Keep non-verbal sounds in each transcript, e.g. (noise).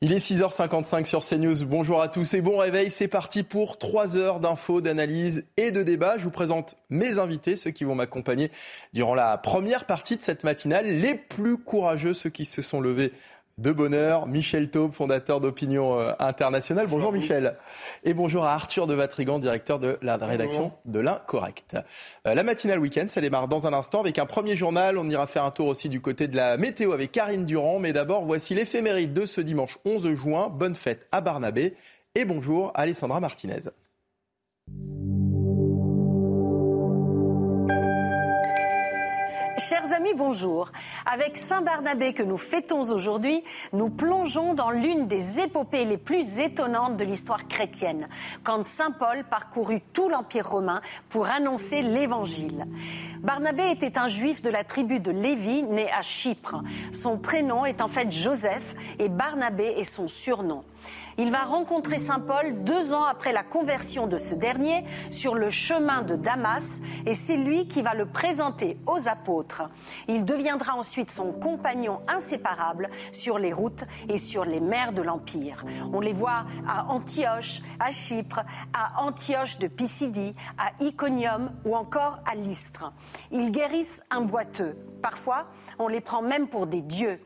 Il est 6h55 sur CNews. Bonjour à tous et bon réveil. C'est parti pour 3 heures d'infos, d'analyse et de débat. Je vous présente mes invités, ceux qui vont m'accompagner durant la première partie de cette matinale. Les plus courageux, ceux qui se sont levés de bonheur. Michel Taube, fondateur d'Opinion euh, Internationale. Bonjour, Michel. Et bonjour à Arthur de Vatrigan, directeur de la rédaction de l'Incorrect. Euh, la matinale week-end, ça démarre dans un instant avec un premier journal. On ira faire un tour aussi du côté de la météo avec Karine Durand. Mais d'abord, voici l'éphéméride de ce dimanche 11 juin. Bonne fête à Barnabé. Et bonjour Alessandra Martinez. Chers amis, bonjour. Avec Saint Barnabé que nous fêtons aujourd'hui, nous plongeons dans l'une des épopées les plus étonnantes de l'histoire chrétienne, quand Saint Paul parcourut tout l'Empire romain pour annoncer l'Évangile. Barnabé était un juif de la tribu de Lévi, né à Chypre. Son prénom est en fait Joseph et Barnabé est son surnom. Il va rencontrer Saint Paul deux ans après la conversion de ce dernier sur le chemin de Damas et c'est lui qui va le présenter aux apôtres. Il deviendra ensuite son compagnon inséparable sur les routes et sur les mers de l'Empire. On les voit à Antioche, à Chypre, à Antioche de Pisidie, à Iconium ou encore à Lystre. Ils guérissent un boiteux. Parfois, on les prend même pour des dieux.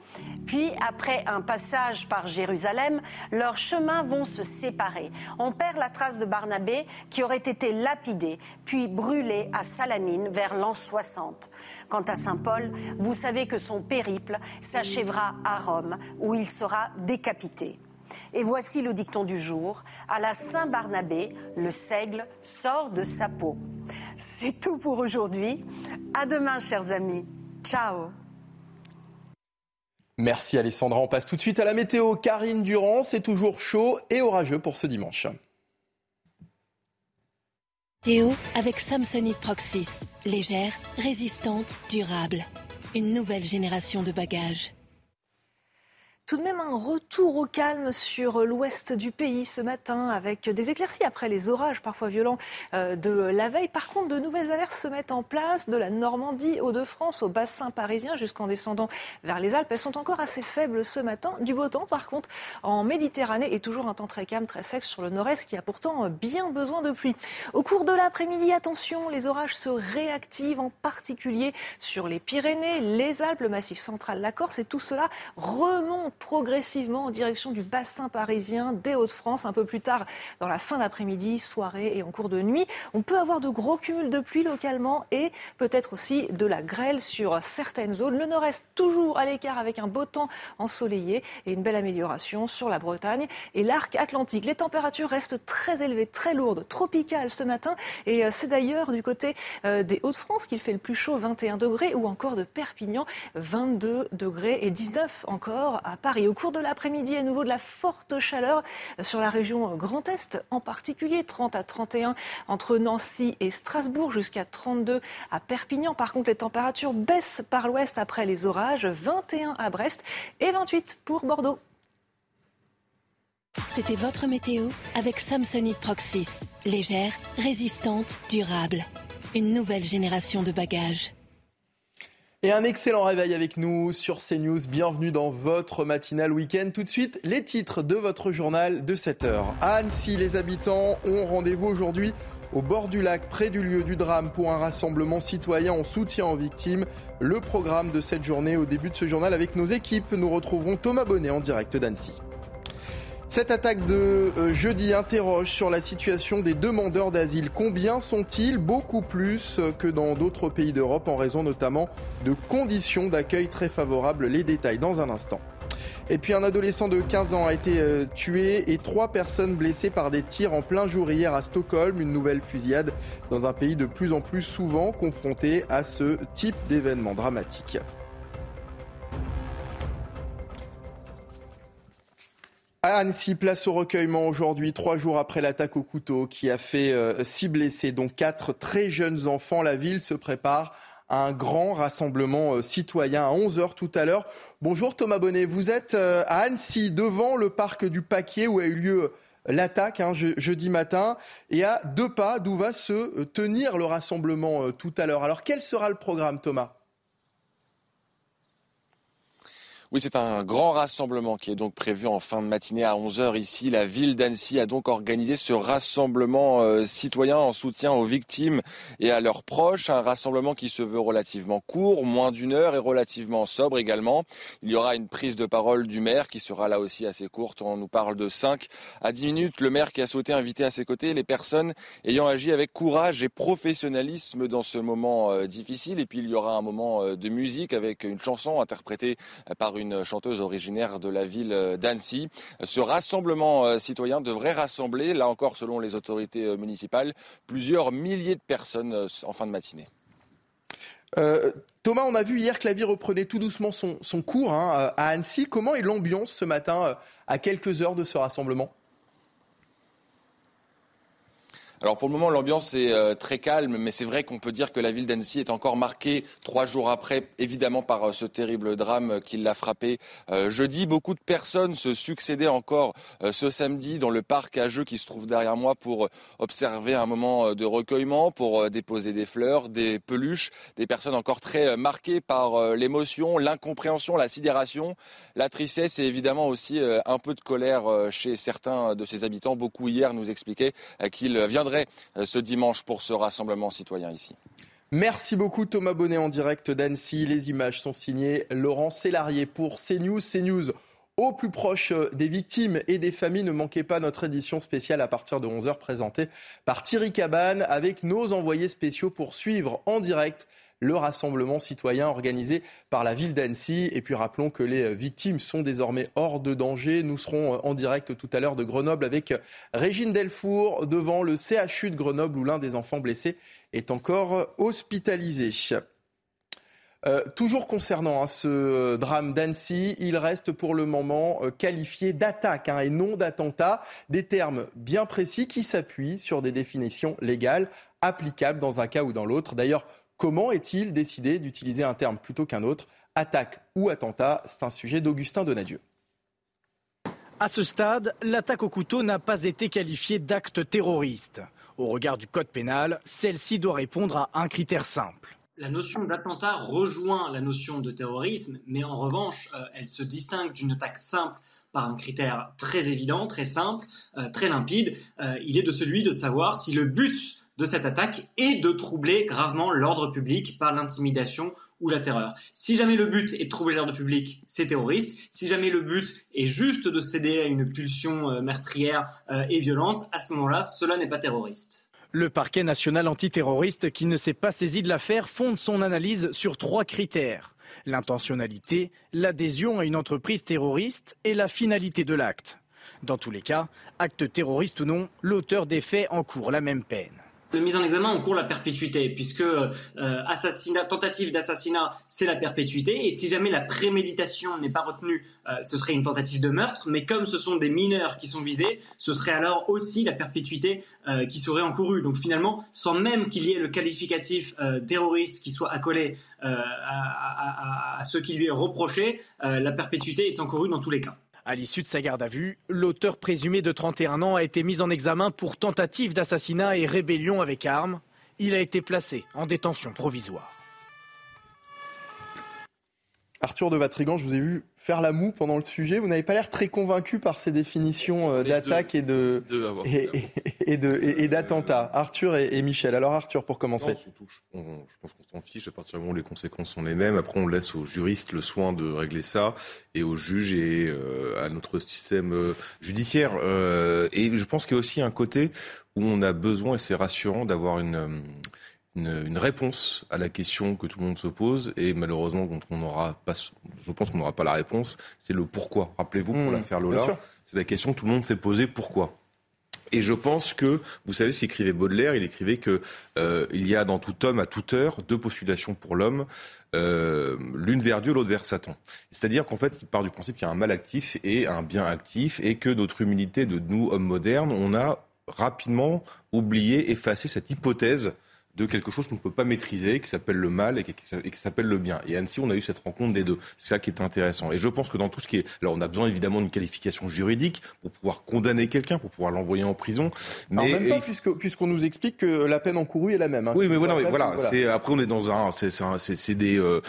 Puis, après un passage par Jérusalem, leurs chemins vont se séparer. On perd la trace de Barnabé qui aurait été lapidé, puis brûlé à Salamine vers l'an 60. Quant à Saint Paul, vous savez que son périple s'achèvera à Rome, où il sera décapité. Et voici le dicton du jour. À la Saint Barnabé, le seigle sort de sa peau. C'est tout pour aujourd'hui. À demain, chers amis. Ciao. Merci Alessandra. On passe tout de suite à la météo. Karine Durand, c'est toujours chaud et orageux pour ce dimanche. Théo avec Samsonite Proxys. Légère, résistante, durable. Une nouvelle génération de bagages. Tout de même un retour au calme sur l'ouest du pays ce matin avec des éclaircies après les orages parfois violents euh, de la veille. Par contre, de nouvelles averses se mettent en place de la Normandie, Hauts-de-France, au bassin parisien jusqu'en descendant vers les Alpes. Elles sont encore assez faibles ce matin. Du beau temps, par contre, en Méditerranée et toujours un temps très calme, très sec sur le nord-est qui a pourtant bien besoin de pluie. Au cours de l'après-midi, attention, les orages se réactivent en particulier sur les Pyrénées, les Alpes, le massif central, la Corse et tout cela remonte progressivement en direction du bassin parisien, des Hauts-de-France, un peu plus tard dans la fin d'après-midi, soirée et en cours de nuit. On peut avoir de gros cumuls de pluie localement et peut-être aussi de la grêle sur certaines zones. Le nord-est toujours à l'écart avec un beau temps ensoleillé et une belle amélioration sur la Bretagne et l'arc atlantique. Les températures restent très élevées, très lourdes, tropicales ce matin et euh, c'est d'ailleurs du côté euh, des Hauts-de-France qu'il fait le plus chaud, 21 degrés, ou encore de Perpignan, 22 degrés et 19 encore à Paris. Au cours de l'après-midi, à nouveau de la forte chaleur sur la région Grand Est, en particulier 30 à 31 entre Nancy et Strasbourg, jusqu'à 32 à Perpignan. Par contre, les températures baissent par l'ouest après les orages, 21 à Brest et 28 pour Bordeaux. C'était votre météo avec Samsonite Proxys. Légère, résistante, durable. Une nouvelle génération de bagages. Et un excellent réveil avec nous sur CNews. Bienvenue dans votre matinale week-end. Tout de suite, les titres de votre journal de 7 heures. À Annecy, les habitants ont rendez-vous aujourd'hui au bord du lac, près du lieu du drame, pour un rassemblement citoyen en soutien aux victimes. Le programme de cette journée, au début de ce journal, avec nos équipes, nous retrouverons Thomas Bonnet en direct d'Annecy. Cette attaque de euh, jeudi interroge sur la situation des demandeurs d'asile. Combien sont-ils? Beaucoup plus que dans d'autres pays d'Europe en raison notamment de conditions d'accueil très favorables. Les détails dans un instant. Et puis un adolescent de 15 ans a été euh, tué et trois personnes blessées par des tirs en plein jour hier à Stockholm. Une nouvelle fusillade dans un pays de plus en plus souvent confronté à ce type d'événement dramatique. À Annecy, place au recueillement aujourd'hui, trois jours après l'attaque au couteau qui a fait euh, six blessés, dont quatre très jeunes enfants. La ville se prépare à un grand rassemblement euh, citoyen à 11h tout à l'heure. Bonjour Thomas Bonnet, vous êtes euh, à Annecy, devant le parc du Paquier où a eu lieu l'attaque hein, jeudi matin, et à deux pas d'où va se tenir le rassemblement tout à l'heure. Alors quel sera le programme Thomas? Oui, c'est un grand rassemblement qui est donc prévu en fin de matinée à 11h ici. La ville d'Annecy a donc organisé ce rassemblement euh, citoyen en soutien aux victimes et à leurs proches. Un rassemblement qui se veut relativement court, moins d'une heure et relativement sobre également. Il y aura une prise de parole du maire qui sera là aussi assez courte. On nous parle de 5 à 10 minutes. Le maire qui a souhaité inviter à ses côtés les personnes ayant agi avec courage et professionnalisme dans ce moment euh, difficile. Et puis il y aura un moment euh, de musique avec une chanson interprétée par une une chanteuse originaire de la ville d'Annecy. Ce rassemblement euh, citoyen devrait rassembler, là encore selon les autorités euh, municipales, plusieurs milliers de personnes euh, en fin de matinée. Thomas, on a vu hier que la vie reprenait tout doucement son, cours hein, à Annecy. Comment est l'ambiance ce matin à quelques heures de ce rassemblement? Alors pour le moment, l'ambiance est euh, très calme, mais c'est vrai qu'on peut dire que la ville d'Annecy est encore marquée trois jours après, évidemment par euh, ce terrible drame qui l'a frappé euh, jeudi. Beaucoup de personnes se succédaient encore ce samedi dans le parc à jeux qui se trouve derrière moi pour observer un moment de recueillement, pour déposer des fleurs, des peluches, des personnes encore très marquées par l'émotion, l'incompréhension, la sidération, la tristesse et évidemment aussi un peu de colère chez certains de ses habitants. Beaucoup hier nous expliquaient qu'ils viendraient euh, ce dimanche pour ce rassemblement citoyen ici. Merci beaucoup Thomas Bonnet en direct d'Annecy. Les images sont signées Laurent Sélarié pour CNews. CNews au plus proche euh, des victimes et des familles. Ne manquez pas notre édition spéciale à partir de 11h présentée par Thierry Cabane avec nos envoyés spéciaux pour suivre en direct le rassemblement citoyen organisé par la ville d'Annecy. Et puis rappelons que les victimes sont désormais hors de danger. Nous serons en direct tout à l'heure de Grenoble avec Régine Delfour devant le CHU de Grenoble où l'un des enfants blessés est encore hospitalisé. Euh, toujours concernant hein, ce drame d'Annecy, il reste pour le moment euh, qualifié d'attaque hein, et non d'attentat, des termes bien précis qui s'appuient sur des définitions légales applicables dans un cas ou dans l'autre. D'ailleurs, Comment est-il décidé d'utiliser un terme plutôt qu'un autre Attaque ou attentat? C'est un sujet d'Augustin Donadieu. À ce stade, l'attaque au couteau n'a pas été qualifiée d'acte terroriste. Au regard du code pénal, celle-ci doit répondre à un critère simple. La notion d'attentat rejoint la notion de terrorisme, mais en revanche, euh, elle se distingue d'une attaque simple par un critère très évident, très simple, euh, très limpide. Euh, il est de celui de savoir si le but de cette attaque et de troubler gravement l'ordre public par l'intimidation ou la terreur. Si jamais le but est de troubler l'ordre public, c'est terroriste. Si jamais le but est juste de céder à une pulsion euh, meurtrière euh, et violente, à ce moment-là, cela n'est pas terroriste. Le parquet national antiterroriste, qui ne s'est pas saisi de l'affaire, fonde son analyse sur trois critères. L'intentionnalité, l'adhésion à une entreprise terroriste et la finalité de l'acte. Dans tous les cas, acte terroriste ou non, l'auteur des faits encourt la même peine. Le mise en examen encourt la perpétuité, puisque euh, assassinat, tentative d'assassinat, c'est la perpétuité, et si jamais la préméditation n'est pas retenue, euh, ce serait une tentative de meurtre, mais comme ce sont des mineurs qui sont visés, ce serait alors aussi la perpétuité euh, qui serait encourue. Donc finalement, sans même qu'il y ait le qualificatif terroriste qui soit accolé à, à, ce qui lui est reproché, la perpétuité est encourue dans tous les cas. À l'issue de sa garde à vue, l'auteur présumé de 31 ans a été mis en examen pour tentative d'assassinat et rébellion avec arme. Il a été placé en détention provisoire. Arthur de Vatrigan, je vous ai vu faire la moue pendant le sujet. Vous n'avez pas l'air très convaincu par ces définitions euh, d'attaque et de et, d'attentat. Arthur et, Michel. Alors Arthur, pour commencer. surtout, je, pense qu'on s'en fiche à partir du moment où les conséquences sont les mêmes. Après, on laisse aux juristes le soin de régler ça et aux juges et euh, à notre système euh, judiciaire. et je pense qu'il y a aussi un côté où on a besoin, et c'est rassurant, d'avoir une une, réponse à la question que tout le monde se pose et malheureusement on n'aura pas, je pense qu'on n'aura pas la réponse, c'est le pourquoi. Rappelez-vous pour mmh, l'affaire Lola, c'est la question que tout le monde s'est posée pourquoi. Et je pense que, vous savez ce qu'écrivait Baudelaire, il écrivait que euh, il y a dans tout homme à toute heure deux postulations pour l'homme, euh, l'une vers Dieu, l'autre vers Satan. C'est-à-dire qu'en fait, il part du principe qu'il y a un mal actif et un bien actif, et que notre humilité de nous, hommes modernes, on a rapidement oublié, effacé cette hypothèse de quelque chose qu'on ne peut pas maîtriser, qui s'appelle le mal et qui, qui s'appelle le bien. Et Annecy, on a eu cette rencontre des deux. C'est ça qui est intéressant. Et je pense que dans tout ce qui est... Alors, on a besoin évidemment d'une qualification juridique pour pouvoir condamner quelqu'un, pour pouvoir l'envoyer en prison. Mais en même temps, puisqu'on nous explique que la peine encourue est la même. Hein. Oui, mais voilà, mais voilà. C'est, après, on est dans un... C'est, des... Euh,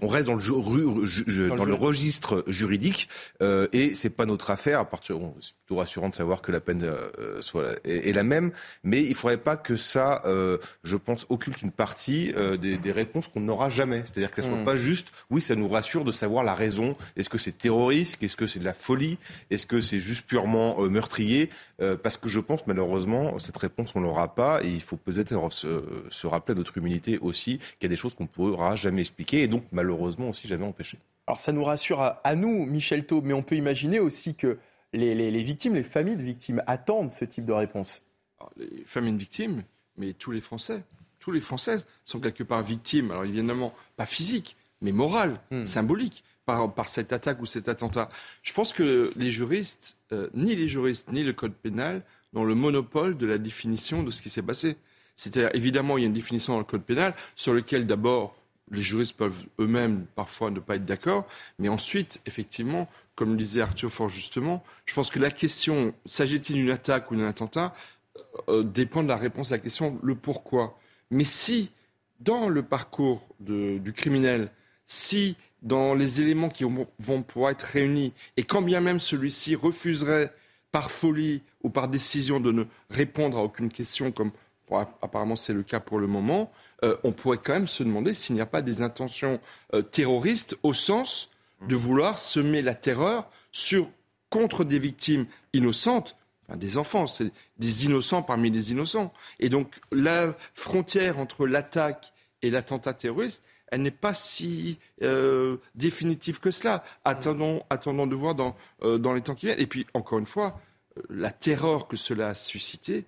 on reste dans le, ju, dans, dans le, registre juridique euh, et c'est pas notre affaire. À partir, bon, c'est plutôt rassurant de savoir que la peine euh, soit est, est, la même, mais il faudrait pas que ça... Euh, je pense, occulte une partie euh, des, des, réponses qu'on n'aura jamais. C'est-à-dire que ce ne soit mm. pas juste, oui, ça nous rassure de savoir la raison. Est-ce que c'est terroriste? Est-ce que c'est de la folie? Est-ce que c'est juste purement euh, meurtrier? Euh, Parce que je pense, malheureusement, cette réponse, on ne l'aura pas. Et il faut peut-être se, se, rappeler à notre humilité aussi qu'il y a des choses qu'on ne pourra jamais expliquer et donc, malheureusement, aussi jamais empêcher. Alors, ça nous rassure à, à nous, Michel Taube, mais on peut imaginer aussi que les, les, les victimes, les familles de victimes attendent ce type de réponse. Alors, les familles de victimes, mais tous les Français. Tous les Français sont quelque part victimes, alors évidemment pas physiques, mais morales, hmm. symboliques, par, par, cette attaque ou cet attentat. Je pense que les juristes, euh, ni les juristes, ni le code pénal, n'ont le monopole de la définition de ce qui s'est passé. C'est-à-dire, évidemment, il y a une définition dans le code pénal sur lequel, d'abord, les juristes peuvent eux-mêmes parfois ne pas être d'accord, mais ensuite, effectivement, comme le disait Arthur fort justement, je pense que la question, s'agit-il d'une attaque ou d'un attentat, euh, dépend de la réponse à la question le pourquoi. Mais si, dans le parcours de, du criminel, si dans les éléments qui vont pouvoir être réunis, et quand bien même celui-ci refuserait par folie ou par décision de ne répondre à aucune question, comme apparemment c'est le cas pour le moment, euh, on pourrait quand même se demander s'il n'y a pas des intentions euh, terroristes au sens de vouloir semer la terreur sur, contre des victimes innocentes des enfants, c'est des innocents parmi les innocents. Et donc la frontière entre l'attaque et l'attentat terroriste, elle n'est pas si euh, définitive que cela. Attendons, attendons de voir dans, euh, dans les temps qui viennent. Et puis, encore une fois, euh, la terreur que cela a suscité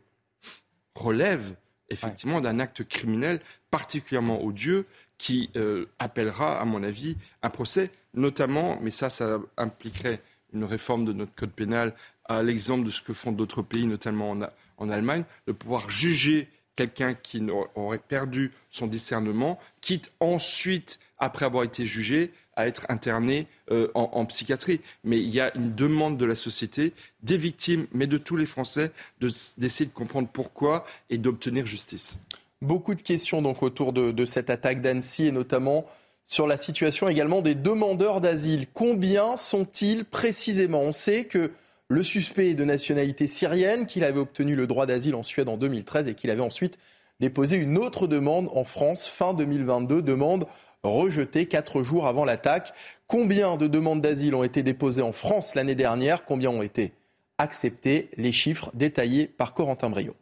relève effectivement d'un acte criminel particulièrement odieux qui appellera, à mon avis, un procès, notamment, mais ça, ça impliquerait une réforme de notre code pénal à l'exemple de ce que font d'autres pays, notamment en, en, Allemagne, de pouvoir juger quelqu'un qui aurait perdu son discernement, quitte ensuite, après avoir été jugé, à être interné euh, en, psychiatrie. Mais il y a une demande de la société, des victimes, mais de tous les Français, d'essayer de, de, comprendre pourquoi et d'obtenir justice. Beaucoup de questions donc autour de cette attaque d'Annecy et notamment sur la situation également des demandeurs d'asile. Combien sont-ils précisément? On sait que le suspect est de nationalité syrienne, qu'il avait obtenu le droit d'asile en Suède en 2013 et qu'il avait ensuite déposé une autre demande en France fin 2022, demande rejetée quatre jours avant l'attaque. Combien de demandes d'asile ont été déposées en France l'année dernière? Combien ont été acceptées? Les chiffres détaillés par Corentin Brio.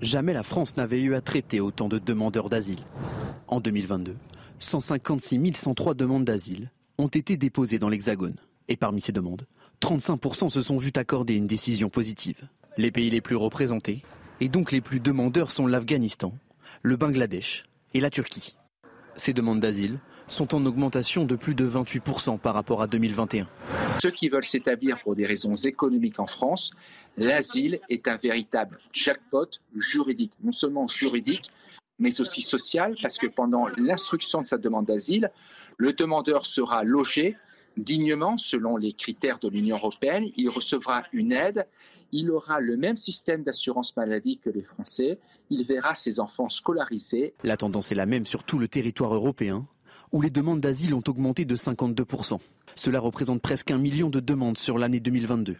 Jamais la France n'avait eu à traiter autant de demandeurs d'asile. En 2022, 156 103 demandes d'asile ont été déposées dans l'Hexagone. Et parmi ces demandes, 35% se sont vus accorder une décision positive. Les pays les plus représentés, et donc les plus demandeurs, sont l'Afghanistan, le Bangladesh et la Turquie. Ces demandes d'asile sont en augmentation de plus de 28% par rapport à 2021. Ceux qui veulent s'établir pour des raisons économiques en France, l'asile est un véritable jackpot juridique, non seulement juridique, mais aussi social, parce que pendant l'instruction de sa demande d'asile, le demandeur sera logé dignement selon les critères de l'Union européenne. Il recevra une aide. Il aura le même système d'assurance maladie que les Français. Il verra ses enfants scolarisés. La tendance est la même sur tout le territoire européen, où les demandes d'asile ont augmenté de 52%. Cela représente presque un million de demandes sur l'année 2022.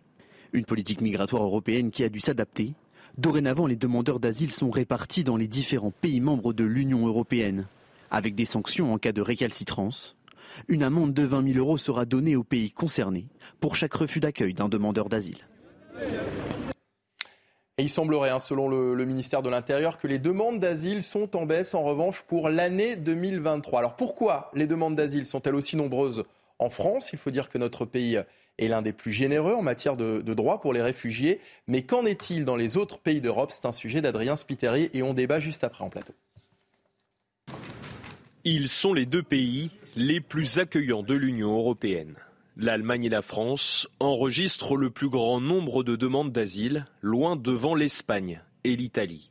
Une politique migratoire européenne qui a dû s'adapter. Dorénavant, les demandeurs d'asile sont répartis dans les différents pays membres de l'Union européenne, avec des sanctions en cas de récalcitrance une amende de 20 000 euros sera donnée aux pays concernés pour chaque refus d'accueil d'un demandeur d'asile. Et il semblerait, hein, selon le, le, ministère de l'Intérieur, que les demandes d'asile sont en baisse en revanche pour l'année 2023. Alors pourquoi les demandes d'asile sont-elles aussi nombreuses en France? Il faut dire que notre pays est l'un des plus généreux en matière de, droits pour les réfugiés. Mais qu'en est-il dans les autres pays d'Europe? C'est un sujet d'Adrien Spiteri et on débat juste après en plateau. Ils sont les deux pays les plus accueillants de l'Union européenne. L'Allemagne et la France enregistrent le plus grand nombre de demandes d'asile, loin devant l'Espagne et l'Italie.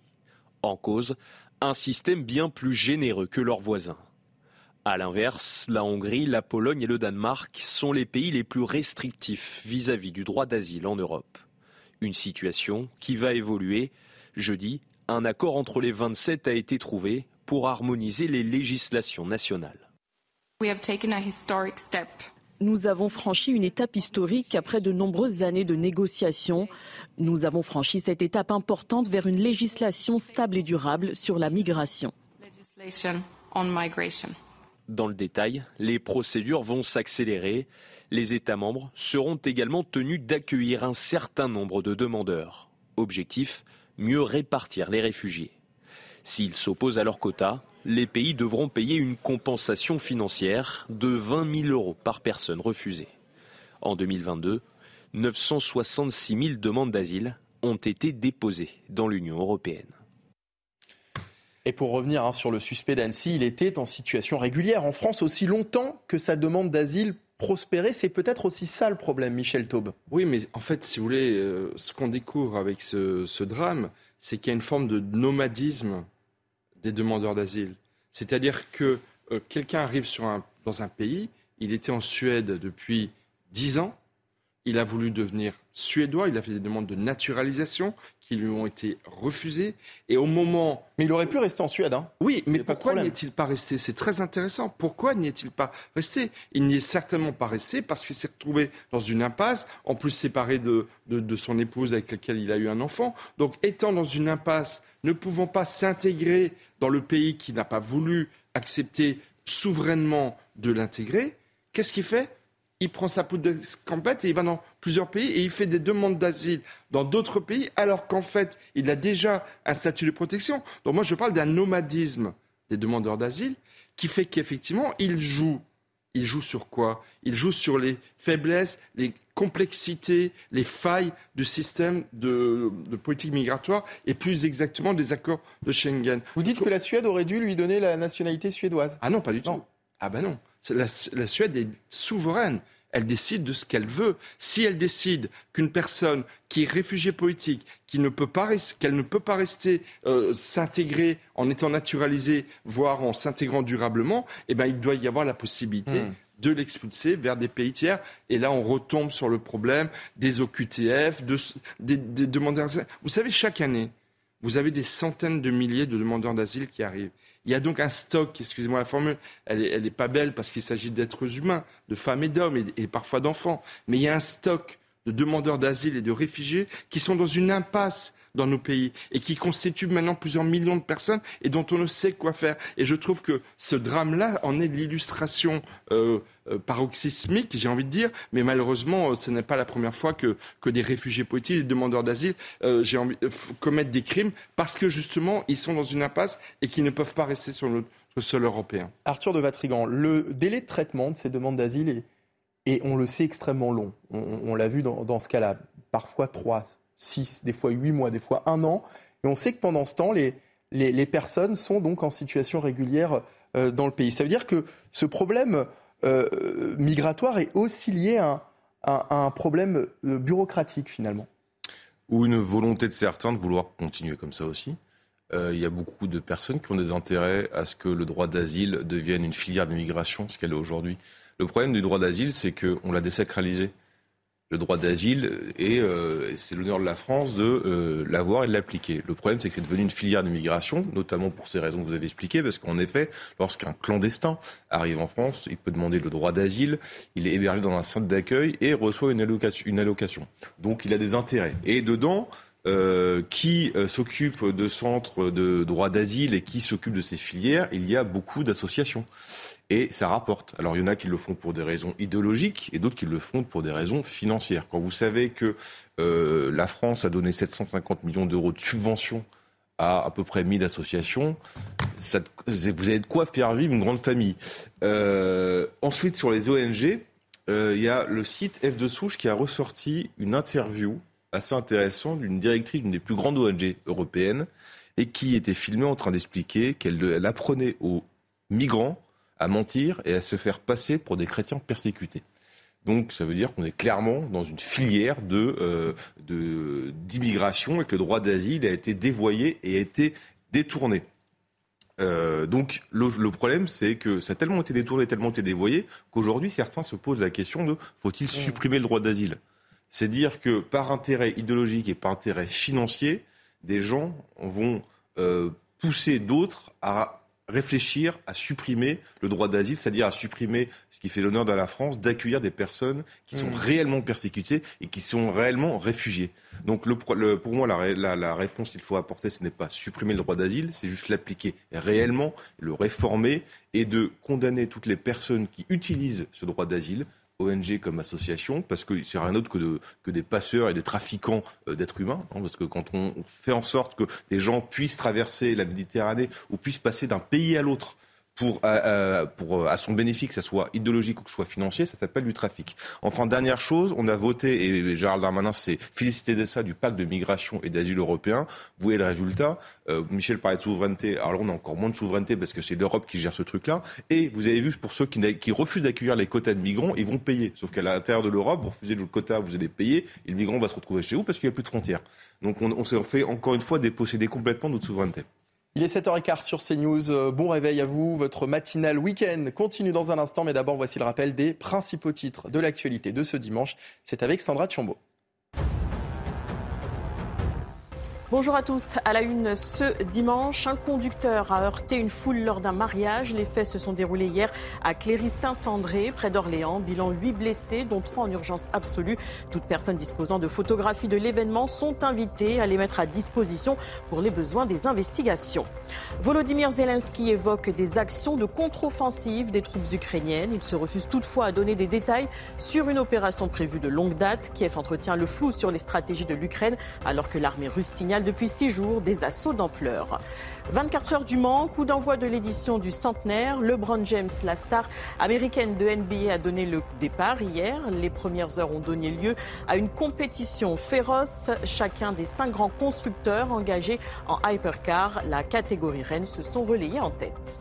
En cause, un système bien plus généreux que leurs voisins. A l'inverse, la Hongrie, la Pologne et le Danemark sont les pays les plus restrictifs vis-à-vis du droit d'asile en Europe. Une situation qui va évoluer. Jeudi, un accord entre les 27 a été trouvé pour harmoniser les législations nationales. Nous avons franchi une étape historique après de nombreuses années de négociations. Nous avons franchi cette étape importante vers une législation stable et durable sur la migration. Dans le détail, les procédures vont s'accélérer. Les États membres seront également tenus d'accueillir un certain nombre de demandeurs. Objectif, mieux répartir les réfugiés. S'ils s'opposent à leur quota, les pays devront payer une compensation financière de 20 000 euros par personne refusée. En 2022, 966 000 demandes d'asile ont été déposées dans l'Union européenne. Et pour revenir hein, sur le suspect d'Annecy, il était en situation régulière en France aussi longtemps que sa demande d'asile prospérait. C'est peut-être aussi ça le problème, Michel Taube. Oui, mais en fait, si vous voulez, euh, ce qu'on découvre avec ce, drame, c'est qu'il y a une forme de nomadisme des demandeurs d'asile. C'est-à-dire que euh, quelqu'un arrive sur un, dans un pays, il était en Suède depuis dix ans, il a voulu devenir suédois, il a fait des demandes de naturalisation qui lui ont été refusées. Et au moment. Mais il aurait pu rester en Suède, hein Oui, mais pourquoi n'y est-il pas resté? C'est très intéressant. Pourquoi n'y est-il pas resté? Il n'y est certainement pas resté parce qu'il s'est retrouvé dans une impasse, en plus séparé de, de, son épouse avec laquelle il a eu un enfant. Donc, étant dans une impasse, ne pouvant pas s'intégrer dans le pays qui n'a pas voulu accepter souverainement de l'intégrer, qu'est-ce qu'il fait? Il prend sa poudre de campette et il va dans plusieurs pays et il fait des demandes d'asile dans d'autres pays alors qu'en fait, il a déjà un statut de protection. Donc moi, je parle d'un nomadisme des demandeurs d'asile qui fait qu'effectivement, il joue. Il joue sur quoi? Il joue sur les faiblesses, les complexités, les failles du système de, politique migratoire et plus exactement des accords de Schengen. Vous dites que la Suède aurait dû lui donner la nationalité suédoise Ah non, pas du tout. Ah ben non. La, Suède est souveraine. Elle décide de ce qu'elle veut. Si elle décide qu'une personne qui est réfugiée politique, qui ne peut pas, qu'elle ne peut pas rester euh, s'intégrer en étant naturalisée, voire en s'intégrant durablement, eh ben, il doit y avoir la possibilité hmm. De l'expulser vers des pays tiers. Et là, on retombe sur le problème des OQTF, des, demandeurs. Vous savez, chaque année, vous avez des centaines de milliers de demandeurs d'asile qui arrivent. Il y a donc un stock, excusez-moi la formule, elle n'est est pas belle parce qu'il s'agit d'êtres humains, de femmes et d'hommes et, parfois d'enfants, mais il y a un stock de demandeurs d'asile et de réfugiés qui sont dans une impasse dans nos pays et qui constituent maintenant plusieurs millions de personnes et dont on ne sait quoi faire. Et je trouve que ce drame-là en est l'illustration euh, euh, paroxysmique, j'ai envie de dire, mais malheureusement, euh, ce n'est pas la première fois que, que des réfugiés politiques, des demandeurs d'asile, commettent des crimes parce que justement, ils sont dans une impasse et qu'ils ne peuvent pas rester sur le, sol européen. Arthur de Vatrigan, le délai de traitement de ces demandes d'asile est, on le sait, extrêmement long. On, l'a vu dans, ce cas-là, parfois 3, 6, des fois 8 mois, des fois un an. Et on sait que pendant ce temps, les, les, personnes sont donc en situation régulière dans le pays. Ça veut dire que ce problème euh, migratoire est aussi lié à un, problème euh, bureaucratique finalement. Ou une volonté de certains de vouloir continuer comme ça aussi. Euh, il y a beaucoup de personnes qui ont des intérêts à ce que le droit d'asile devienne une filière d'immigration, ce qu'elle est aujourd'hui. Le problème du droit d'asile, c'est qu'on l'a désacralisé le droit d'asile et euh, c'est l'honneur de la France de euh, l'avoir et de l'appliquer. Le problème, c'est que c'est devenu une filière d'immigration, notamment pour ces raisons que vous avez expliquées, parce qu'en effet, lorsqu'un clandestin arrive en France, il peut demander le droit d'asile, il est hébergé dans un centre d'accueil et reçoit une allocation. Donc il a des intérêts. Et dedans, euh, qui s'occupe de centres de droit d'asile et qui s'occupe de ces filières, il y a beaucoup d'associations et ça rapporte. Alors il y en a qui le font pour des raisons idéologiques et d'autres qui le font pour des raisons financières. Quand vous savez que euh, la France a donné 750 millions d'euros de subventions à à peu près 1000 associations, vous avez de quoi faire vivre une grande famille. Euh, ensuite, sur les ONG, euh, il y a le site F de Souche qui a ressorti une interview assez intéressante d'une directrice d'une des plus grandes ONG européennes et qui était filmée en train d'expliquer qu'elle apprenait aux migrants à mentir et à se faire passer pour des chrétiens persécutés. Donc ça veut dire qu'on est clairement dans une filière de, euh, d'immigration et que le droit d'asile a été dévoyé et a été détourné. Euh, donc le, problème, c'est que ça a tellement été détourné, tellement été dévoyé, qu'aujourd'hui certains se posent la question de faut-il mmh. supprimer le droit d'asile? C'est dire que par intérêt idéologique et par intérêt financier, des gens vont euh, pousser d'autres à réfléchir à supprimer le droit d'asile, c'est-à-dire à supprimer ce qui fait l'honneur de la France, d'accueillir des personnes qui sont mmh. réellement persécutées et qui sont réellement réfugiées. Donc le, pour moi, la, la réponse qu'il faut apporter, ce n'est pas supprimer le droit d'asile, c'est juste l'appliquer réellement, le réformer et de condamner toutes les personnes qui utilisent ce droit d'asile ONG comme association, parce que c'est rien d'autre que, de, que des passeurs et des trafiquants euh, d'êtres humains. Hein, parce que quand on fait en sorte que des gens puissent traverser la Méditerranée ou puissent passer d'un pays à l'autre pour, euh, euh, pour, euh, à son bénéfice, que ce soit idéologique ou que ce soit financier, ça s'appelle du trafic. Enfin, dernière chose, on a voté, et Gérald Darmanin s'est félicité de ça, du pacte de migration et d'asile européen. Vous voyez le résultat. Michel parlait de souveraineté. Alors on a encore moins de souveraineté parce que c'est l'Europe qui gère ce truc-là. Et vous avez vu, pour ceux qui, qui refusent d'accueillir les quotas de migrants, ils vont payer. Sauf qu'à l'intérieur de l'Europe, vous refusez le quota, vous allez payer, et le migrant va se retrouver chez vous parce qu'il n'y a plus de frontières. Donc on, on s'est fait encore une fois déposséder complètement de notre souveraineté. Il est 7h15 sur CNews. Euh, bon réveil à vous. Votre matinale week-end continue dans un instant, mais d'abord voici le rappel des principaux titres de l'actualité de ce dimanche. C'est avec Sandra Tchombo. Bonjour à tous. À la une ce dimanche, un conducteur a heurté une foule lors d'un mariage. Les faits se sont déroulés hier à Cléry-Saint-André, près d'Orléans. Bilan 8 blessés, dont 3 en urgence absolue. Toutes personnes disposant de photographies de l'événement sont invitées à les mettre à disposition pour les besoins des investigations. Volodymyr Zelensky évoque des actions de contre-offensive des troupes ukrainiennes. Il se refuse toutefois à donner des détails sur une opération prévue de longue date. Kiev entretient le flou sur les stratégies de l'Ukraine alors que l'armée russe signale depuis six jours des assauts d'ampleur. 24 heures du Mans, coup d'envoi de l'édition du centenaire. LeBron James, la star américaine de NBA, a donné le départ hier. Les premières heures ont donné lieu à une compétition féroce. Chacun des cinq grands constructeurs engagés en hypercar, la catégorie reine, se sont relayés en tête.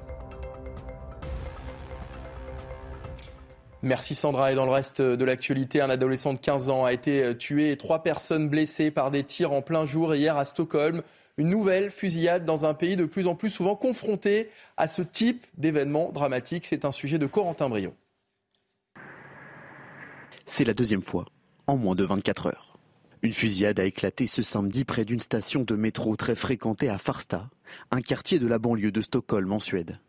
Merci Sandra. Et dans le reste de l'actualité, un adolescent de 15 ans a été tué et trois personnes blessées par des tirs en plein jour hier à Stockholm. Une nouvelle fusillade dans un pays de plus en plus souvent confronté à ce type d'événements dramatiques. C'est un sujet de Corentin Brio. C'est la deuxième fois en moins de 24 heures. Une fusillade a éclaté ce samedi près d'une station de métro très fréquentée à Farsta, un quartier de la banlieue de Stockholm en Suède.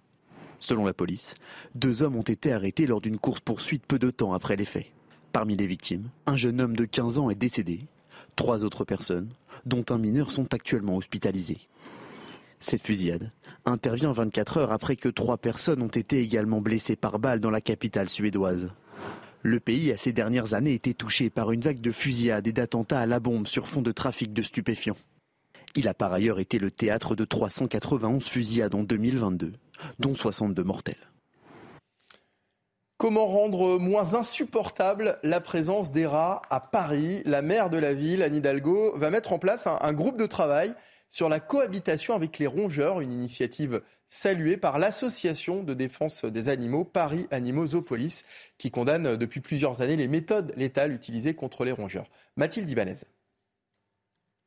Selon la police, deux hommes ont été arrêtés lors d'une course-poursuite peu de temps après les faits. Parmi les victimes, un jeune homme de 15 ans est décédé. Trois autres personnes, dont un mineur, sont actuellement hospitalisées. Cette fusillade intervient 24 heures après que trois personnes ont été également blessées par balle dans la capitale suédoise. Le pays a ces dernières années été touché par une vague de fusillades et d'attentats à la bombe sur fond de trafic de stupéfiants. Il a par ailleurs été le théâtre de 391 fusillades en 2022, dont 62 mortels. Comment rendre moins insupportable la présence des rats à Paris? La maire de la ville, Anne Hidalgo, va mettre en place un, groupe de travail sur la cohabitation avec les rongeurs, une initiative saluée par l'association de défense des animaux Paris Animaux Zoopolis, qui condamne depuis plusieurs années les méthodes létales utilisées contre les rongeurs. Mathilde Ibanez.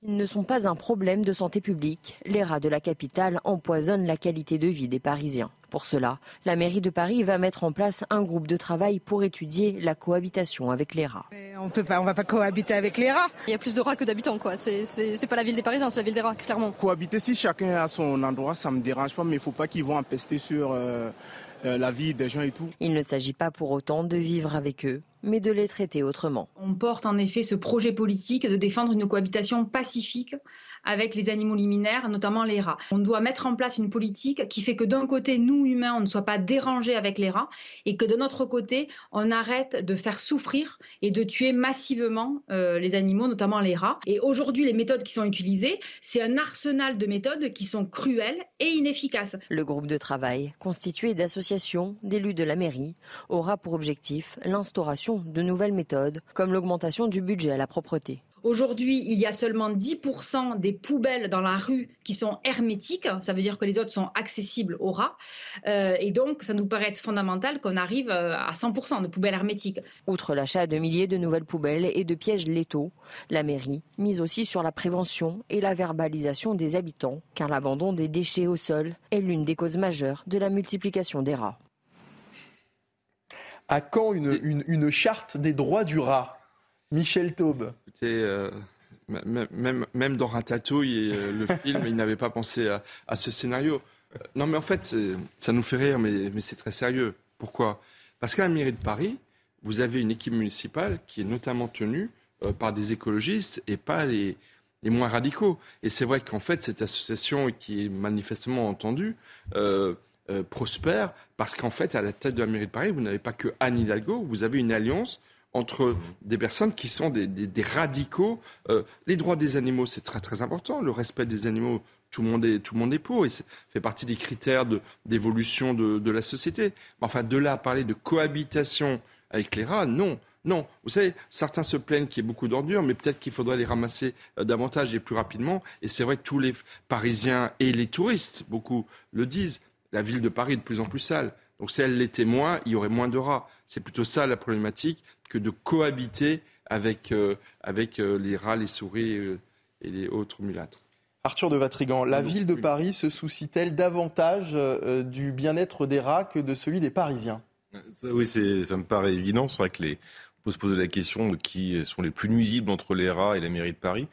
Ils ne sont pas un problème de santé publique. Les rats de la capitale empoisonnent la qualité de vie des Parisiens. Pour cela, la mairie de Paris va mettre en place un groupe de travail pour étudier la cohabitation avec les rats. on peut pas, on va pas cohabiter avec les rats. Il y a plus de rats que d'habitants, quoi. C'est pas la ville des Parisiens, c'est la ville des rats, clairement. Cohabiter, si chacun a son endroit, ça me dérange pas, mais il faut pas qu'ils vont empester sur euh, la vie des gens et tout. Il ne s'agit pas pour autant de vivre avec eux, mais de les traiter autrement. On porte en effet ce projet politique de défendre une cohabitation pacifique avec les animaux liminaires, notamment les rats. On doit mettre en place une politique qui fait que d'un côté, nous humains, on ne soit pas dérangés avec les rats et que de notre côté, on arrête de faire souffrir et de tuer massivement euh, les animaux, notamment les rats. Et aujourd'hui, les méthodes qui sont utilisées, c'est un arsenal de méthodes qui sont cruelles et inefficaces. Le groupe de travail, constitué d'associations, d'élus de la mairie, aura pour objectif l'instauration de nouvelles méthodes, comme l'augmentation du budget à la propreté. Aujourd'hui, il y a seulement 10% des poubelles dans la rue qui sont hermétiques. Ça veut dire que les autres sont accessibles aux rats. Euh, et donc, ça nous paraît être fondamental qu'on arrive euh, à 100% de poubelles hermétiques. Outre l'achat de milliers de nouvelles poubelles et de pièges létaux, la mairie mise aussi sur la prévention et la verbalisation des habitants, car l'abandon des déchets au sol est l'une des causes majeures de la multiplication des rats. À quand une, une charte des droits du rat? Michel Taube. Euh, même, même, dans Ratatouille, euh, le (laughs) film, il n'avait pas pensé à, ce scénario. Euh, non, mais en fait, ça nous fait rire, mais, c'est très sérieux. Pourquoi? Parce qu'à la mairie de Paris, vous avez une équipe municipale qui est notamment tenue par des écologistes et pas les, les moins radicaux. Et c'est vrai qu'en fait, cette association qui est manifestement entendue prospère parce qu'en fait, à la tête de la mairie de Paris, vous n'avez pas que Anne Hidalgo, vous avez une alliance entre des personnes qui sont des, radicaux. Euh, les droits des animaux, c'est très très important. Le respect des animaux, tout le monde est, tout le monde est pour. Et ça fait partie des critères d'évolution de, la société. Mais enfin, de là à parler de cohabitation avec les rats, non. Non, vous savez, certains se plaignent qu'il y ait beaucoup d'ordures, mais peut-être qu'il faudrait les ramasser euh, davantage et plus rapidement. Et c'est vrai que tous les Parisiens et les touristes, beaucoup le disent, la ville de Paris est de plus en plus sale. Donc si elle l'était moins, il y aurait moins de rats. C'est plutôt ça la problématique que de cohabiter avec, euh, avec euh, les rats, les souris euh, et les autres mulâtres. Arthur de Vatrigan, la ville de Paris se soucie-t-elle davantage du bien-être des rats que de celui des Parisiens? Oui, ça me paraît évident. C'est vrai que les, on peut se poser la question de qui sont les plus nuisibles entre les rats et la mairie de Paris,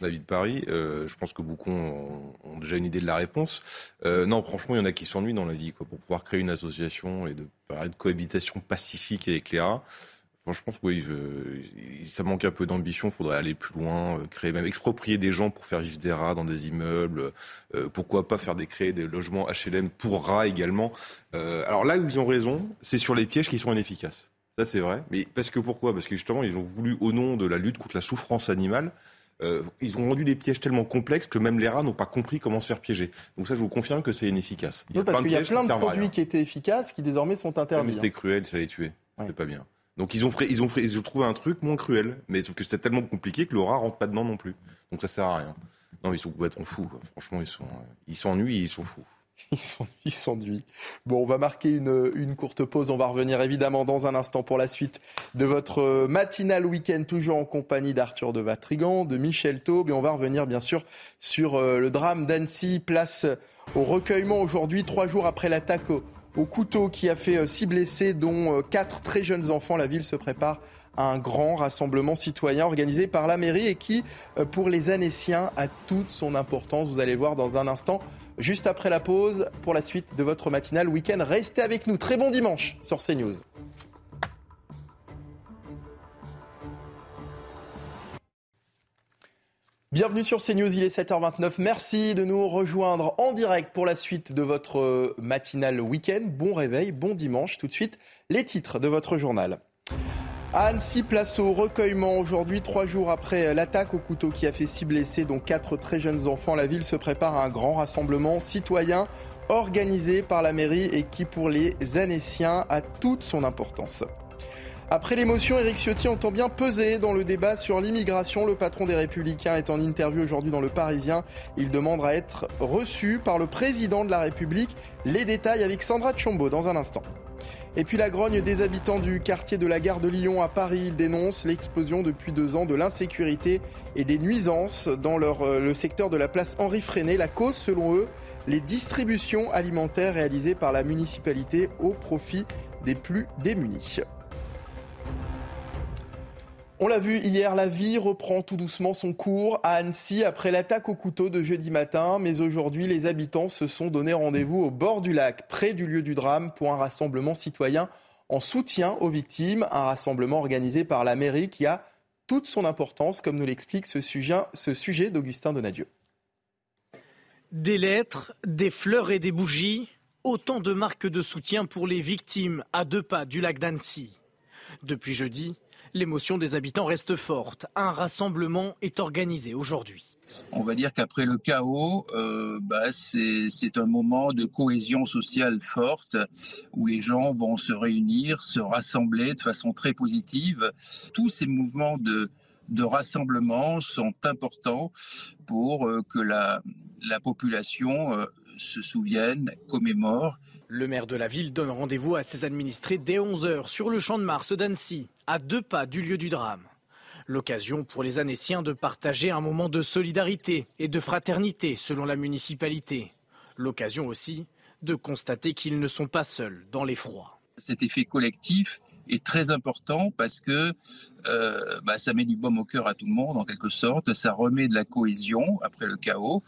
la ville de Paris. Euh, je pense que beaucoup ont, déjà une idée de la réponse. Euh, non, franchement, il y en a qui s'ennuient dans la vie. Quoi, pour pouvoir créer une association et de parler de cohabitation pacifique avec les rats, Franchement, oui, je, ça manque un peu d'ambition. Il faudrait aller plus loin, euh, créer même exproprier des gens pour faire vivre des rats dans des immeubles. Euh, pourquoi pas faire des créer des logements HLM pour rats également. Euh, alors là où ils ont raison, c'est sur les pièges qui sont inefficaces. Ça c'est vrai. Mais parce que pourquoi? Parce que justement, ils ont voulu au nom de la lutte contre la souffrance animale. ils ont rendu des pièges tellement complexes que même les rats n'ont pas compris comment se faire piéger. Donc ça, je vous confirme que c'est inefficace. Il y a parce qu'il y a plein de produits qui étaient efficaces qui désormais sont interdits. Mais c'était hein. cruel, ça les tuer. C'est pas bien. Donc ils ont, ils, ont, ils ont trouvé un truc moins cruel, mais sauf que c'était tellement compliqué que Laura rentre pas dedans non plus. Donc ça sert à rien. Non, ils sont complètement fous. Franchement, ils sont, ils s'ennuient, ils sont fous. (laughs) Ils s'ennuient. Bon, on va marquer une, une, courte pause. On va revenir évidemment dans un instant pour la suite de votre matinal week-end, toujours en compagnie d'Arthur de Vatrigan, de Michel Taube. Et on va revenir bien sûr sur euh, le drame d'Annecy, place au recueillement aujourd'hui, trois jours après l'attaque au, au couteau qui a fait euh, six blessés, dont euh, quatre très jeunes enfants. La ville se prépare à un grand rassemblement citoyen organisé par la mairie et qui, euh, pour les Annéciens, a toute son importance. Vous allez voir dans un instant, juste après la pause, pour la suite de votre matinale week-end. Restez avec nous. Très bon dimanche sur CNews. Bienvenue sur CNews, il est 7h29. Merci de nous rejoindre en direct pour la suite de votre euh, matinale week-end. Bon réveil, bon dimanche. Tout de suite, les titres de votre journal. Annecy, place au recueillement. Aujourd'hui, trois jours après l'attaque au couteau qui a fait six blessés, dont quatre très jeunes enfants, la ville se prépare à un grand rassemblement citoyen organisé par la mairie et qui, pour les Annéciens, a toute son importance. Après l'émotion, Éric Ciotti entend bien peser dans le débat sur l'immigration. Le patron des Républicains est en interview aujourd'hui dans Le Parisien. Il demande à être reçu par le président de la République. Les détails avec Sandra Tchombo dans un instant. Et puis la grogne des habitants du quartier de la gare de Lyon à Paris. Ils dénoncent l'explosion depuis deux ans de l'insécurité et des nuisances dans leur, euh, le secteur de la place Henri Freinet. La cause, selon eux, les distributions alimentaires réalisées par la municipalité au profit des plus démunis. On l'a vu hier, la vie reprend tout doucement son cours à Annecy après l'attaque au couteau de jeudi matin. Mais aujourd'hui, les habitants se sont donné rendez-vous au bord du lac, près du lieu du drame, pour un rassemblement citoyen en soutien aux victimes. Un rassemblement organisé par la mairie qui a toute son importance, comme nous l'explique ce sujet, ce sujet d'Augustin Donadieu. Des lettres, des fleurs et des bougies, autant de marques de soutien pour les victimes à deux pas du lac d'Annecy. Depuis jeudi, L'émotion des habitants reste forte. Un rassemblement est organisé aujourd'hui. On va dire qu'après le chaos, euh, bah, c'est un moment de cohésion sociale forte où les gens vont se réunir, se rassembler de façon très positive. Tous ces mouvements de, rassemblement sont importants pour euh, que la, la population euh, se souvienne, commémore. Le maire de la ville donne rendez-vous à ses administrés dès 11h sur le champ de Mars d'Annecy, à deux pas du lieu du drame. L'occasion pour les Annéciens de partager un moment de solidarité et de fraternité selon la municipalité. L'occasion aussi de constater qu'ils ne sont pas seuls dans l'effroi. Cet effet collectif est très important parce que euh, bah, ça met du baume au cœur à tout le monde en quelque sorte, ça remet de la cohésion après le chaos.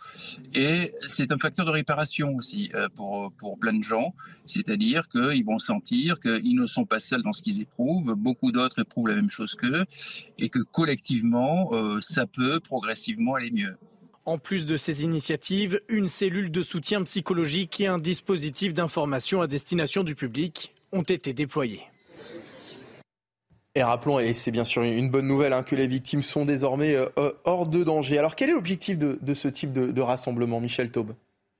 Et c'est un facteur de réparation aussi euh, pour, pour plein de gens, c'est-à-dire qu'ils vont sentir qu'ils ne sont pas seuls dans ce qu'ils éprouvent, beaucoup d'autres éprouvent la même chose qu'eux. Et que collectivement euh, ça peut progressivement aller mieux. En plus de ces initiatives, une cellule de soutien psychologique et un dispositif d'information à destination du public ont été déployés. Et rappelons, et c'est bien sûr une bonne nouvelle, hein, que les victimes sont désormais euh, euh, hors de danger. Alors quel est l'objectif de, ce type de, rassemblement, Michel Taube?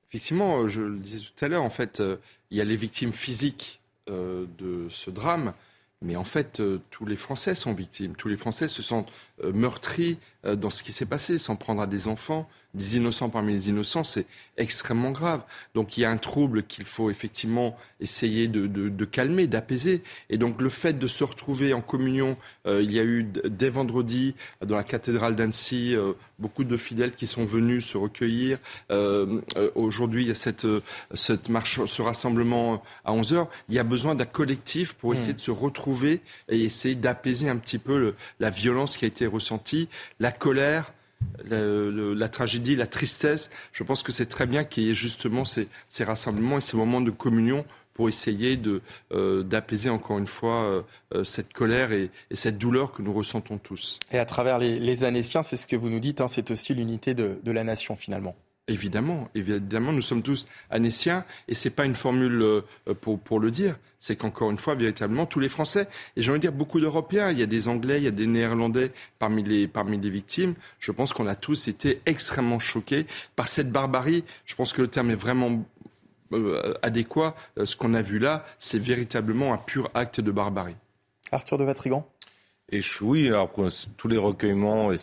Effectivement, euh, je le disais tout à l'heure, en fait, il y a les victimes physiques de ce drame, mais en fait, tous les Français sont victimes. Tous les Français se sentent meurtris dans ce qui s'est passé, sans prendre à des enfants, des innocents parmi les innocents, c'est extrêmement grave. Donc il y a un trouble qu'il faut effectivement essayer de, calmer, d'apaiser. Et donc le fait de se retrouver en communion, euh, il y a eu dès vendredi dans la cathédrale d'Annecy euh, beaucoup de fidèles qui sont venus se recueillir. Euh, aujourd'hui, il y a cette, cette marche, ce rassemblement à 11 heures. Il y a besoin d'un collectif pour essayer hmm. de se retrouver et essayer d'apaiser un petit peu la violence qui a été la colère la, tragédie, la tristesse. Je pense que c'est très bien qu'il y ait justement ces, rassemblements et ces moments de communion pour essayer euh, d'apaiser encore une fois euh, euh, cette colère et, cette douleur que nous ressentons tous. Et à travers les, les Annéciens, c'est ce que vous nous dites, hein, c'est aussi l'unité de la nation finalement. Évidemment, évidemment, nous sommes tous anéciens et c'est pas une formule euh, pour, pour le dire. C'est qu'encore une fois, véritablement, tous les Français, et j'ai envie de dire beaucoup d'Européens, il y a des Anglais, il y a des Néerlandais parmi les, parmi les victimes. Je pense qu'on a tous été extrêmement choqués par cette barbarie. Je pense que le terme est vraiment euh, adéquat. Euh, ce qu'on a vu là, c'est véritablement un pur acte de barbarie. Arthur de Vatrigan et oui, alors tous les recueillements, et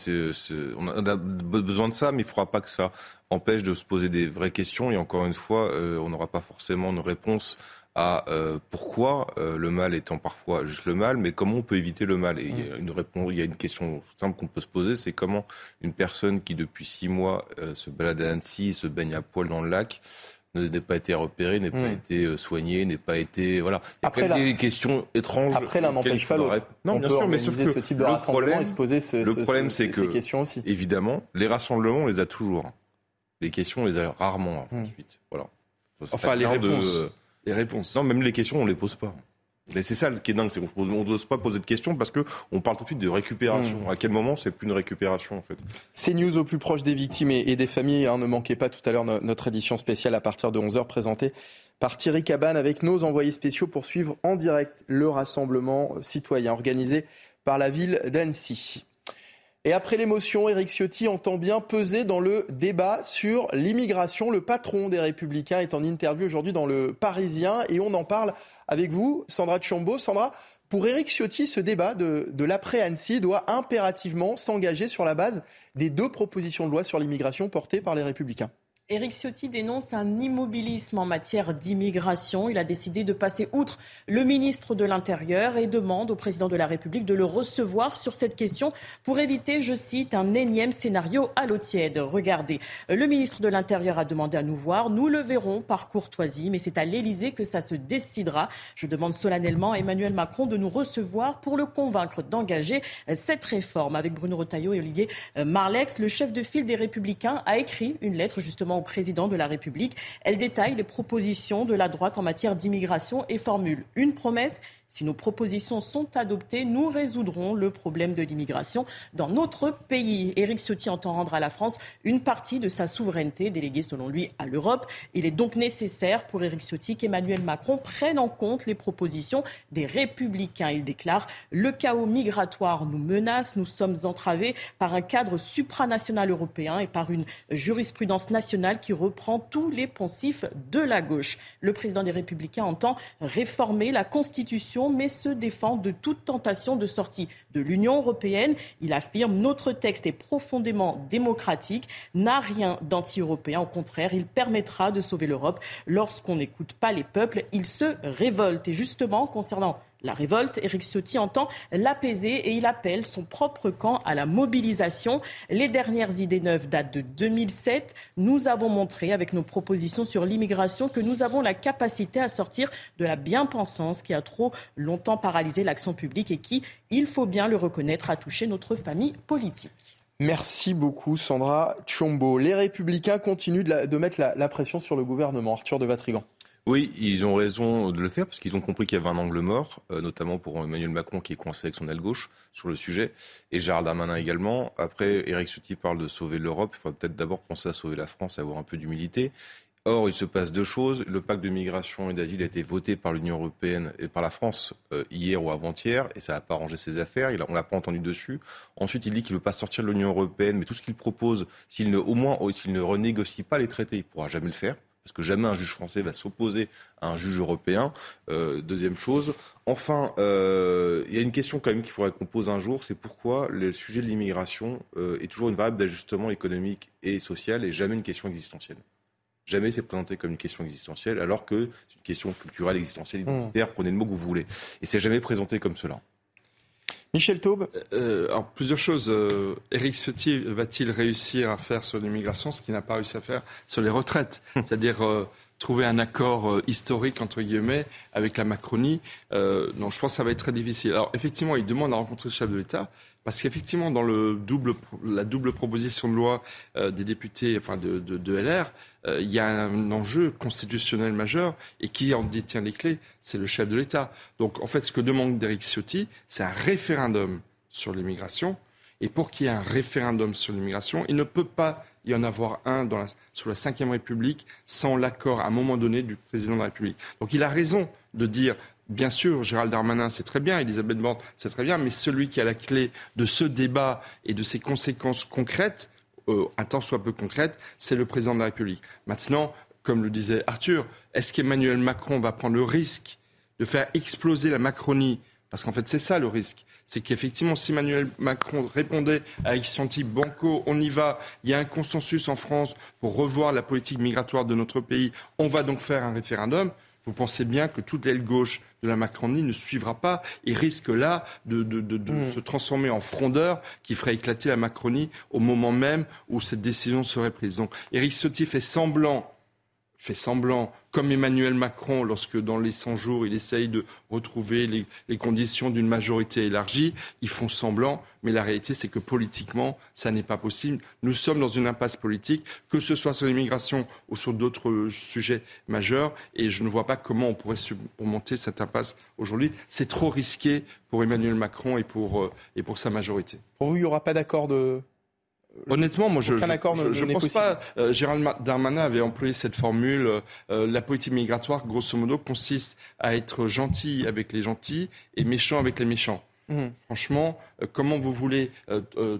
on a besoin de ça, mais il ne faudra pas que ça empêche de se poser des vraies questions. Et encore une fois, euh, on n'aura pas forcément une réponse à euh, pourquoi euh, le mal étant parfois juste le mal, mais comment on peut éviter le mal? Et il y a une réponse, il y a une question simple qu'on peut se poser, c'est comment une personne qui depuis six mois se balade à Annecy, se baigne à poil dans le lac, n'a pas été repérée, n'est pas été soignée, n'est pas été voilà. Il y a après des questions étranges. Après l'un n'empêche pas l'autre. Non, bien sûr, mais sauf que ce type de le problème, et se poser ce, le problème, c'est que questions aussi. évidemment, les rassemblements, on les a toujours. Les questions, on les a rarement hmm. ensuite. Voilà. Enfin, les réponses. Les réponses. Non, même les questions, on les pose pas. Mais c'est ça qui est dingue, c'est qu'on n'ose pas poser de questions parce qu'on parle tout de suite de récupération. Hmm. À quel moment c'est plus une récupération en fait C'est news au plus proche des victimes et, des familles. Hein. ne manquez pas tout à l'heure notre édition spéciale à partir de 11h présentée par Thierry Cabane avec nos envoyés spéciaux pour suivre en direct le rassemblement citoyen organisé par la ville d'Annecy. Et après l'émotion, Éric Ciotti entend bien peser dans le débat sur l'immigration. Le patron des Républicains est en interview aujourd'hui dans le Parisien et on en parle avec vous, Sandra Tchombo. Sandra, pour Éric Ciotti, ce débat de, de l'après-Annecy doit impérativement s'engager sur la base des deux propositions de loi sur l'immigration portées par les Républicains. Éric Ciotti dénonce un immobilisme en matière d'immigration. Il a décidé de passer outre le ministre de l'Intérieur et demande au président de la République de le recevoir sur cette question pour éviter, je cite, un énième scénario à l'eau tiède. Regardez, le ministre de l'Intérieur a demandé à nous voir. Nous le verrons par courtoisie, mais c'est à l'Élysée que ça se décidera. Je demande solennellement à Emmanuel Macron de nous recevoir pour le convaincre d'engager cette réforme. Avec Bruno Retailleau et Olivier Marlex, le chef de file des Républicains a écrit une lettre justement au président de la République. Elle détaille les propositions de la droite en matière d'immigration et formule une promesse Si nos propositions sont adoptées, nous résoudrons le problème de l'immigration dans notre pays. Éric Ciotti entend rendre à la France une partie de sa souveraineté déléguée selon lui à l'Europe. Il est donc nécessaire pour Éric Ciotti qu'Emmanuel Macron prenne en compte les propositions des républicains. Il déclare Le chaos migratoire nous menace, nous sommes entravés par un cadre supranational européen et par une jurisprudence nationale qui reprend tous les poncifs de la gauche. Le président des républicains entend réformer la Constitution mais se défend de toute tentation de sortie de l'Union européenne. Il affirme notre texte est profondément démocratique, n'a rien d'anti-européen. Au contraire, il permettra de sauver l'Europe. Lorsqu'on n'écoute pas les peuples, ils se révoltent. Et justement, concernant la révolte. Éric Ciotti entend l'apaiser et il appelle son propre camp à la mobilisation. Les dernières idées neuves datent de 2007. Nous avons montré avec nos propositions sur l'immigration que nous avons la capacité à sortir de la bien-pensance qui a trop longtemps paralysé l'action publique et qui, il faut bien le reconnaître, a touché notre famille politique. Merci beaucoup Sandra Chombo. Les républicains continuent de, mettre la, la, pression sur le gouvernement. Arthur de Vatrigan. Oui, ils ont raison de le faire parce qu'ils ont compris qu'il y avait un angle mort, euh, notamment pour Emmanuel Macron qui est coincé avec son aile gauche sur le sujet, et Gérald Darmanin également. Après, Éric Ciotti parle de sauver l'Europe. Il faudrait peut-être d'abord penser à sauver la France, avoir un peu d'humilité. Or, il se passe deux choses. Le pacte de migration et d'asile a été voté par l'Union européenne et par la France euh, hier ou avant-hier, et ça n'a pas arrangé ses affaires. On l'a pas entendu dessus. Ensuite, il dit qu'il ne veut pas sortir de l'Union européenne, mais tout ce qu'il propose, s'il ne, au moins, s'il ne renégocie pas les traités, il ne pourra jamais le faire parce que jamais un juge français va s'opposer à un juge européen. Euh, deuxième chose. Enfin, euh, il y a une question quand même qu'il faudrait qu'on pose un jour, c'est pourquoi le sujet de l'immigration euh, est toujours une variable d'ajustement économique et social et jamais une question existentielle. Jamais c'est présenté comme une question existentielle, alors que c'est une question culturelle, existentielle, identitaire, prenez le mot que vous voulez. Et c'est jamais présenté comme cela. Michel Taube euh, Alors, plusieurs choses. Euh, Éric Ciotti va-t-il réussir à faire sur l'immigration ce qu'il n'a pas réussi à faire sur les retraites C'est-à-dire euh, trouver un accord historique, entre guillemets, avec la Macronie. non, je pense que ça va être très difficile. Alors, effectivement, il demande à rencontrer le chef de l'État. Parce qu'effectivement, dans la double proposition de loi des députés, enfin de, LR, euh, il y a un enjeu constitutionnel majeur et qui en détient les clés, c'est le chef de l'État. Donc en fait, ce que demande Derek Ciotti, c'est un référendum sur l'immigration. Et pour qu'il y ait un référendum sur l'immigration, il ne peut pas y en avoir un dans la, la Ve République sans l'accord à un moment donné du président de la République. Donc il a raison de dire Bien sûr, Gérald Darmanin, c'est très bien, Elisabeth Borne, c'est très bien, mais celui qui a la clé de ce débat et de ses conséquences concrètes, euh, un temps soit peu concrète, c'est le président de la République. Maintenant, comme le disait Arthur, est-ce qu'Emmanuel Macron va prendre le risque de faire exploser la Macronie? Parce qu'en fait, c'est ça le risque. C'est qu'effectivement, si Emmanuel Macron répondait à type Banco, on y va, il y a un consensus en France pour revoir la politique migratoire de notre pays, on va donc faire un référendum vous pensez bien que toute l'aile gauche de la Macronie ne suivra pas et risque là de, mm. se transformer en frondeur qui ferait éclater la Macronie au moment même où cette décision serait prise. Donc Éric Ciotti fait semblant fait semblant, comme Emmanuel Macron, lorsque dans les 100 jours, il essaye de retrouver les, conditions d'une majorité élargie, ils font semblant, mais la réalité, c'est que politiquement, ça n'est pas possible. Nous sommes dans une impasse politique, que ce soit sur l'immigration ou sur d'autres sujets majeurs, et je ne vois pas comment on pourrait surmonter cette impasse aujourd'hui. C'est trop risqué pour Emmanuel Macron et pour, euh, et pour sa majorité. Pour vous, il n'y aura pas d'accord de, Honnêtement, moi, je ne pense pas. Euh, Gérald Darmanin avait employé cette formule. Euh, la politique migratoire, grosso modo, consiste à être gentil avec les gentils et méchant avec les méchants. Mmh. Franchement, euh, comment vous voulez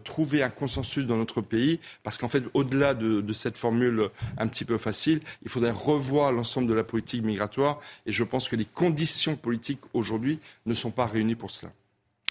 trouver un consensus dans notre pays? Parce qu'en fait, au-delà de, de, cette formule un petit peu facile, il faudrait revoir l'ensemble de la politique migratoire. Et je pense que les conditions politiques aujourd'hui ne sont pas réunies pour cela.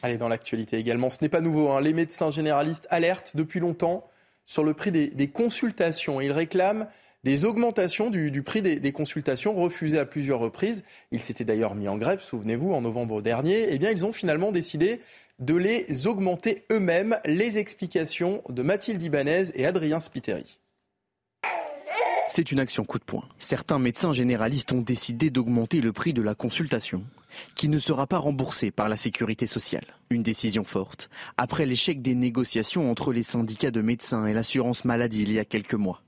Allez, dans l'actualité également, ce n'est pas nouveau. Hein. Les médecins généralistes alertent depuis longtemps sur le prix des, consultations. Ils réclament des augmentations du, prix des, consultations refusées à plusieurs reprises. Ils s'étaient d'ailleurs mis en grève, souvenez-vous, en novembre dernier. Eh bien, ils ont finalement décidé de les augmenter eux-mêmes. Les explications de Mathilde Ibanez et Adrien Spiteri. C'est une action coup de poing. Certains médecins généralistes ont décidé d'augmenter le prix de la consultation qui ne sera pas remboursé par la sécurité sociale. Une décision forte, après l'échec des négociations entre les syndicats de médecins et l'assurance maladie il y a quelques mois.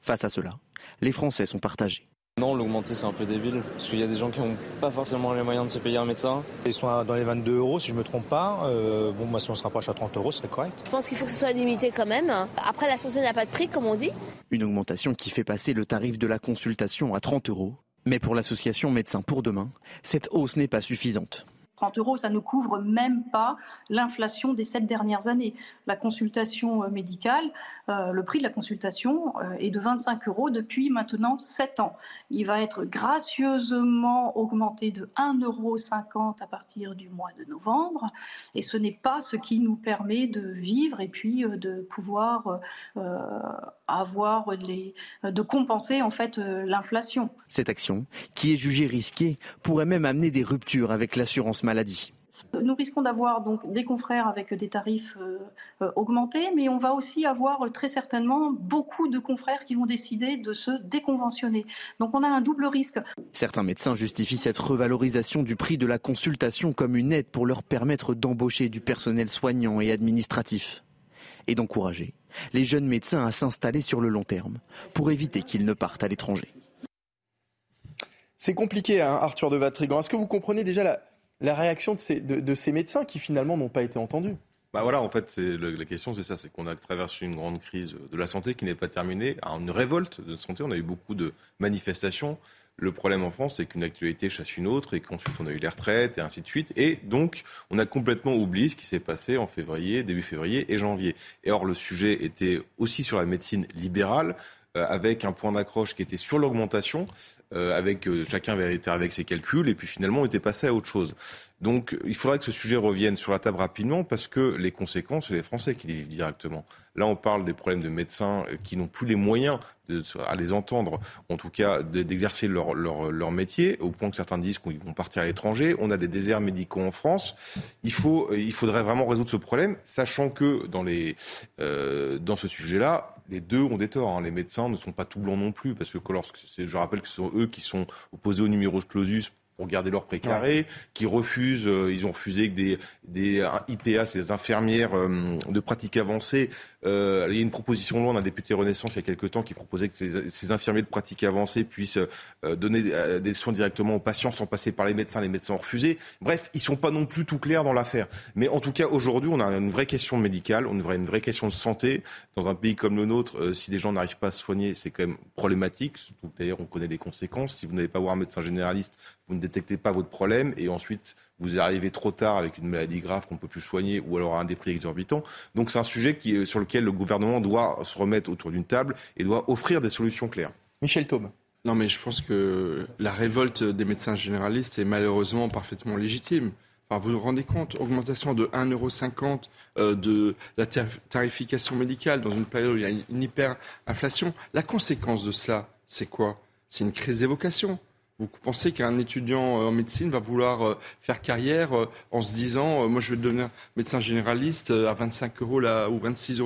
Face à cela, les Français sont partagés. Non, l'augmenter c'est un peu débile, parce qu'il y a des gens qui n'ont pas forcément les moyens de se payer un médecin. Ils sont dans les 22 euros si je ne me trompe pas. Euh, bon, moi si on se rapproche à 30 euros, ce serait correct. Je pense qu'il faut que ce soit limité quand même. Après, la santé n'a pas de prix, comme on dit. Une augmentation qui fait passer le tarif de la consultation à 30 euros. Mais pour l'association Médecins pour demain, cette hausse n'est pas suffisante. 30 euros, ça ne couvre même pas l'inflation des sept dernières années. La consultation euh, médicale, euh, le prix de la consultation euh, est de 25 euros depuis maintenant 7 ans. Il va être gracieusement augmenté de 1,50 euro à partir du mois de novembre. Et ce n'est pas ce qui nous permet de vivre et puis de pouvoir avoir les, de compenser en fait l'inflation. Cette action, qui est jugée risquée, pourrait même amener des ruptures avec l'assurance maladie. Nous risquons d'avoir donc des confrères avec des tarifs euh, euh, augmentés, mais on va aussi avoir euh, très certainement beaucoup de confrères qui vont décider de se déconventionner. Donc on a un double risque. Certains médecins justifient cette revalorisation du prix de la consultation comme une aide pour leur permettre d'embaucher du personnel soignant et administratif et d'encourager les jeunes médecins à s'installer sur le long terme pour éviter qu'ils ne partent à l'étranger. C'est compliqué, hein, Arthur de Vatrigan. Est-ce que vous comprenez déjà la, la réaction de ces, de, ces médecins qui finalement n'ont pas été entendus? Bah voilà, en fait, la question, c'est ça, c'est qu'on a traversé une grande crise de la santé qui n'est pas terminée, une révolte de santé. On a eu beaucoup de manifestations. Le problème en France, c'est qu'une actualité chasse une autre et qu'ensuite on a eu les retraites et ainsi de suite. Et donc, on a complètement oublié ce qui s'est passé en février, début février et janvier. Et or, le sujet était aussi sur la médecine libérale, euh, avec un point d'accroche qui était sur l'augmentation. Euh, avec euh, chacun avec ses calculs et puis finalement on était passé à autre chose. Donc il faudrait que ce sujet revienne sur la table rapidement parce que les conséquences, c'est les Français qui les vivent directement. Là, on parle des problèmes de médecins euh, qui n'ont plus les moyens, de, à les entendre, en tout cas d'exercer leur, leur, leur, métier, au point que certains disent qu'ils vont partir à l'étranger. On a des déserts médicaux en France. Il, faut, il faudrait vraiment résoudre ce problème, sachant que dans, les, euh, dans ce sujet-là, les deux ont des torts. Hein. Les médecins ne sont pas tout blancs non plus, parce que lorsque je rappelle que ce sont eux qui sont opposés au numerus clausus pour garder leur précaré, qui refusent, euh, ils ont refusé que des, des IPA, c'est des infirmières euh, de pratique avancée. Euh, il y a une proposition de loi d'un député Renaissance il y a quelques temps qui proposait que ces, infirmiers de pratique avancée puissent donner des soins directement aux patients sans passer par les médecins. Les médecins ont refusé. Bref, ils sont pas non plus tout clairs dans l'affaire. Mais en tout cas, aujourd'hui, on a une vraie question médicale, on a une vraie, question de santé. Dans un pays comme le nôtre, si des gens n'arrivent pas à se soigner, c'est quand même problématique. D'ailleurs, on connaît les conséquences. Si vous n'allez pas voir un médecin généraliste, vous ne détectez pas votre problème et ensuite vous arrivez trop tard avec une maladie grave qu'on ne peut plus soigner ou alors à un des prix exorbitants. Donc c'est un sujet qui, sur lequel le gouvernement doit se remettre autour d'une table et doit offrir des solutions claires. Michel Thaume. Non mais je pense que la révolte des médecins généralistes est malheureusement parfaitement légitime. Enfin, vous vous rendez compte, augmentation de 1,50€ euh, de la tarification médicale dans une période où il y a une hyperinflation. La conséquence de cela, c'est quoi? C'est une crise d'évocation. Vous pensez qu'un étudiant en médecine va vouloir euh, faire carrière euh, en se disant euh, moi je vais devenir médecin généraliste à 25 euros la, ou 26,50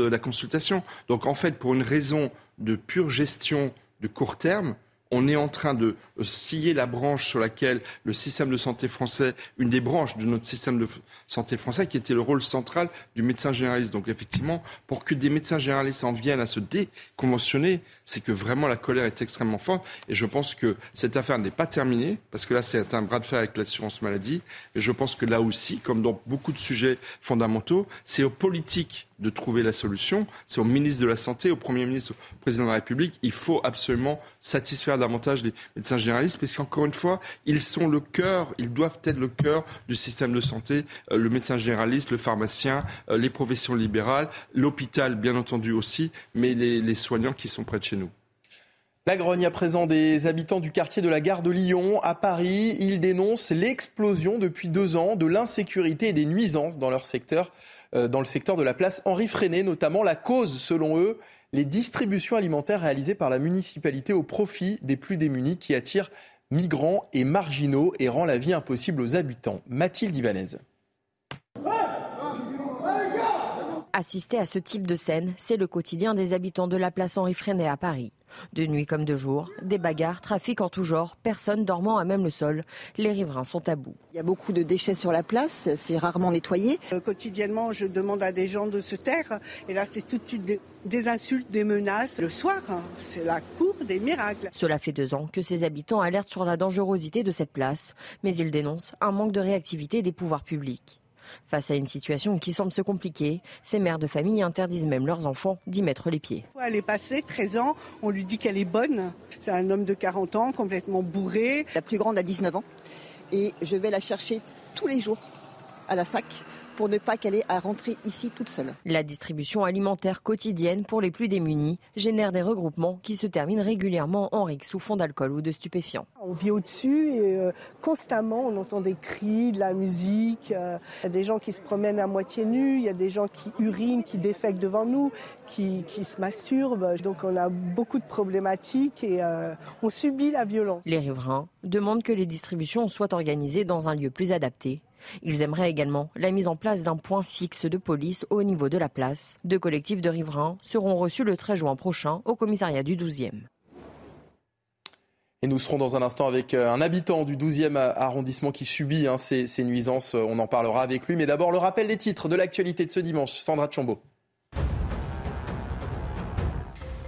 euros la consultation. Donc en fait, pour une raison de pure gestion de court terme, on est en train de scier la branche sur laquelle le système de santé français, une des branches de notre système de santé français, qui était le rôle central du médecin généraliste. Donc effectivement, pour que des médecins généralistes en viennent à se déconventionner, c'est que vraiment la colère est extrêmement forte. Et je pense que cette affaire n'est pas terminée, parce que là, c'est un bras de fer avec l'assurance maladie. Et je pense que là aussi, comme dans beaucoup de sujets fondamentaux, c'est aux politiques de trouver la solution. C'est au ministre de la Santé, au Premier ministre, au Président de la République. Il faut absolument satisfaire davantage les médecins généralistes, parce qu'encore une fois, ils sont le cœur, ils doivent être le cœur du système de santé. Euh, le médecin généraliste, le pharmacien, euh, les professions libérales, l'hôpital, bien entendu aussi, mais les, soignants qui sont près de chez la grogne à présent des habitants du quartier de la gare de Lyon à Paris. Ils dénoncent l'explosion depuis deux ans de l'insécurité et des nuisances dans leur secteur, euh, dans le secteur de la place Henri Freinet, notamment la cause, selon eux, les distributions alimentaires réalisées par la municipalité au profit des plus démunis qui attirent migrants et marginaux et rend la vie impossible aux habitants. Mathilde Ibanez. Assister à ce type de scène, c'est le quotidien des habitants de la place Henri Freinet à Paris. De nuit comme de jour, des bagarres, trafic en tout genre, personne dormant à même le sol. Les riverains sont à bout. Il y a beaucoup de déchets sur la place, c'est rarement nettoyé. Euh, quotidiennement, je demande à des gens de se taire. Et là, c'est tout de suite des, insultes, des menaces. Le soir, hein, c'est la cour des miracles. Cela fait deux ans que ses habitants alertent sur la dangerosité de cette place, mais ils dénoncent un manque de réactivité des pouvoirs publics. Face à une situation qui semble se compliquer, ces mères de famille interdisent même leurs enfants d'y mettre les pieds. Elle est passée, 13 ans, on lui dit qu'elle est bonne. C'est un homme de 40 ans, complètement bourré. La plus grande a 19 ans et je vais la chercher tous les jours à la fac pour ne pas qu'elle ait à rentrer ici toute seule. La distribution alimentaire quotidienne pour les plus démunis génère des regroupements qui se terminent régulièrement en rixe sous fond d'alcool ou de stupéfiants. On vit au-dessus et euh, constamment on entend des cris, de la musique. euh, Il y a des gens qui se promènent à moitié nus, il y a des gens qui urinent, qui défèquent devant nous, qui, qui se masturbent. Donc on a beaucoup de problématiques et euh, on subit la violence. Les riverains demandent que les distributions soient organisées dans un lieu plus adapté. Ils aimeraient également la mise en place d'un point fixe de police au niveau de la place. Deux collectifs de riverains seront reçus le 13 juin prochain au commissariat du 12e. Et nous serons dans un instant avec euh, un habitant du 12e arrondissement qui subit hein, ces, ces nuisances. On en parlera avec lui. Mais d'abord, le rappel des titres de l'actualité de ce dimanche. Sandra Chambaud.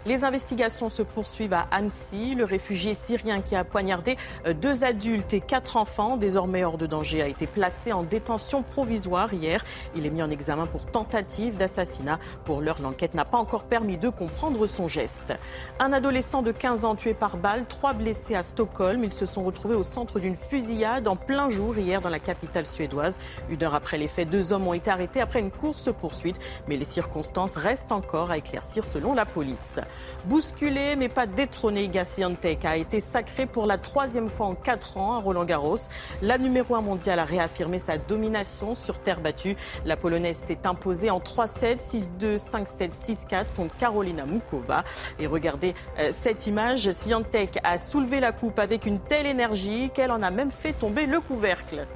Les investigations se poursuivent à Annecy. Le réfugié syrien qui a poignardé euh, deux adultes et quatre enfants, désormais hors de danger, a été placé en détention provisoire hier. Il est mis en examen pour tentative d'assassinat. Pour l'heure, l'enquête n'a pas encore permis de comprendre son geste. Un adolescent de 15 ans tué par balle, trois blessés à Stockholm. Ils se sont retrouvés au centre d'une fusillade en plein jour hier dans la capitale suédoise. Une heure après les faits, deux hommes ont été arrêtés après une course-poursuite. Mais les circonstances restent encore à éclaircir selon la police. Bousculé mais pas détrôné, Iga Swiatek a été sacré pour la troisième fois en quatre ans à Roland Garros. La numéro 1 mondiale a réaffirmé sa domination sur terre battue. La Polonaise s'est imposée en 3-7, 6-2, 5-7, 6-4 contre Karolina Mukova. Et regardez euh, cette image, Swiatek a soulevé la coupe avec une telle énergie qu'elle en a même fait tomber le couvercle.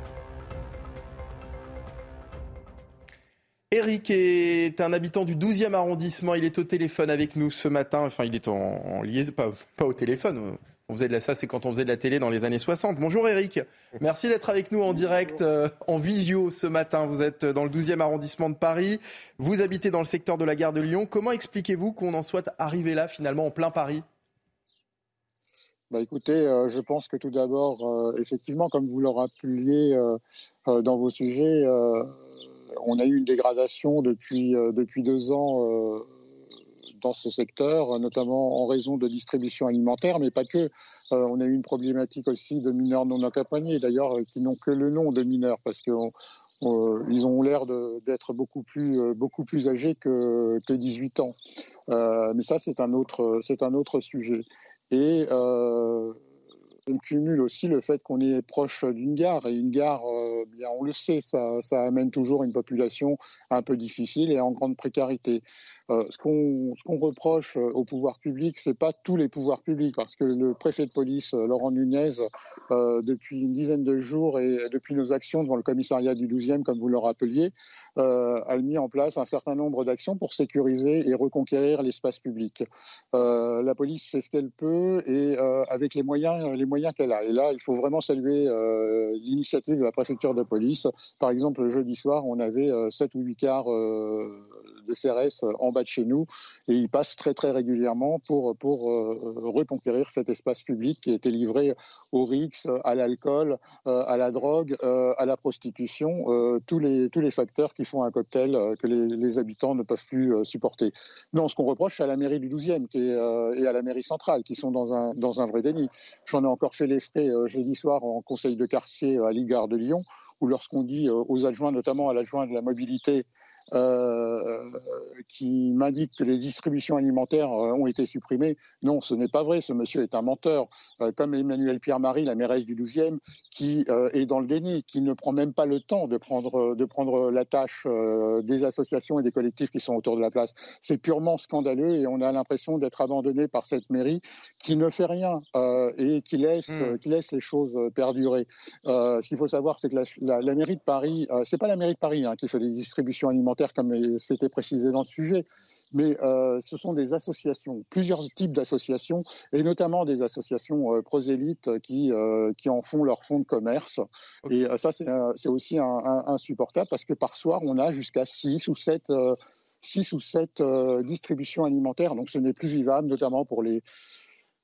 Eric est un habitant du 12e arrondissement. Il est au téléphone avec nous ce matin. Enfin, il est en, liaison, pas, au téléphone. On faisait de la, ça, c'est quand on faisait de la télé dans les années 60. Bonjour Eric. Merci d'être avec nous en direct, euh, en visio ce matin. Vous êtes dans le 12e arrondissement de Paris. Vous habitez dans le secteur de la gare de Lyon. Comment expliquez-vous qu'on en soit arrivé là, finalement, en plein Paris? Bah écoutez, euh, je pense que tout d'abord, euh, effectivement, comme vous le rappeliez dans vos sujets, on a eu une dégradation depuis, euh, depuis deux ans euh, dans ce secteur, notamment en raison de distribution alimentaire, mais pas que. Euh, on a eu une problématique aussi de mineurs non accompagnés, d'ailleurs, qui n'ont que le nom de mineurs, parce qu'ils ont l'air d'être beaucoup plus, beaucoup plus âgés que, que 18 ans. Mais ça, c'est un autre, un autre sujet. Et on cumule aussi le fait qu'on est proche d'une gare. Et une gare, euh, bien, on le sait, ça, ça amène toujours une population un peu difficile et en grande précarité. Euh, ce qu'on qu'on reproche euh, au pouvoir public, c'est pas tous les pouvoirs publics, parce que le préfet de police, euh, Laurent Nunez, depuis une dizaine de jours et depuis nos actions devant le commissariat du 12e, comme vous le rappeliez, a mis en place un certain nombre d'actions pour sécuriser et reconquérir l'espace public. La police fait ce qu'elle peut et avec les moyens, qu'elle a. Et là, il faut vraiment saluer l'initiative de la préfecture de police. Par exemple, le jeudi soir, on avait euh, 7 ou 8 cars euh, de CRS en bas de chez nous et ils passent très très régulièrement pour, pour euh, reconquérir cet espace public qui était livré au RIX, à l'alcool, euh, à la drogue, euh, à la prostitution, euh, tous, les, tous les facteurs qui font un cocktail euh, que les, habitants ne peuvent plus euh, supporter. Non, ce qu'on reproche, c'est à la mairie du 12e qui est, euh, et à la mairie centrale qui sont dans un, dans un vrai déni. J'en ai encore fait les euh, jeudi soir en conseil de quartier euh, à l'Igare de Lyon, où lorsqu'on dit euh, aux adjoints, notamment à l'adjoint de la mobilité, euh, qui m'indique que les distributions alimentaires euh, ont été supprimées. Non, ce n'est pas vrai. Ce monsieur est un menteur, euh, comme Emmanuel Pierre-Marie, la mairesse du 12e, qui euh, est dans le déni, qui ne prend même pas le temps de prendre, de prendre la tâche des associations et des collectifs qui sont autour de la place. C'est purement scandaleux et on a l'impression d'être abandonné par cette mairie qui ne fait rien et qui laisse, euh, qui laisse les choses perdurer. Ce qu'il faut savoir, c'est que la, la- la mairie de Paris, c'est pas la mairie de Paris hein, qui fait les distributions alimentaires comme c'était précisé dans le sujet. mais euh, ce sont des associations, plusieurs types d'associations, et notamment des associations euh, prosélytes qui, euh, qui en font leur fonds de commerce. Et ça, c'est aussi insupportable parce que par soir, on a jusqu'à 6 ou 7 euh, six ou sept euh, distributions alimentaires, donc ce n'est plus vivable, notamment pour les,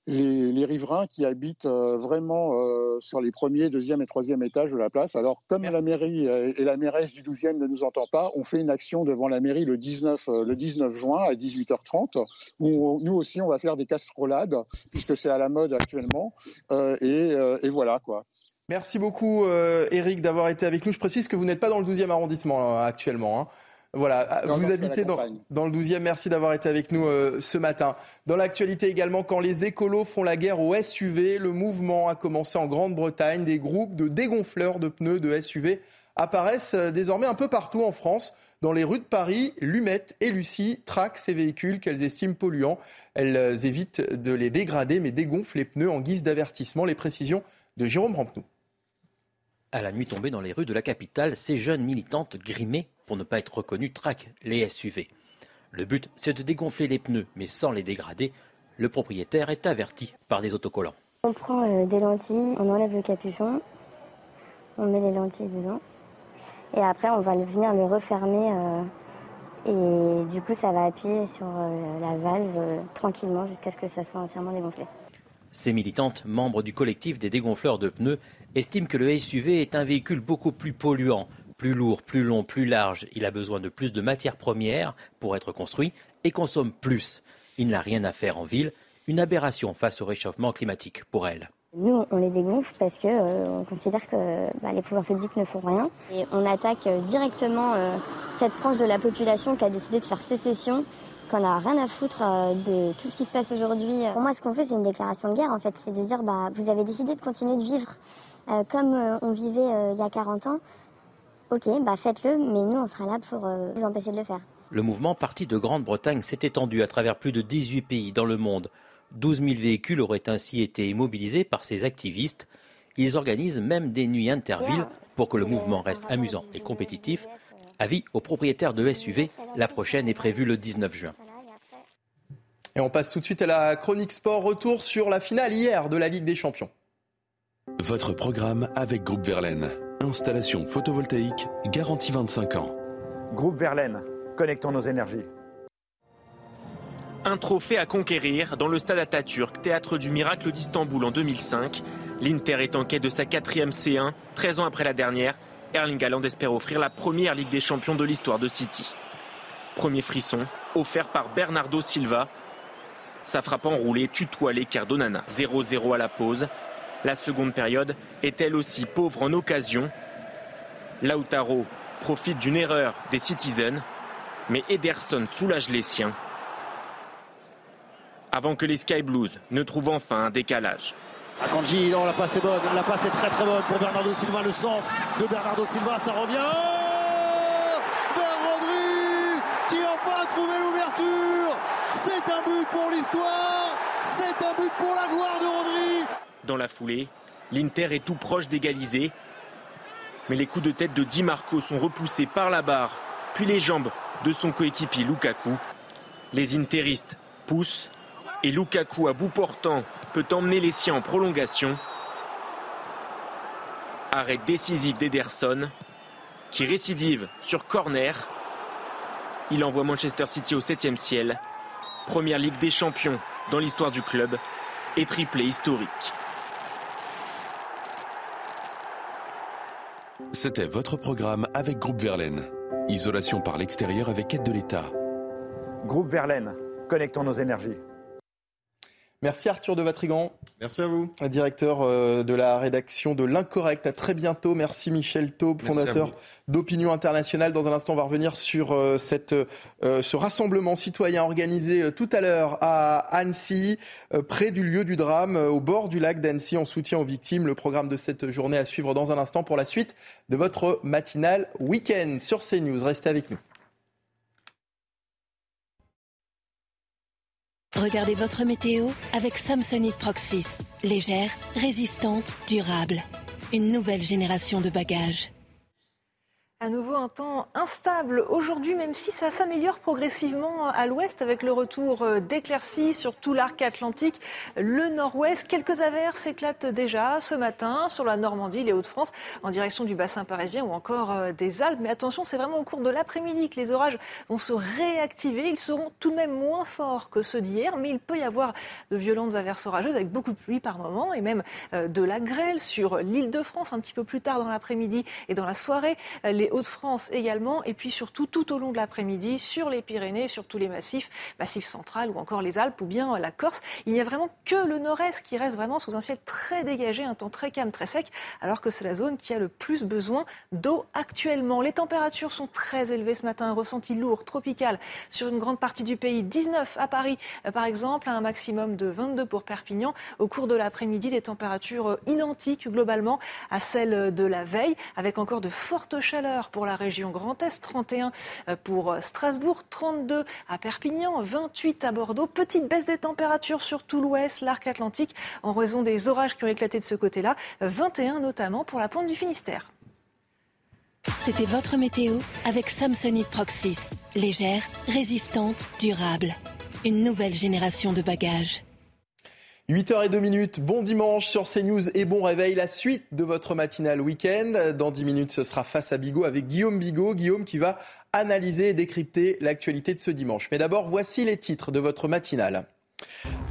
les, les riverains qui habitent euh, vraiment euh, sur les premiers, deuxième et troisième étages de la place. Alors, comme la mairie euh, et la mairesse du 12e ne nous entend pas, on fait une action devant la mairie le 19, euh, le 19 juin à 18h30, où nous aussi, on va faire des casserolades, puisque c'est à la mode actuellement. Euh, et, euh, et voilà, quoi. Merci beaucoup, euh, Eric, d'avoir été avec nous. Je précise que vous n'êtes pas dans le 12e arrondissement actuellement. hein. Voilà, Ah, Non, vous non, habitez dans le 12e. Merci d'avoir été avec nous euh, ce matin. Dans l'actualité également, quand les écolos font la guerre aux SUV, le mouvement a commencé en Grande-Bretagne. Des groupes de dégonfleurs de pneus de SUV apparaissent euh, désormais un peu partout en France. Dans les rues de Paris, Lumette et Lucie traquent ces véhicules qu'elles estiment polluants. Elles euh, évitent de les dégrader mais dégonflent les pneus en guise d'avertissement. Les précisions de Jérôme Rampenou. À la nuit tombée dans les rues de la capitale, ces jeunes militantes grimées pour ne pas être reconnues traquent les SUV. Le but, c'est de dégonfler les pneus, mais sans les dégrader. Le propriétaire est averti par des autocollants. On prend euh, des lentilles, on enlève le capuchon, on met les lentilles dedans. Et après, on va venir le refermer. euh, et du coup, ça va appuyer sur euh, la valve tranquillement jusqu'à ce que ça soit entièrement dégonflé. Ces militantes, membres du collectif des dégonfleurs de pneus, estiment que le SUV est un véhicule beaucoup plus polluant, plus lourd, plus long, plus large. Il a besoin de plus de matières premières pour être construit et consomme plus. Il n'a rien à faire en ville, une aberration face au réchauffement climatique pour elles. Nous, on les dégonfle parce que euh, on considère que bah, les pouvoirs publics ne font rien. Et on attaque euh, directement euh, cette frange de la population qui a décidé de faire sécession, qu'on n'a rien à foutre de tout ce qui se passe aujourd'hui. Pour moi, ce qu'on fait, c'est une déclaration de guerre, en fait. C'est de dire, bah, vous avez décidé de continuer de vivre euh, comme euh, on vivait euh, il y a 40 ans. Ok, bah faites-le, mais nous, on sera là pour euh, vous empêcher de le faire. Le mouvement parti de Grande-Bretagne s'est étendu à travers plus de 18 pays dans le monde. 12 000 véhicules auraient ainsi été mobilisés par ces activistes. Ils organisent même des nuits intervilles pour que le mouvement reste amusant et compétitif. Avis aux propriétaires de SUV, la prochaine est prévue le 19 juin. Et on passe tout de suite à la chronique sport. Retour sur la finale hier de la Ligue des Champions. Votre programme avec Groupe Verlaine. Installation photovoltaïque garantie 25 ans. Groupe Verlaine, connectons nos énergies. Un trophée à conquérir dans le stade Atatürk, théâtre du miracle d'Istanbul en 2005. L'Inter est en quête de sa quatrième C1, 13 ans après la dernière. Erling Haaland espère offrir la première Ligue des Champions de l'histoire de City. Premier frisson, offert par Bernardo Silva. Sa frappe enroulée tutoie les Cardonana. 0-0 à la pause. La seconde période est elle aussi pauvre en occasion. Lautaro profite d'une erreur des Citizens, mais Ederson soulage les siens avant que les Sky Blues ne trouvent enfin un décalage. Akanji, non, la passe est bonne, la passe est très très bonne pour Bernardo Silva, le centre de Bernardo Silva, ça revient. Oh Vers Rodri qui enfin a trouvé l'ouverture. C'est un but pour l'histoire, c'est un but pour la gloire de Rodri. Dans la foulée, l'Inter est tout proche d'égaliser, mais les coups de tête de Di Marco sont repoussés par la barre, puis les jambes de son coéquipier Lukaku. Les Interistes poussent et Lukaku à bout portant peut emmener les siens en prolongation. Arrêt décisif d'Ederson qui récidive sur corner. Il envoie Manchester City au 7 ciel. Première Ligue des Champions dans l'histoire du club et triplé historique. C'était votre programme avec Groupe Verlaine. Isolation par l'extérieur avec aide de l'État. Groupe Verlaine, connectons nos énergies. Merci Arthur de Vatrigan. Merci à vous. Directeur euh, de la rédaction de l'Incorrect. À très bientôt. Merci Michel Taube, fondateur d'Opinion Internationale. Dans un instant, on va revenir sur euh, cette, euh, ce rassemblement citoyen organisé tout à l'heure à Annecy, près du lieu du drame, au bord du lac d'Annecy, en soutien aux victimes. Le programme de cette journée à suivre dans un instant pour la suite de votre matinale week-end sur CNews. Restez avec nous. Regardez votre météo avec Samsonite Proxys. Légère, résistante, durable. Une nouvelle génération de bagages. À nouveau un temps instable aujourd'hui, même si ça s'améliore progressivement à l'ouest avec le retour euh, d'éclaircies sur tout l'arc atlantique, le nord-ouest. Quelques averses s'éclatent déjà ce matin sur la Normandie, les Hauts-de-France, en direction du bassin parisien ou encore euh, des Alpes. Mais attention, c'est vraiment au cours de l'après-midi que les orages vont se réactiver. Ils seront tout de même moins forts que ceux d'hier, mais il peut y avoir de violentes averses orageuses avec beaucoup de pluie par moment et même euh, de la grêle sur l'île de France un petit peu plus tard dans l'après-midi et dans la soirée. Hauts-de-France également, et puis surtout tout au long de l'après-midi sur les Pyrénées, sur tous les massifs, massif central ou encore les Alpes ou bien la Corse. Il n'y a vraiment que le nord-est qui reste vraiment sous un ciel très dégagé, un temps très calme, très sec, alors que c'est la zone qui a le plus besoin d'eau actuellement. Les températures sont très élevées ce matin, ressenti lourd, tropical sur une grande partie du pays. 19 à Paris, euh, par exemple, un maximum de 22 pour Perpignan. Au cours de l'après-midi, des températures euh, identiques globalement à celles de la veille, avec encore de fortes chaleurs pour la région Grand Est, 31 euh, pour euh, Strasbourg, 32 à Perpignan, 28 à Bordeaux. Petite baisse des températures sur tout l'ouest, l'arc atlantique, en raison des orages qui ont éclaté de ce côté-là, 21 notamment pour la pointe du Finistère. C'était votre météo avec Samsonite Proxys. Légère, résistante, durable. Une nouvelle génération de bagages. 8h02 minutes, bon dimanche sur CNews et bon réveil. La suite de votre matinale week-end. Dans 10 minutes, ce sera face à Bigot avec Guillaume Bigot. Guillaume qui va analyser et décrypter l'actualité de ce dimanche. Mais d'abord, voici les titres de votre matinale.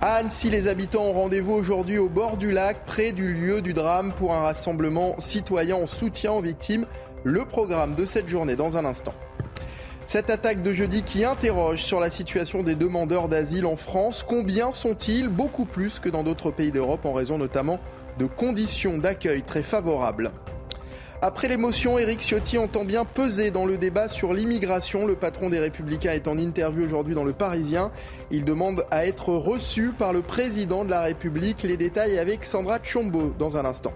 À Annecy, les habitants ont rendez-vous aujourd'hui au bord du lac, près du lieu du drame, pour un rassemblement citoyen en soutien aux victimes. Le programme de cette journée dans un instant. Cette attaque de jeudi qui interroge sur la situation des demandeurs d'asile en France. Combien sont-ils Beaucoup plus que dans d'autres pays d'Europe en raison notamment de conditions d'accueil très favorables? Après l'émotion, Éric Ciotti entend bien peser dans le débat sur l'immigration. Le patron des Républicains est en interview aujourd'hui dans Le Parisien. Il demande à être reçu par le président de la République. Les détails avec Sandra Chombo dans un instant.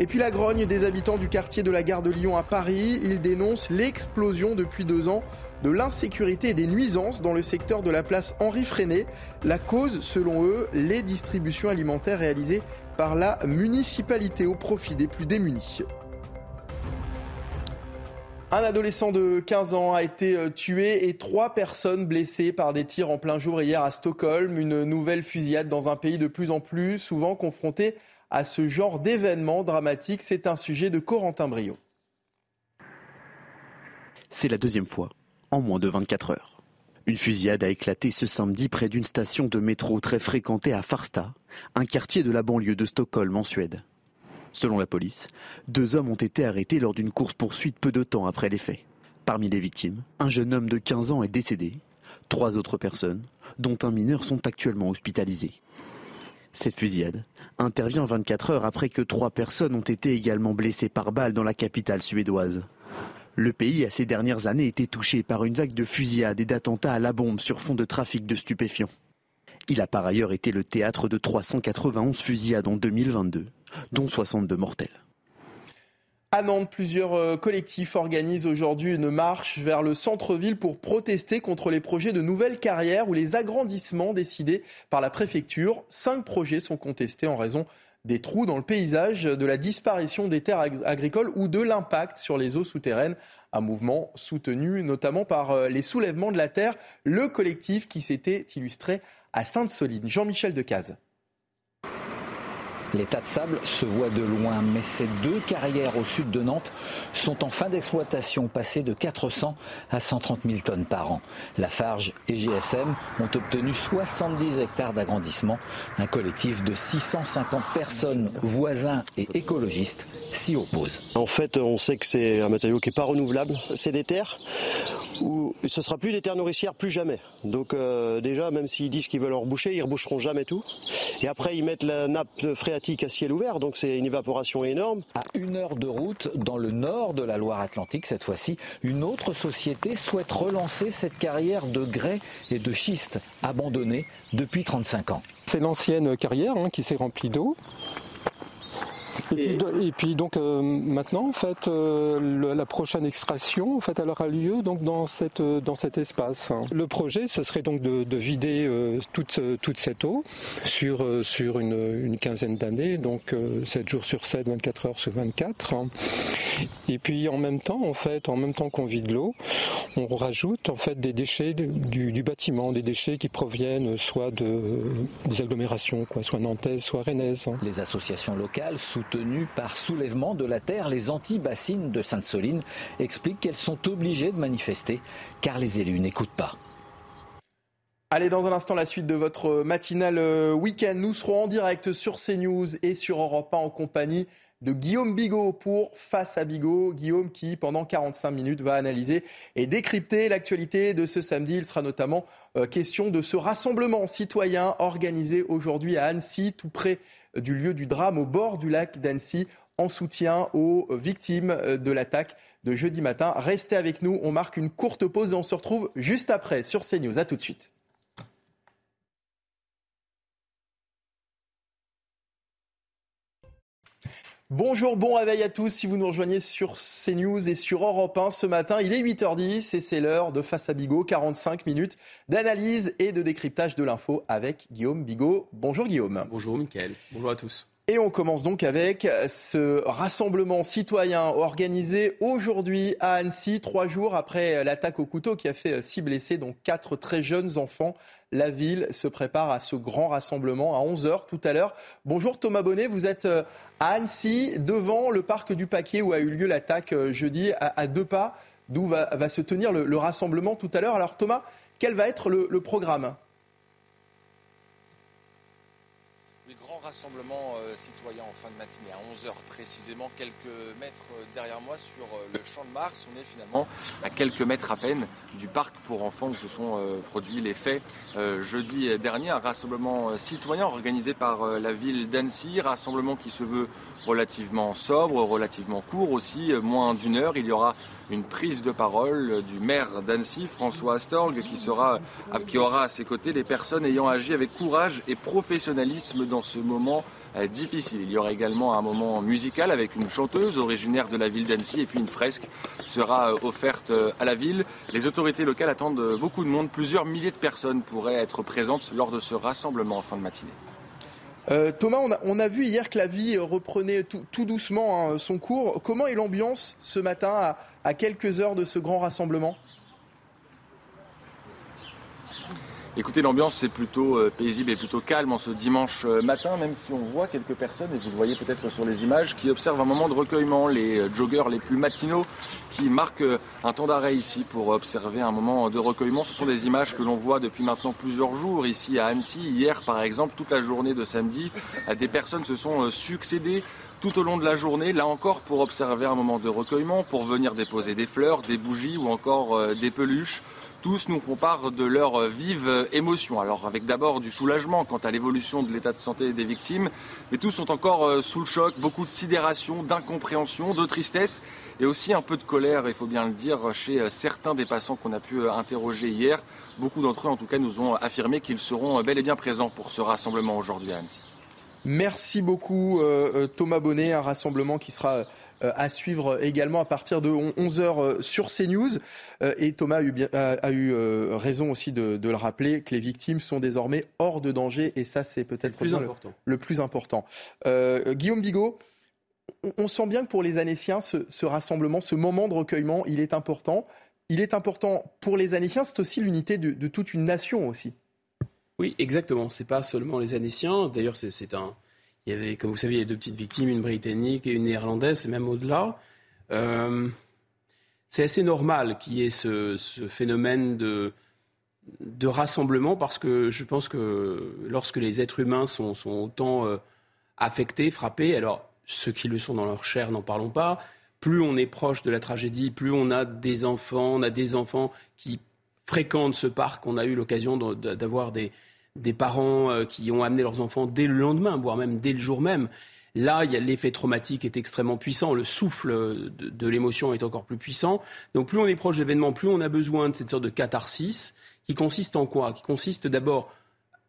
Et puis la grogne des habitants du quartier de la gare de Lyon à Paris. Ils dénoncent l'explosion depuis deux ans de l'insécurité et des nuisances dans le secteur de la place Henri Freinet. La cause, selon eux, les distributions alimentaires réalisées par la municipalité au profit des plus démunis. Un adolescent de 15 ans a été euh, tué et trois personnes blessées par des tirs en plein jour hier à Stockholm. Une nouvelle fusillade dans un pays de plus en plus souvent confronté à ce genre d'événement dramatique. C'est un sujet de Corentin Brio. C'est la deuxième fois en moins de 24 heures. Une fusillade a éclaté ce samedi près d'une station de métro très fréquentée à Farsta, un quartier de la banlieue de Stockholm en Suède. Selon la police, deux hommes ont été arrêtés lors d'une course-poursuite peu de temps après les faits. Parmi les victimes, un jeune homme de 15 ans est décédé. Trois autres personnes, dont un mineur, sont actuellement hospitalisées. Cette fusillade intervient 24 heures après que trois personnes ont été également blessées par balle dans la capitale suédoise. Le pays a ces dernières années été touché par une vague de fusillades et d'attentats à la bombe sur fond de trafic de stupéfiants. Il a par ailleurs été le théâtre de 391 fusillades en 2022, dont 62 mortels. À Nantes, plusieurs euh, collectifs organisent aujourd'hui une marche vers le centre-ville pour protester contre les projets de nouvelles carrières ou les agrandissements décidés par la préfecture. Cinq projets sont contestés en raison des trous dans le paysage, de la disparition des terres agricoles ou de l'impact sur les eaux souterraines. Un mouvement soutenu notamment par euh, les soulèvements de la terre, le collectif qui s'était illustré à Sainte-Soline. Jean-Michel Decaze. L'état de sable se voit de loin, mais ces deux carrières au sud de Nantes sont en fin d'exploitation, passées de 400 à 130 000 tonnes par an. Lafarge et GSM ont obtenu 70 hectares d'agrandissement. Un collectif de 650 personnes, voisins et écologistes, s'y opposent. En fait, on sait que c'est un matériau qui n'est pas renouvelable. C'est des terres où ce sera plus des terres nourricières, plus jamais. Donc euh, déjà, même s'ils disent qu'ils veulent en reboucher, ils reboucheront jamais tout. Et après, ils mettent la nappe phréatique à ciel ouvert, donc c'est une évaporation énorme. À une heure de route, dans le nord de la Loire-Atlantique, cette fois-ci, une autre société souhaite relancer cette carrière de grès et de schiste abandonnée depuis 35 ans. C'est l'ancienne carrière hein, qui s'est remplie d'eau. Et, puis, donc euh, maintenant, en fait, euh, la prochaine extraction, en fait, elle aura lieu donc dans cette dans cet espace. Le projet, ce serait donc de, vider euh, toute toute cette eau sur sur une, quinzaine d'années, donc 7 jours sur 7, 24 heures sur 24. Et puis en même temps, en fait, en même temps qu'on vide l'eau, on rajoute en fait des déchets du, du, bâtiment, des déchets qui proviennent soit de des agglomérations, quoi, soit nantaises, soit rennaises. Les associations locales soutenues par Soulèvement de la Terre, les anti-bassines de Sainte-Soline, expliquent qu'elles sont obligées de manifester car les élus n'écoutent pas. Allez, dans un instant, la suite de votre matinale euh, week-end. Nous serons en direct sur CNews et sur Europe 1 en compagnie de Guillaume Bigot pour Face à Bigot. Guillaume qui, pendant 45 minutes, va analyser et décrypter l'actualité de ce samedi. Il sera notamment euh, question de ce rassemblement citoyen organisé aujourd'hui à Annecy, tout près du lieu du drame, au bord du lac d'Annecy, en soutien aux victimes de l'attaque de jeudi matin. Restez avec nous, on marque une courte pause et on se retrouve juste après sur CNews. A tout de suite. Bonjour, bon réveil à tous. Si vous nous rejoignez sur CNews et sur Europe 1 ce matin, il est 8h10 et c'est l'heure de Face à Bigot, 45 minutes d'analyse et de décryptage de l'info avec Guillaume Bigot. Bonjour Guillaume. Bonjour Mickaël. Bonjour à tous. Et on commence donc avec ce rassemblement citoyen organisé aujourd'hui à Annecy, trois jours après l'attaque au couteau qui a fait six blessés, dont quatre très jeunes enfants. La ville se prépare à ce grand rassemblement à 11h tout à l'heure. Bonjour Thomas Bonnet, vous êtes à Annecy, devant le parc du Paquet où a eu lieu l'attaque euh, jeudi, à, deux pas d'où va, se tenir le, rassemblement tout à l'heure. Alors Thomas, quel va être le programme? Rassemblement euh, citoyen en fin de matinée à 11h précisément, quelques mètres derrière moi sur euh, le champ de Mars. On est finalement à quelques mètres à peine du parc pour enfants où se sont euh, produits les faits jeudi dernier. Un rassemblement citoyen organisé par la ville d'Annecy, rassemblement qui se veut relativement sobre, relativement court aussi, moins d'une heure. Il y aura une prise de parole du maire d'Annecy, François Astorg, qui, sera, qui aura à ses côtés les personnes ayant agi avec courage et professionnalisme dans ce moment euh, difficile. Il y aura également un moment musical avec une chanteuse originaire de la ville d'Annecy et puis une fresque sera euh, offerte euh, à la ville. Les autorités locales attendent beaucoup de monde. Plusieurs milliers de personnes pourraient être présentes lors de ce rassemblement en fin de matinée. Thomas, on a, vu hier que la vie reprenait tout, doucement hein, son cours. Comment est l'ambiance ce matin à quelques heures de ce grand rassemblement? Écoutez, l'ambiance est plutôt euh, paisible et plutôt calme en ce dimanche euh, matin, même si on voit quelques personnes, et vous le voyez peut-être sur les images, qui observent un moment de recueillement, les euh, joggeurs les plus matinaux qui marquent un temps d'arrêt ici pour observer un moment de recueillement. Ce sont des images que l'on voit depuis maintenant plusieurs jours ici à Annecy. Hier, par exemple, toute la journée de samedi, des personnes se sont succédées tout au long de la journée, là encore pour observer un moment de recueillement, pour venir déposer des fleurs, des bougies ou encore des peluches tous nous font part de leur vive émotion. Alors avec d'abord du soulagement quant à l'évolution de l'état de santé des victimes, mais tous sont encore euh, sous le choc, beaucoup de sidération, d'incompréhension, de tristesse et aussi un peu de colère, il faut bien le dire, chez euh, certains des passants qu'on a pu euh, interroger hier. Beaucoup d'entre eux en tout cas nous ont affirmé qu'ils seront bel et bien présents pour ce rassemblement aujourd'hui à Annecy. Merci beaucoup Thomas Bonnet, un rassemblement qui sera euh, à suivre également à partir de 11h euh, sur CNews. Euh, et Thomas a eu, a, eu raison aussi de, le rappeler que les victimes sont désormais hors de danger et ça c'est peut-être le, plus important. Guillaume Bigot, on, sent bien que pour les Annéciens, ce, rassemblement, ce moment de recueillement, il est important. Il est important pour les Annéciens, c'est aussi l'unité de, de, toute une nation aussi. Oui, exactement. C'est pas seulement les Annéciens. D'ailleurs, c'est un, il y avait, comme vous savez, il y a deux petites victimes, une britannique et une néerlandaise, et même au-delà. Euh, c'est assez normal qu'il y ait ce, phénomène de, rassemblement parce que je pense que lorsque les êtres humains sont, autant euh, affectés, frappés, alors ceux qui le sont dans leur chair, n'en parlons pas, plus on est proche de la tragédie, plus on a des enfants, on a des enfants qui fréquentent ce parc, on a eu l'occasion d'avoir des, des parents euh, qui ont amené leurs enfants dès le lendemain, voire même dès le jour même. Là, l'effet traumatique est extrêmement puissant, le souffle de, l'émotion est encore plus puissant. Donc plus on est proche d'événements, plus on a besoin de cette sorte de catharsis qui consiste en quoi? Qui consiste d'abord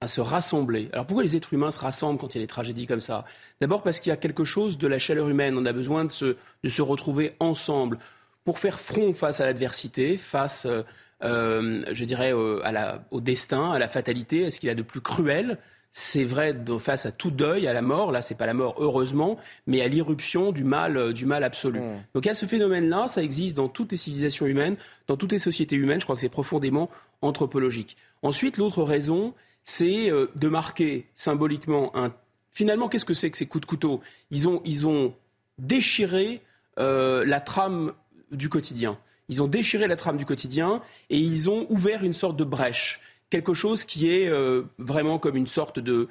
à se rassembler. Alors pourquoi les êtres humains se rassemblent quand il y a des tragédies comme ça? D'abord parce qu'il y a quelque chose de la chaleur humaine. On a besoin de se, de se retrouver ensemble pour faire front face à l'adversité, face, euh, je dirais, à la, au destin, à la fatalité, à ce qu'il a de plus cruel? C'est vrai face à tout deuil, à la mort. Là, c'est pas la mort, heureusement, mais à l'irruption du mal, euh, du mal absolu. Mmh. Donc, il y a ce phénomène-là, ça existe dans toutes les civilisations humaines, dans toutes les sociétés humaines. Je crois que c'est profondément anthropologique. Ensuite, l'autre raison, c'est euh, de marquer symboliquement un. Finalement, qu'est-ce que c'est que ces coups de couteau? Ils ont, ils ont déchiré euh, la trame du quotidien. Ils ont déchiré la trame du quotidien et ils ont ouvert une sorte de brèche quelque chose qui est euh, vraiment comme une sorte de,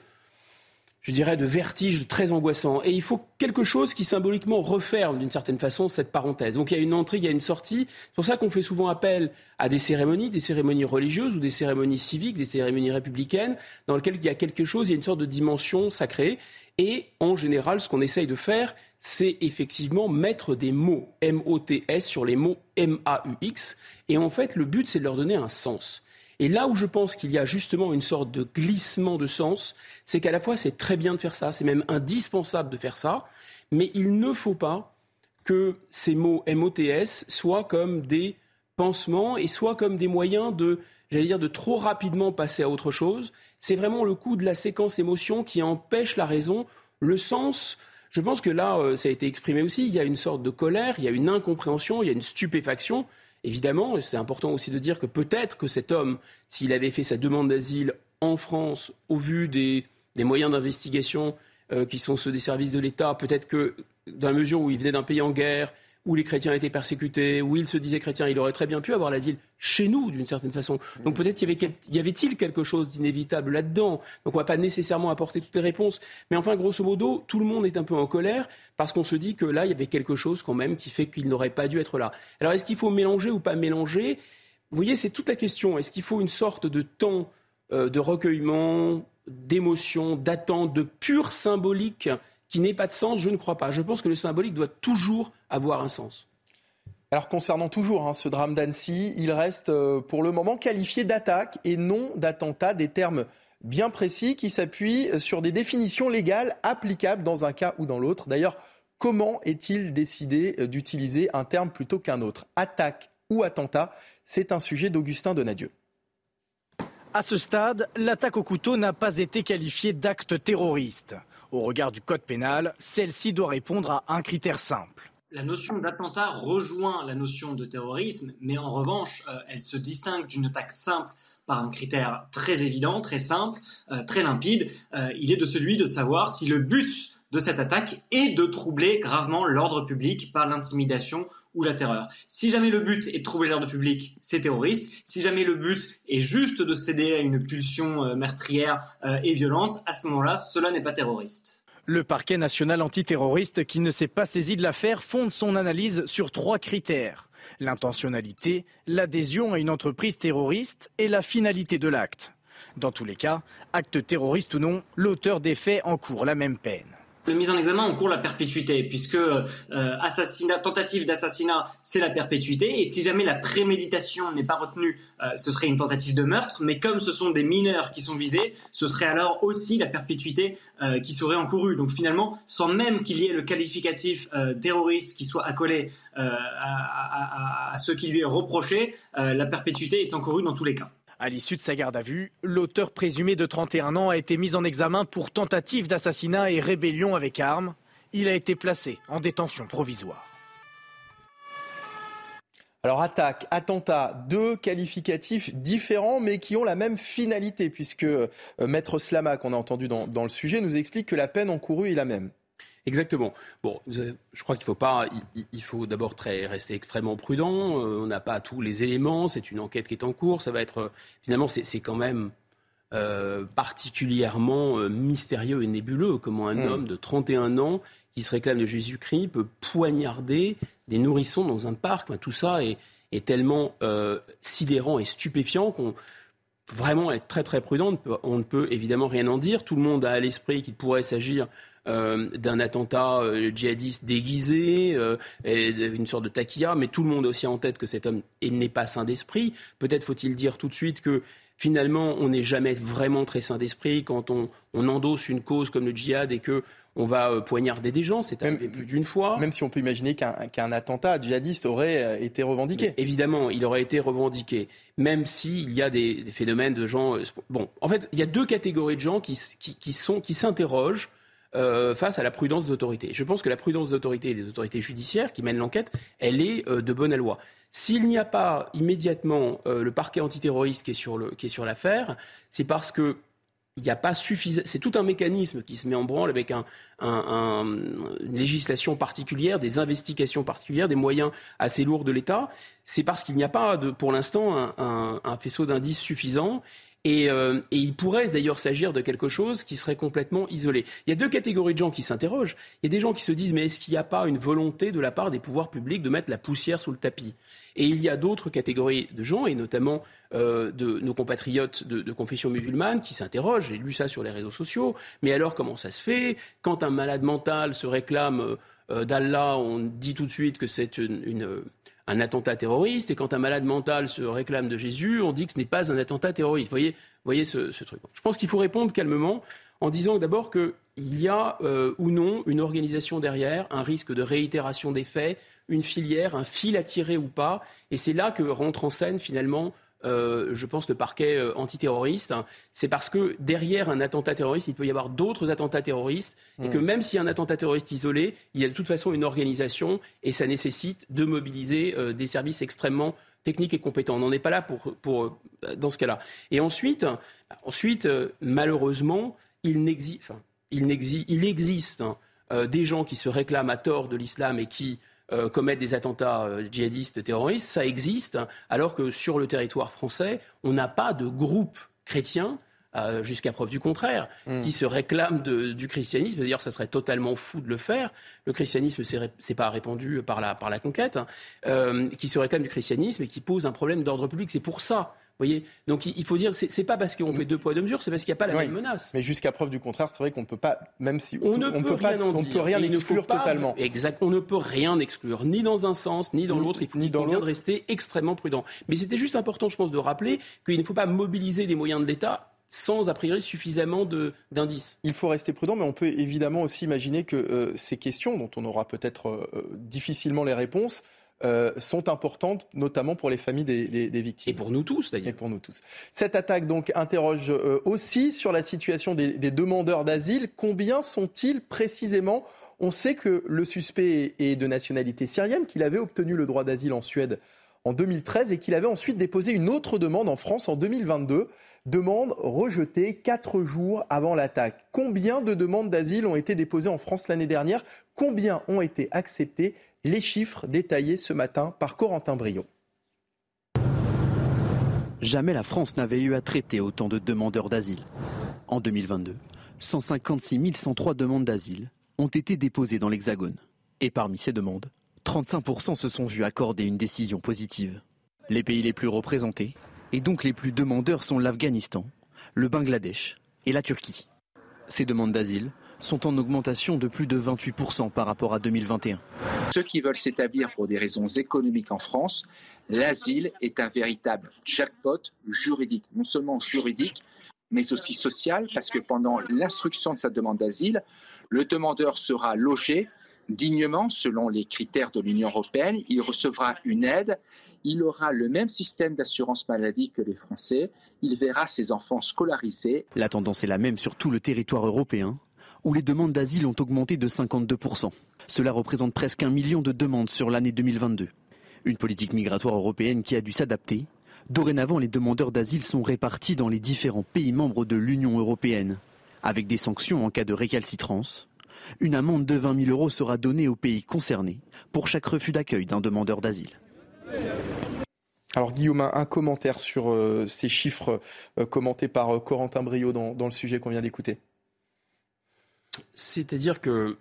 je dirais, de vertige très angoissant. Et il faut quelque chose qui symboliquement referme d'une certaine façon cette parenthèse. Donc il y a une entrée, il y a une sortie. C'est pour ça qu'on fait souvent appel à des cérémonies, des cérémonies religieuses ou des cérémonies civiques, des cérémonies républicaines, dans lesquelles il y a quelque chose, il y a une sorte de dimension sacrée. Et en général, ce qu'on essaye de faire, c'est effectivement mettre des mots M-O-T-S sur les mots M-A-U-X. Et en fait, le but, c'est de leur donner un sens. Et là où je pense qu'il y a justement une sorte de glissement de sens, c'est qu'à la fois c'est très bien de faire ça, c'est même indispensable de faire ça, mais il ne faut pas que ces mots MOTS soient comme des pansements et soient comme des moyens de, j'allais dire, de trop rapidement passer à autre chose. C'est vraiment le coup de la séquence émotion qui empêche la raison, le sens. Je pense que là, euh, ça a été exprimé aussi, il y a une sorte de colère, il y a une incompréhension, il y a une stupéfaction. Évidemment, c'est important aussi de dire que peut-être que cet homme, s'il avait fait sa demande d'asile en France, au vu des, moyens d'investigation euh, qui sont ceux des services de l'État, peut-être que dans la mesure où il venait d'un pays en guerre, où les chrétiens étaient persécutés, où il se disait chrétien, il aurait très bien pu avoir l'asile chez nous, d'une certaine façon. Donc peut-être y avait-il quelque chose d'inévitable là-dedans? Donc on ne va pas nécessairement apporter toutes les réponses. Mais enfin, grosso modo, tout le monde est un peu en colère parce qu'on se dit que là, il y avait quelque chose quand même qui fait qu'il n'aurait pas dû être là. Alors est-ce qu'il faut mélanger ou pas mélanger? Vous voyez, c'est toute la question. Est-ce qu'il faut une sorte de temps euh, de recueillement, d'émotion, d'attente, de pur symbolique qui n'ait pas de sens, je ne crois pas. Je pense que le symbolique doit toujours avoir un sens. Alors concernant toujours hein, ce drame d'Annecy, il reste euh, pour le moment qualifié d'attaque et non d'attentat, des termes bien précis qui s'appuient sur des définitions légales applicables dans un cas ou dans l'autre. D'ailleurs, comment est-il décidé euh, d'utiliser un terme plutôt qu'un autre? Attaque ou attentat? C'est un sujet d'Augustin Donadieu. À ce stade, l'attaque au couteau n'a pas été qualifiée d'acte terroriste. Au regard du code pénal, celle-ci doit répondre à un critère simple. La notion d'attentat rejoint la notion de terrorisme, mais en revanche, euh, elle se distingue d'une attaque simple par un critère très évident, très simple, euh, très limpide. Euh, il est de celui de savoir si le but de cette attaque est de troubler gravement l'ordre public par l'intimidation la terreur. Si jamais le but est de troubler l'ordre public, c'est terroriste. Si jamais le but est juste de céder à une pulsion euh, meurtrière euh, et violente, à ce moment-là, cela n'est pas terroriste. Le parquet national antiterroriste, qui ne s'est pas saisi de l'affaire, fonde son analyse sur trois critères. L'intentionnalité, l'adhésion à une entreprise terroriste et la finalité de l'acte. Dans tous les cas, acte terroriste ou non, l'auteur des faits encourt la même peine le mise en examen encourt la perpétuité, puisque euh, tentative d'assassinat, c'est la perpétuité, et si jamais la préméditation n'est pas retenue, euh, ce serait une tentative de meurtre, mais comme ce sont des mineurs qui sont visés, ce serait alors aussi la perpétuité euh, qui serait encourue. Donc finalement, sans même qu'il y ait le qualificatif terroriste qui soit accolé à, à, ce qui lui est reproché, la perpétuité est encourue dans tous les cas. À l'issue de sa garde à vue, l'auteur présumé de 31 ans a été mis en examen pour tentative d'assassinat et rébellion avec armes. Il a été placé en détention provisoire. Alors attaque, attentat, deux qualificatifs différents mais qui ont la même finalité puisque euh, Maître Slama qu'on a entendu dans, dans, le sujet nous explique que la peine encourue est la même. Exactement. Bon, je crois qu'il faut pas. Il, faut d'abord rester extrêmement prudent. Euh, on n'a pas tous les éléments. C'est une enquête qui est en cours. Ça va être finalement, c'est quand même euh, particulièrement euh, mystérieux et nébuleux. Comment un hmm. homme de 31 ans qui se réclame de Jésus-Christ peut poignarder des nourrissons dans un parc. tout ça est, est tellement sidérant et stupéfiant qu'on vraiment être très très prudent. On ne peut évidemment rien en dire. Tout le monde a à l'esprit qu'il pourrait s'agir euh, d'un attentat euh, djihadiste déguisé, euh, et une sorte de taquilla, mais tout le monde a aussi en tête que cet homme n'est pas sain d'esprit. Peut-être faut-il dire tout de suite que finalement, on n'est jamais vraiment très sain d'esprit quand on, endosse une cause comme le djihad et que on va poignarder des gens, c'est arrivé plus d'une fois. Même si on peut imaginer qu'un attentat djihadiste aurait été revendiqué. évidemment, il aurait été revendiqué, même s'il y a des, phénomènes de gens... Bon, en fait, il y a deux catégories de gens qui, qui, sont, qui s'interrogent face à la prudence des autorités. Je pense que la prudence et des autorités judiciaires qui mènent l'enquête, elle est de bonne loi. S'il n'y a pas immédiatement le parquet antiterroriste qui est sur l'affaire, c'est parce que il n'y a pas suffisant. C'est tout un mécanisme qui se met en branle avec un, une législation particulière, des investigations particulières, des moyens assez lourds de l'État. C'est parce qu'il n'y a pas, pour l'instant, un, faisceau d'indices suffisant. Et, euh, et, il pourrait d'ailleurs s'agir de quelque chose qui serait complètement isolé. Il y a deux catégories de gens qui s'interrogent. Il y a des gens qui se disent mais est-ce qu'il n'y a pas une volonté de la part des pouvoirs publics de mettre la poussière sous le tapis? Et il y a d'autres catégories de gens, et notamment euh, de nos compatriotes de, confession musulmane qui s'interrogent, j'ai lu ça sur les réseaux sociaux, mais alors comment ça se fait? Quand un malade mental se réclame euh, d'Allah, on dit tout de suite que c'est un attentat terroriste, et quand un malade mental se réclame de Jésus, on dit que ce n'est pas un attentat terroriste. Vous voyez, voyez ce, truc. Je pense qu'il faut répondre calmement en disant d'abord qu'il y a euh, ou non une organisation derrière, un risque de réitération des faits, une filière, un fil à tirer ou pas, et c'est là que rentre en scène finalement euh, je pense, le parquet euh, antiterroriste, c'est parce que derrière un attentat terroriste, il peut y avoir d'autres attentats terroristes, et que mm. même s'il y a un attentat terroriste isolé, il y a de toute façon une organisation, et ça nécessite de mobiliser euh, des services extrêmement techniques et compétents. On n'en est pas là pour, pour dans ce cas-là. Et ensuite, ensuite malheureusement, il, n'existe, il, il, existe hein, des gens qui se réclament à tort de l'islam et qui euh, commettre des attentats euh, djihadistes terroristes, ça existe, alors que sur le territoire français, on n'a pas de groupe chrétien euh, jusqu'à preuve du contraire, hmm. qui se réclame du christianisme. D'ailleurs, ça serait totalement fou de le faire. Le christianisme, c'est pas répandu par la, par la conquête, hein. qui se réclame du christianisme et qui pose un problème d'ordre public. C'est pour ça voyez Donc il faut dire, c'est pas parce qu'on fait deux poids deux mesures, c'est parce qu'il n'y a pas la même menace. Mais jusqu'à preuve du contraire, c'est vrai qu'on ne peut pas, même si on, ne peut, rien on peut rien exclure totalement. Exact, on ne peut rien exclure, ni dans un sens, ni dans l'autre. Il faut ni dans de rester extrêmement prudent. Mais c'était juste important, je pense, de rappeler qu'il ne faut pas mobiliser des moyens de l'État sans a priori suffisamment d'indices. Il faut rester prudent, mais on peut évidemment aussi imaginer que euh, ces questions, dont on aura peut-être euh, difficilement les réponses, euh, sont importantes, notamment pour les familles des, victimes. Et pour nous tous, d'ailleurs. Et pour nous tous. Cette attaque donc interroge euh, aussi sur la situation des, demandeurs d'asile. Combien sont-ils précisément? On sait que le suspect est de nationalité syrienne, qu'il avait obtenu le droit d'asile en Suède en 2013 et qu'il avait ensuite déposé une autre demande en France en 2022. Demande rejetée quatre jours avant l'attaque. Combien de demandes d'asile ont été déposées en France l'année dernière? Combien ont été acceptées? Les chiffres détaillés ce matin par Corentin Brio. Jamais la France n'avait eu à traiter autant de demandeurs d'asile. En 2022, 156 103 demandes d'asile ont été déposées dans l'Hexagone. Et parmi ces demandes, 35% se sont vus accorder une décision positive. Les pays les plus représentés, et donc les plus demandeurs, sont l'Afghanistan, le Bangladesh et la Turquie. Ces demandes d'asile sont en augmentation de plus de 28% par rapport à 2021. Ceux qui veulent s'établir pour des raisons économiques en France, l'asile est un véritable jackpot juridique, non seulement juridique, mais aussi social, parce que pendant l'instruction de sa demande d'asile, le demandeur sera logé dignement selon les critères de l'Union européenne, il recevra une aide, il aura le même système d'assurance maladie que les Français, il verra ses enfants scolarisés. La tendance est la même sur tout le territoire européen où les demandes d'asile ont augmenté de 52%. Cela représente presque un million de demandes sur l'année 2022. Une politique migratoire européenne qui a dû s'adapter. Dorénavant, les demandeurs d'asile sont répartis dans les différents pays membres de l'Union européenne, avec des sanctions en cas de récalcitrance. Une amende de 20 000 euros sera donnée aux pays concernés pour chaque refus d'accueil d'un demandeur d'asile. Alors Guillaume, un commentaire sur euh, ces chiffres euh, commentés par euh, Corentin Brio dans le sujet qu'on vient d'écouter. C'est-à-dire que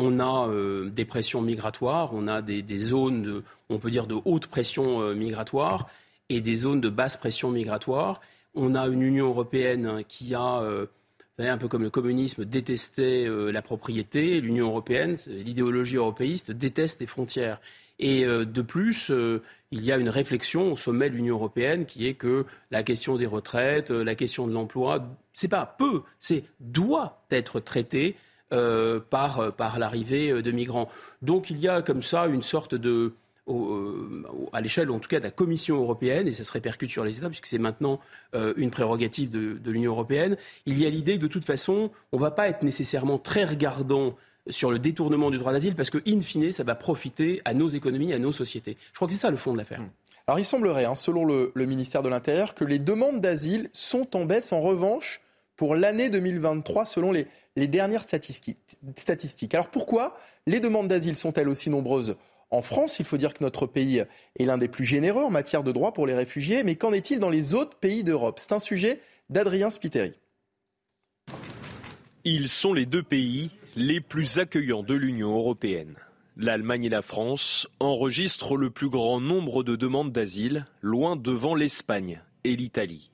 on a euh, des pressions migratoires, on a des, zones, de, on peut dire, de haute pression euh, migratoire et des zones de basse pression migratoire. On a une Union européenne qui a, euh, un peu comme le communisme, détesté la propriété. L'Union européenne, l'idéologie européiste, déteste les frontières. Et de plus, il y a une réflexion au sommet de l'Union européenne qui est que la question des retraites, la question de l'emploi, c'est pas peu, c'est doit être traité par, par l'arrivée de migrants. Donc il y a comme ça une sorte de euh, à l'échelle, en tout cas, de la Commission européenne, et ça se répercute sur les États, puisque c'est maintenant euh, une prérogative de, l'Union européenne, il y a l'idée que, de toute façon, on ne va pas être nécessairement très regardant sur le détournement du droit d'asile, parce que, in fine, ça va profiter à nos économies, à nos sociétés. Je crois que c'est ça le fond de l'affaire. Hmm. Alors, il semblerait, hein, selon le, ministère de l'Intérieur, que les demandes d'asile sont en baisse. En revanche, pour l'année 2023, selon les, les dernières statistiques. Alors, pourquoi les demandes d'asile sont-elles aussi nombreuses en France? Il faut dire que notre pays est l'un des plus généreux en matière de droits pour les réfugiés. Mais qu'en est-il dans les autres pays d'Europe? C'est un sujet d'Adrien Spiteri. Ils sont les deux pays les plus accueillants de l'Union européenne. L'Allemagne et la France enregistrent le plus grand nombre de demandes d'asile, loin devant l'Espagne et l'Italie.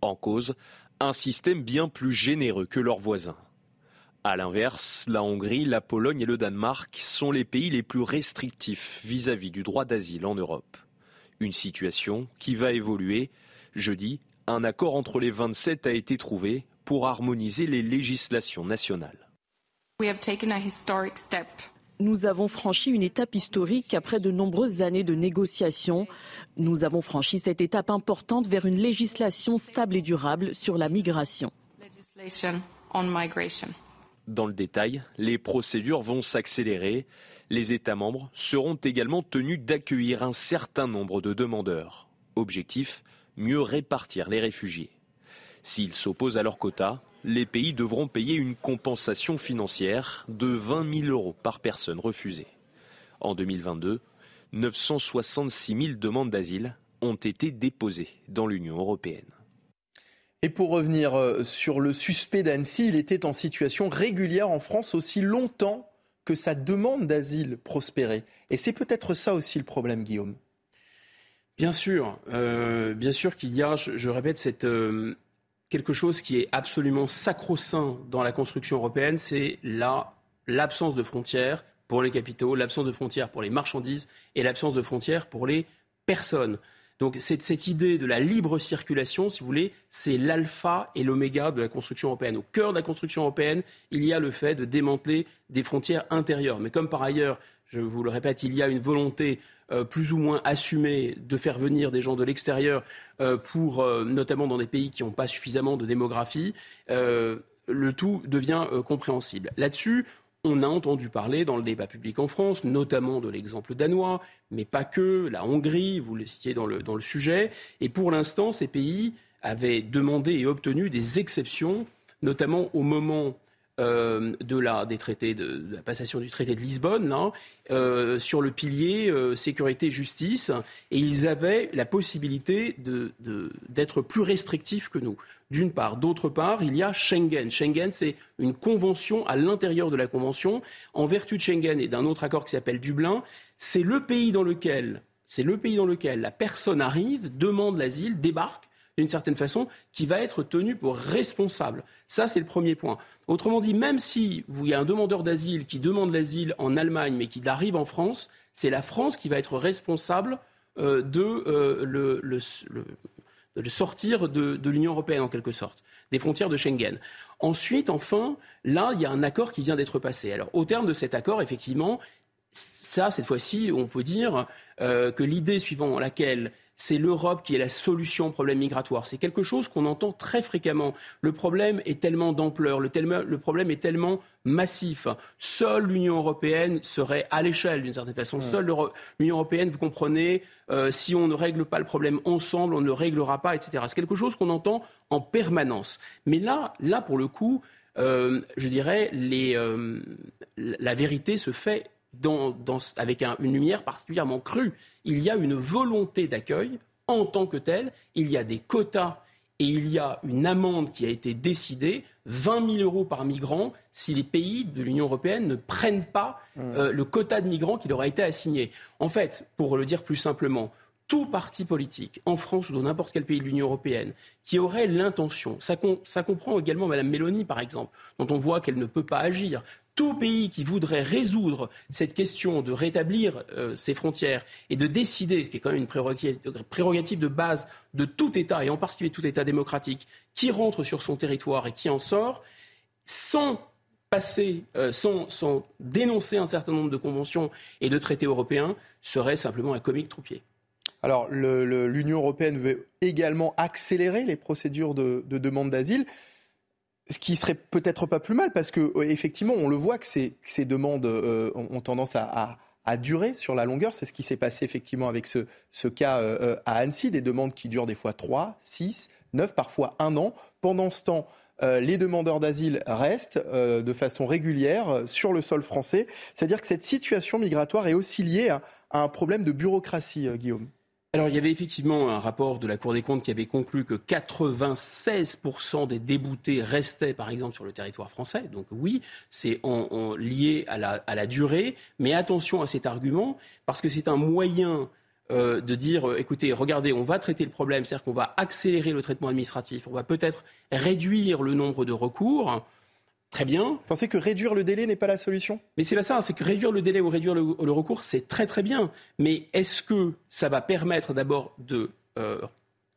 En cause, un système bien plus généreux que leurs voisins. A l'inverse, la Hongrie, la Pologne et le Danemark sont les pays les plus restrictifs vis-à-vis du droit d'asile en Europe. Une situation qui va évoluer. Jeudi, un accord entre les 27 a été trouvé pour harmoniser les législations nationales. Nous avons franchi une étape historique après de nombreuses années de négociations. Nous avons franchi cette étape importante vers une législation stable et durable sur la migration. Dans le détail, les procédures vont s'accélérer. Les États membres seront également tenus d'accueillir un certain nombre de demandeurs. Objectif, mieux répartir les réfugiés. S'ils s'opposent à leur quota, les pays devront payer une compensation financière de 20 000 euros par personne refusée. En 2022, 966 000 demandes d'asile ont été déposées dans l'Union européenne. Et pour revenir euh, sur le suspect d'Annecy, il était en situation régulière en France aussi longtemps que sa demande d'asile prospérait. Et c'est peut-être ça aussi le problème, Guillaume. Bien sûr, euh, bien sûr qu'il y a, je, répète, cette, euh, quelque chose qui est absolument sacro-saint dans la construction européenne, c'est l'absence de frontières pour les capitaux, l'absence de frontières pour les marchandises et l'absence de frontières pour les personnes. Donc cette, cette idée de la libre circulation, si vous voulez, c'est l'alpha et l'oméga de la construction européenne. Au cœur de la construction européenne, il y a le fait de démanteler des frontières intérieures. Mais comme par ailleurs, je vous le répète, il y a une volonté euh, plus ou moins assumée de faire venir des gens de l'extérieur euh, euh, notamment dans des pays qui n'ont pas suffisamment de démographie, le tout devient compréhensible. Là-dessus, on a entendu parler dans le débat public en France, notamment de l'exemple danois, mais pas que, la Hongrie, vous le citiez dans le, dans le sujet. Et pour l'instant, ces pays avaient demandé et obtenu des exceptions, notamment au moment euh, de la, des traités de, la passation du traité de Lisbonne, euh, sur le pilier euh, sécurité-justice, et ils avaient la possibilité d'être plus restrictifs que nous. D'une part. D'autre part, il y a Schengen. Schengen, c'est une convention à l'intérieur de la convention. En vertu de Schengen et d'un autre accord qui s'appelle Dublin, c'est le pays dans lequel c'est le pays dans lequel la personne arrive, demande l'asile, débarque d'une certaine façon, qui va être tenu pour responsable. Ça, c'est le premier point. Autrement dit, même si il y a un demandeur d'asile qui demande l'asile en Allemagne, mais qui arrive en France, c'est la France qui va être responsable euh, de, euh, le, sortir de, de l'Union européenne, en quelque sorte, des frontières de Schengen. Ensuite, enfin, là, il y a un accord qui vient d'être passé. Alors, au terme de cet accord, effectivement, ça, cette fois-ci, on peut dire euh, que l'idée suivant laquelle c'est l'Europe qui est la solution au problème migratoire. C'est quelque chose qu'on entend très fréquemment. Le problème est tellement d'ampleur, le, problème est tellement massif. Seule l'Union européenne serait à l'échelle d'une certaine façon. Seule l'Union européenne, vous comprenez, euh, si on ne règle pas le problème ensemble, on ne réglera pas, etc. C'est quelque chose qu'on entend en permanence. Mais là, là pour le coup, euh, je dirais, la vérité se fait avec une lumière particulièrement crue. Il y a une volonté d'accueil en tant que telle, il y a des quotas et il y a une amende qui a été décidée, 20 000 euros par migrant, si les pays de l'Union européenne ne prennent pas mmh. euh, le quota de migrants qui leur a été assigné. En fait, pour le dire plus simplement, tout parti politique, en France ou dans n'importe quel pays de l'Union européenne, qui aurait l'intention, ça, comprend également Mme Mélanie par exemple, dont on voit qu'elle ne peut pas agir, tout pays qui voudrait résoudre cette question de rétablir euh, ses frontières et de décider, ce qui est quand même une prérogative, de base de tout État, et en particulier tout État démocratique, qui rentre sur son territoire et qui en sort, sans passer, euh, sans, sans, dénoncer un certain nombre de conventions et de traités européens, serait simplement un comique troupier. Alors, l'Union européenne veut également accélérer les procédures de, demande d'asile, ce qui serait peut-être pas plus mal, parce que euh, effectivement, on le voit que ces, demandes euh, ont tendance à, durer sur la longueur. C'est ce qui s'est passé effectivement avec ce, cas euh, à Annecy, des demandes qui durent des fois 3, 6, 9, parfois un an. Pendant ce temps, les demandeurs d'asile restent de façon régulière sur le sol français. C'est-à-dire que cette situation migratoire est aussi liée à un problème de bureaucratie, Guillaume. Alors, il y avait effectivement un rapport de la Cour des comptes qui avait conclu que 96% des déboutés restaient, par exemple, sur le territoire français. Donc oui, c'est lié à la, durée. Mais attention à cet argument, parce que c'est un moyen euh, de dire, euh, écoutez, regardez, on va traiter le problème, c'est-à-dire qu'on va accélérer le traitement administratif, on va peut-être réduire le nombre de recours. Très bien. Vous pensez que réduire le délai n'est pas la solution? Mais c'est pas ça, c'est que réduire le délai ou réduire le, recours, c'est très très bien. Mais est-ce que ça va permettre d'abord de euh,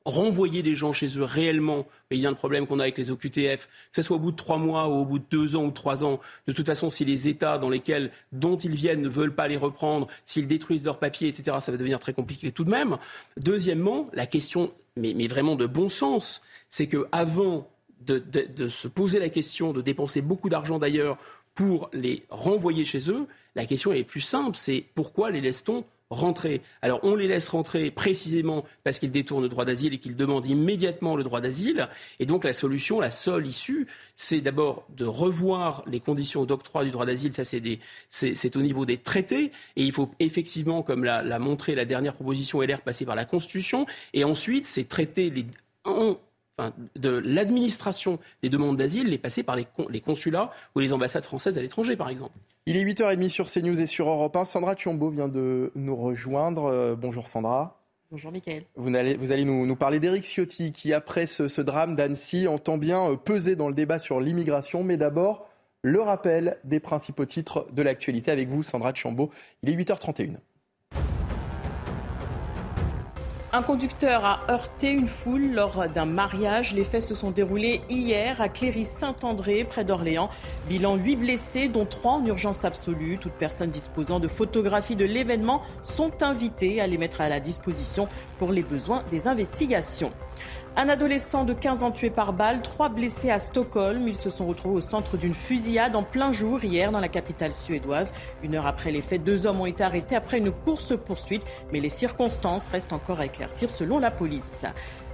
renvoyer des gens chez eux réellement? Il y a un problème qu'on a avec les OQTF, que ce soit au bout de trois mois ou au bout de deux ans ou trois ans. De toute façon, si les États dans lesquels, dont ils viennent ne veulent pas les reprendre, s'ils détruisent leurs papiers, etc., ça va devenir très compliqué tout de même. Deuxièmement, la question, mais, mais vraiment de bon sens, c'est que avant de, se poser la question, de dépenser beaucoup d'argent d'ailleurs pour les renvoyer chez eux, la question est plus simple, c'est pourquoi les laisse-t-on rentrer? Alors on les laisse rentrer précisément parce qu'ils détournent le droit d'asile et qu'ils demandent immédiatement le droit d'asile. Et donc la solution, la seule issue, c'est d'abord de revoir les conditions d'octroi du droit d'asile. Ça, c'est au niveau des traités. Et il faut effectivement, comme l'a montré la dernière proposition LR passée par la Constitution, et ensuite, c'est traiter les de l'administration des demandes d'asile les passer par les, consulats ou les ambassades françaises à l'étranger, par exemple. Il est 8h30 sur CNews et sur Europe 1. Sandra Chiombo vient de nous rejoindre. Euh, bonjour Sandra. Bonjour Mickaël. Vous allez, vous allez nous, parler d'Éric Ciotti qui, après ce, drame d'Annecy, entend bien euh, peser dans le débat sur l'immigration. Mais d'abord, le rappel des principaux titres de l'actualité avec vous, Sandra Chiombo. Il est 8h31. Un conducteur a heurté une foule lors d'un mariage. Les faits se sont déroulés hier à Cléry-Saint-André, près d'Orléans. Bilan 8 blessés, dont 3 en urgence absolue. Toutes personnes disposant de photographies de l'événement sont invitées à les mettre à la disposition pour les besoins des investigations. Un adolescent de 15 ans tué par balle, trois blessés à Stockholm. Ils se sont retrouvés au centre d'une fusillade en plein jour hier dans la capitale suédoise. Une heure après les faits, deux hommes ont été arrêtés après une course-poursuite, mais les circonstances restent encore à éclaircir selon la police.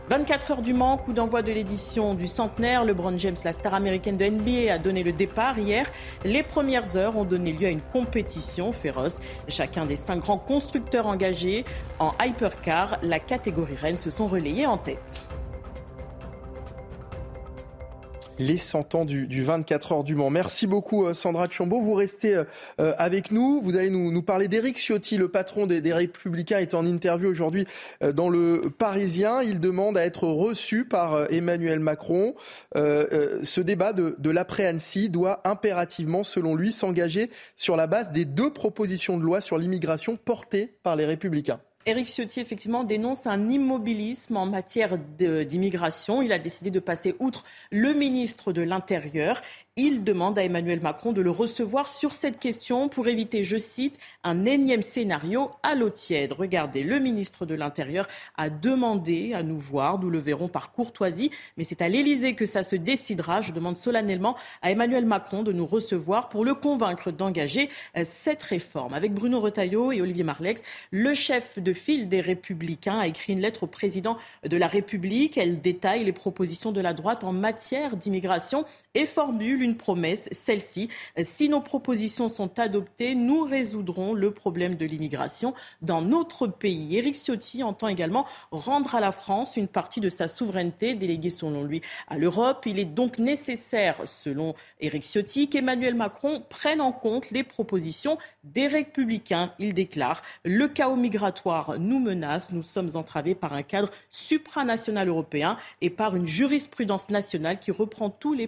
24 heures du Mans, coup d'envoi de l'édition du centenaire. LeBron James, la star américaine de NBA, a donné le départ hier. Les premières heures ont donné lieu à une compétition féroce. Chacun des cinq grands constructeurs engagés en hypercar, la catégorie reine, se sont relayés en tête les 100 ans du, 24 heures du Mans. Merci beaucoup euh, Sandra Chombo. Vous restez euh, euh, avec nous. Vous allez nous, parler d'Éric Ciotti, le patron des, Républicains, est en interview aujourd'hui dans le Parisien. Il demande à être reçu par Emmanuel Macron. ce débat de, de l'après-Annecy doit impérativement, selon lui, s'engager sur la base des deux propositions de loi sur l'immigration portées par les Républicains. Éric Ciotti, effectivement, dénonce un immobilisme en matière d'immigration. Il a décidé de passer outre le ministre de l'Intérieur il demande à Emmanuel Macron de le recevoir sur cette question pour éviter, je cite, un énième scénario à l'eau tiède. Regardez, le ministre de l'Intérieur a demandé à nous voir, nous le verrons par courtoisie, mais c'est à l'Élysée que ça se décidera. Je demande solennellement à Emmanuel Macron de nous recevoir pour le convaincre d'engager euh, cette réforme. Avec Bruno Retailleau et Olivier Marlex, le chef de file des Républicains a écrit une lettre au président de la République. Elle détaille les propositions de la droite en matière d'immigration et formule une promesse, celle-ci. Si nos propositions sont adoptées, nous résoudrons le problème de l'immigration dans notre pays. Éric Ciotti entend également rendre à la France une partie de sa souveraineté déléguée selon lui à l'Europe. Il est donc nécessaire, selon Éric Ciotti, qu'Emmanuel Macron prenne en compte les propositions des républicains. Il déclare Le chaos migratoire nous menace. Nous sommes entravés par un cadre supranational européen et par une jurisprudence nationale qui reprend tous les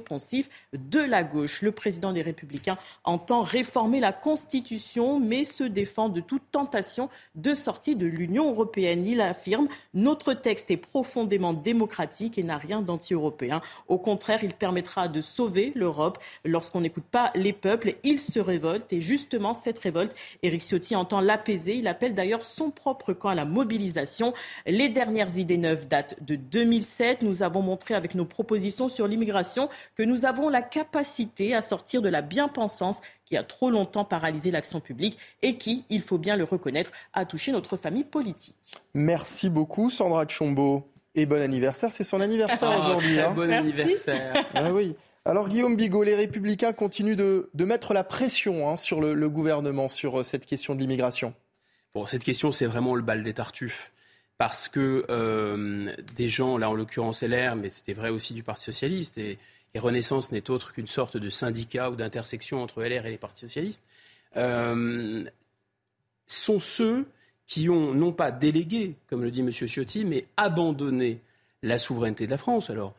de la gauche. Le président des Républicains entend réformer la Constitution, mais se défend de toute tentation de sortie de l'Union européenne. Il affirme Notre texte est profondément démocratique et n'a rien d'anti-européen. Au contraire, il permettra de sauver l'Europe. Lorsqu'on n'écoute pas les peuples, ils se révoltent. Et justement, cette révolte, Éric Ciotti entend l'apaiser. Il appelle d'ailleurs son propre camp à la mobilisation. Les dernières idées neuves datent de 2007. Nous avons montré avec nos propositions sur l'immigration que nous avons la capacité à sortir de la bien-pensance qui a trop longtemps paralysé l'action publique et qui, il faut bien le reconnaître, a touché notre famille politique. Merci beaucoup Sandra Chombo et bon anniversaire. C'est son anniversaire Ah, aujourd'hui. hein. bon anniversaire. (laughs) Ah oui. Alors Guillaume Bigot, les Républicains continuent de, de mettre la pression hein, sur le, le gouvernement sur euh, cette question de l'immigration. Bon, cette question, c'est vraiment le bal des tartuffes. Parce que euh, des gens, là en l'occurrence LR, mais c'était vrai aussi du Parti Socialiste, et, et Renaissance n'est autre qu'une sorte de syndicat ou d'intersection entre LR et les partis socialistes, euh, sont ceux qui ont non pas délégué, comme le dit M. Ciotti, mais abandonné la souveraineté de la France. Alors,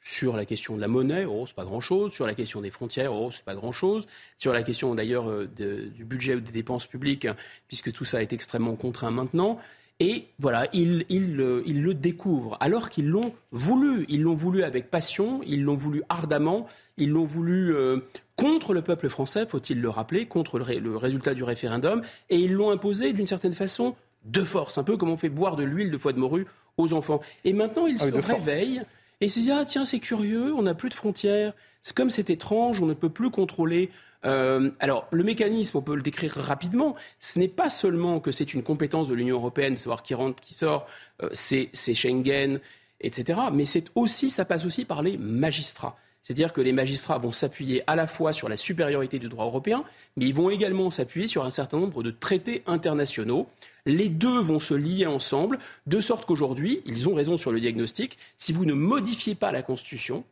sur la question de la monnaie, oh, c'est pas grand-chose. Sur la question des frontières, oh, c'est pas grand-chose. Sur la question d'ailleurs euh, du budget ou des dépenses publiques, hein, puisque tout ça est extrêmement contraint maintenant. Et voilà, ils, ils, ils le découvrent, alors qu'ils l'ont voulu. Ils l'ont voulu avec passion, ils l'ont voulu ardemment, ils l'ont voulu euh, contre le peuple français, faut-il le rappeler, contre le, ré- le résultat du référendum, et ils l'ont imposé d'une certaine façon de force, un peu comme on fait boire de l'huile de foie de morue aux enfants. Et maintenant, ils Ah se force. réveillent et se disent ah tiens c'est curieux, on n'a plus de frontières, c'est comme c'est étrange, on ne peut plus contrôler. Euh, alors le mécanisme, on peut le décrire rapidement. Ce n'est pas seulement que c'est une compétence de l'Union européenne de savoir qui rentre, qui sort, euh, c'est Schengen, etc. Mais c'est aussi, ça passe aussi par les magistrats. C'est-à-dire que les magistrats vont s'appuyer à la fois sur la supériorité du droit européen, mais ils vont également s'appuyer sur un certain nombre de traités internationaux. Les deux vont se lier ensemble, de sorte qu'aujourd'hui, ils ont raison sur le diagnostic, si vous ne modifiez pas la Constitution,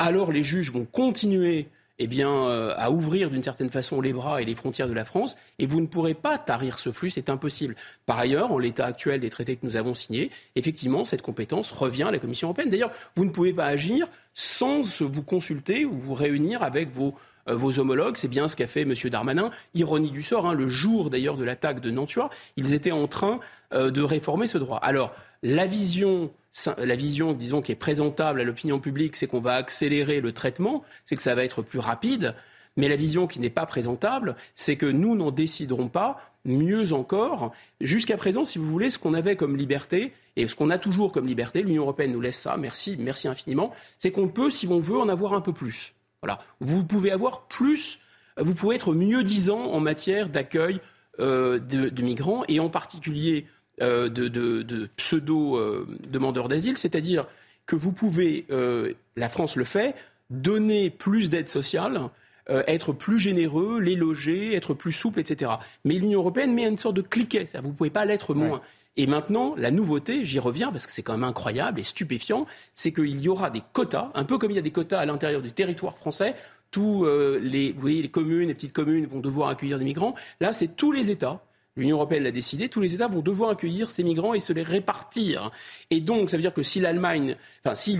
alors les juges vont continuer eh bien, euh, à ouvrir d'une certaine façon les bras et les frontières de la France, et vous ne pourrez pas tarir ce flux, c'est impossible. Par ailleurs, en l'état actuel des traités que nous avons signés, effectivement, cette compétence revient à la Commission européenne. D'ailleurs, vous ne pouvez pas agir sans vous consulter ou vous réunir avec vos, euh, vos homologues. C'est bien ce qu'a fait M. Darmanin. Ironie du sort, hein, le jour d'ailleurs de l'attaque de Nantua, ils étaient en train euh, de réformer ce droit. Alors, la vision, la vision, disons, qui est présentable à l'opinion publique, c'est qu'on va accélérer le traitement, c'est que ça va être plus rapide. Mais la vision qui n'est pas présentable, c'est que nous n'en déciderons pas. Mieux encore, jusqu'à présent, si vous voulez, ce qu'on avait comme liberté, et ce qu'on a toujours comme liberté, l'Union européenne nous laisse ça, merci, merci infiniment, c'est qu'on peut, si on veut, en avoir un peu plus. Voilà. Vous pouvez avoir plus, vous pouvez être mieux disant en matière d'accueil euh, de, migrants, et en particulier de, de- de pseudo-demandeurs d'asile, c'est-à-dire que vous pouvez, euh, la France le fait, donner plus d'aide sociale, euh, être plus généreux, les loger, être plus souple, etc. Mais l'Union européenne met une sorte de cliquet, c'est-à-dire vous ne pouvez pas l'être moins. Et maintenant, la nouveauté, j'y reviens parce que c'est quand même incroyable et stupéfiant, c'est qu'il y aura des quotas, un peu comme il y a des quotas à l'intérieur du territoire français. Tous euh, les, vous voyez, les communes, les petites communes vont devoir accueillir des migrants. Là, c'est tous les États. L'Union européenne l'a décidé, tous les États vont devoir accueillir ces migrants et se les répartir. Et donc, ça veut dire que si l'Allemagne, enfin, si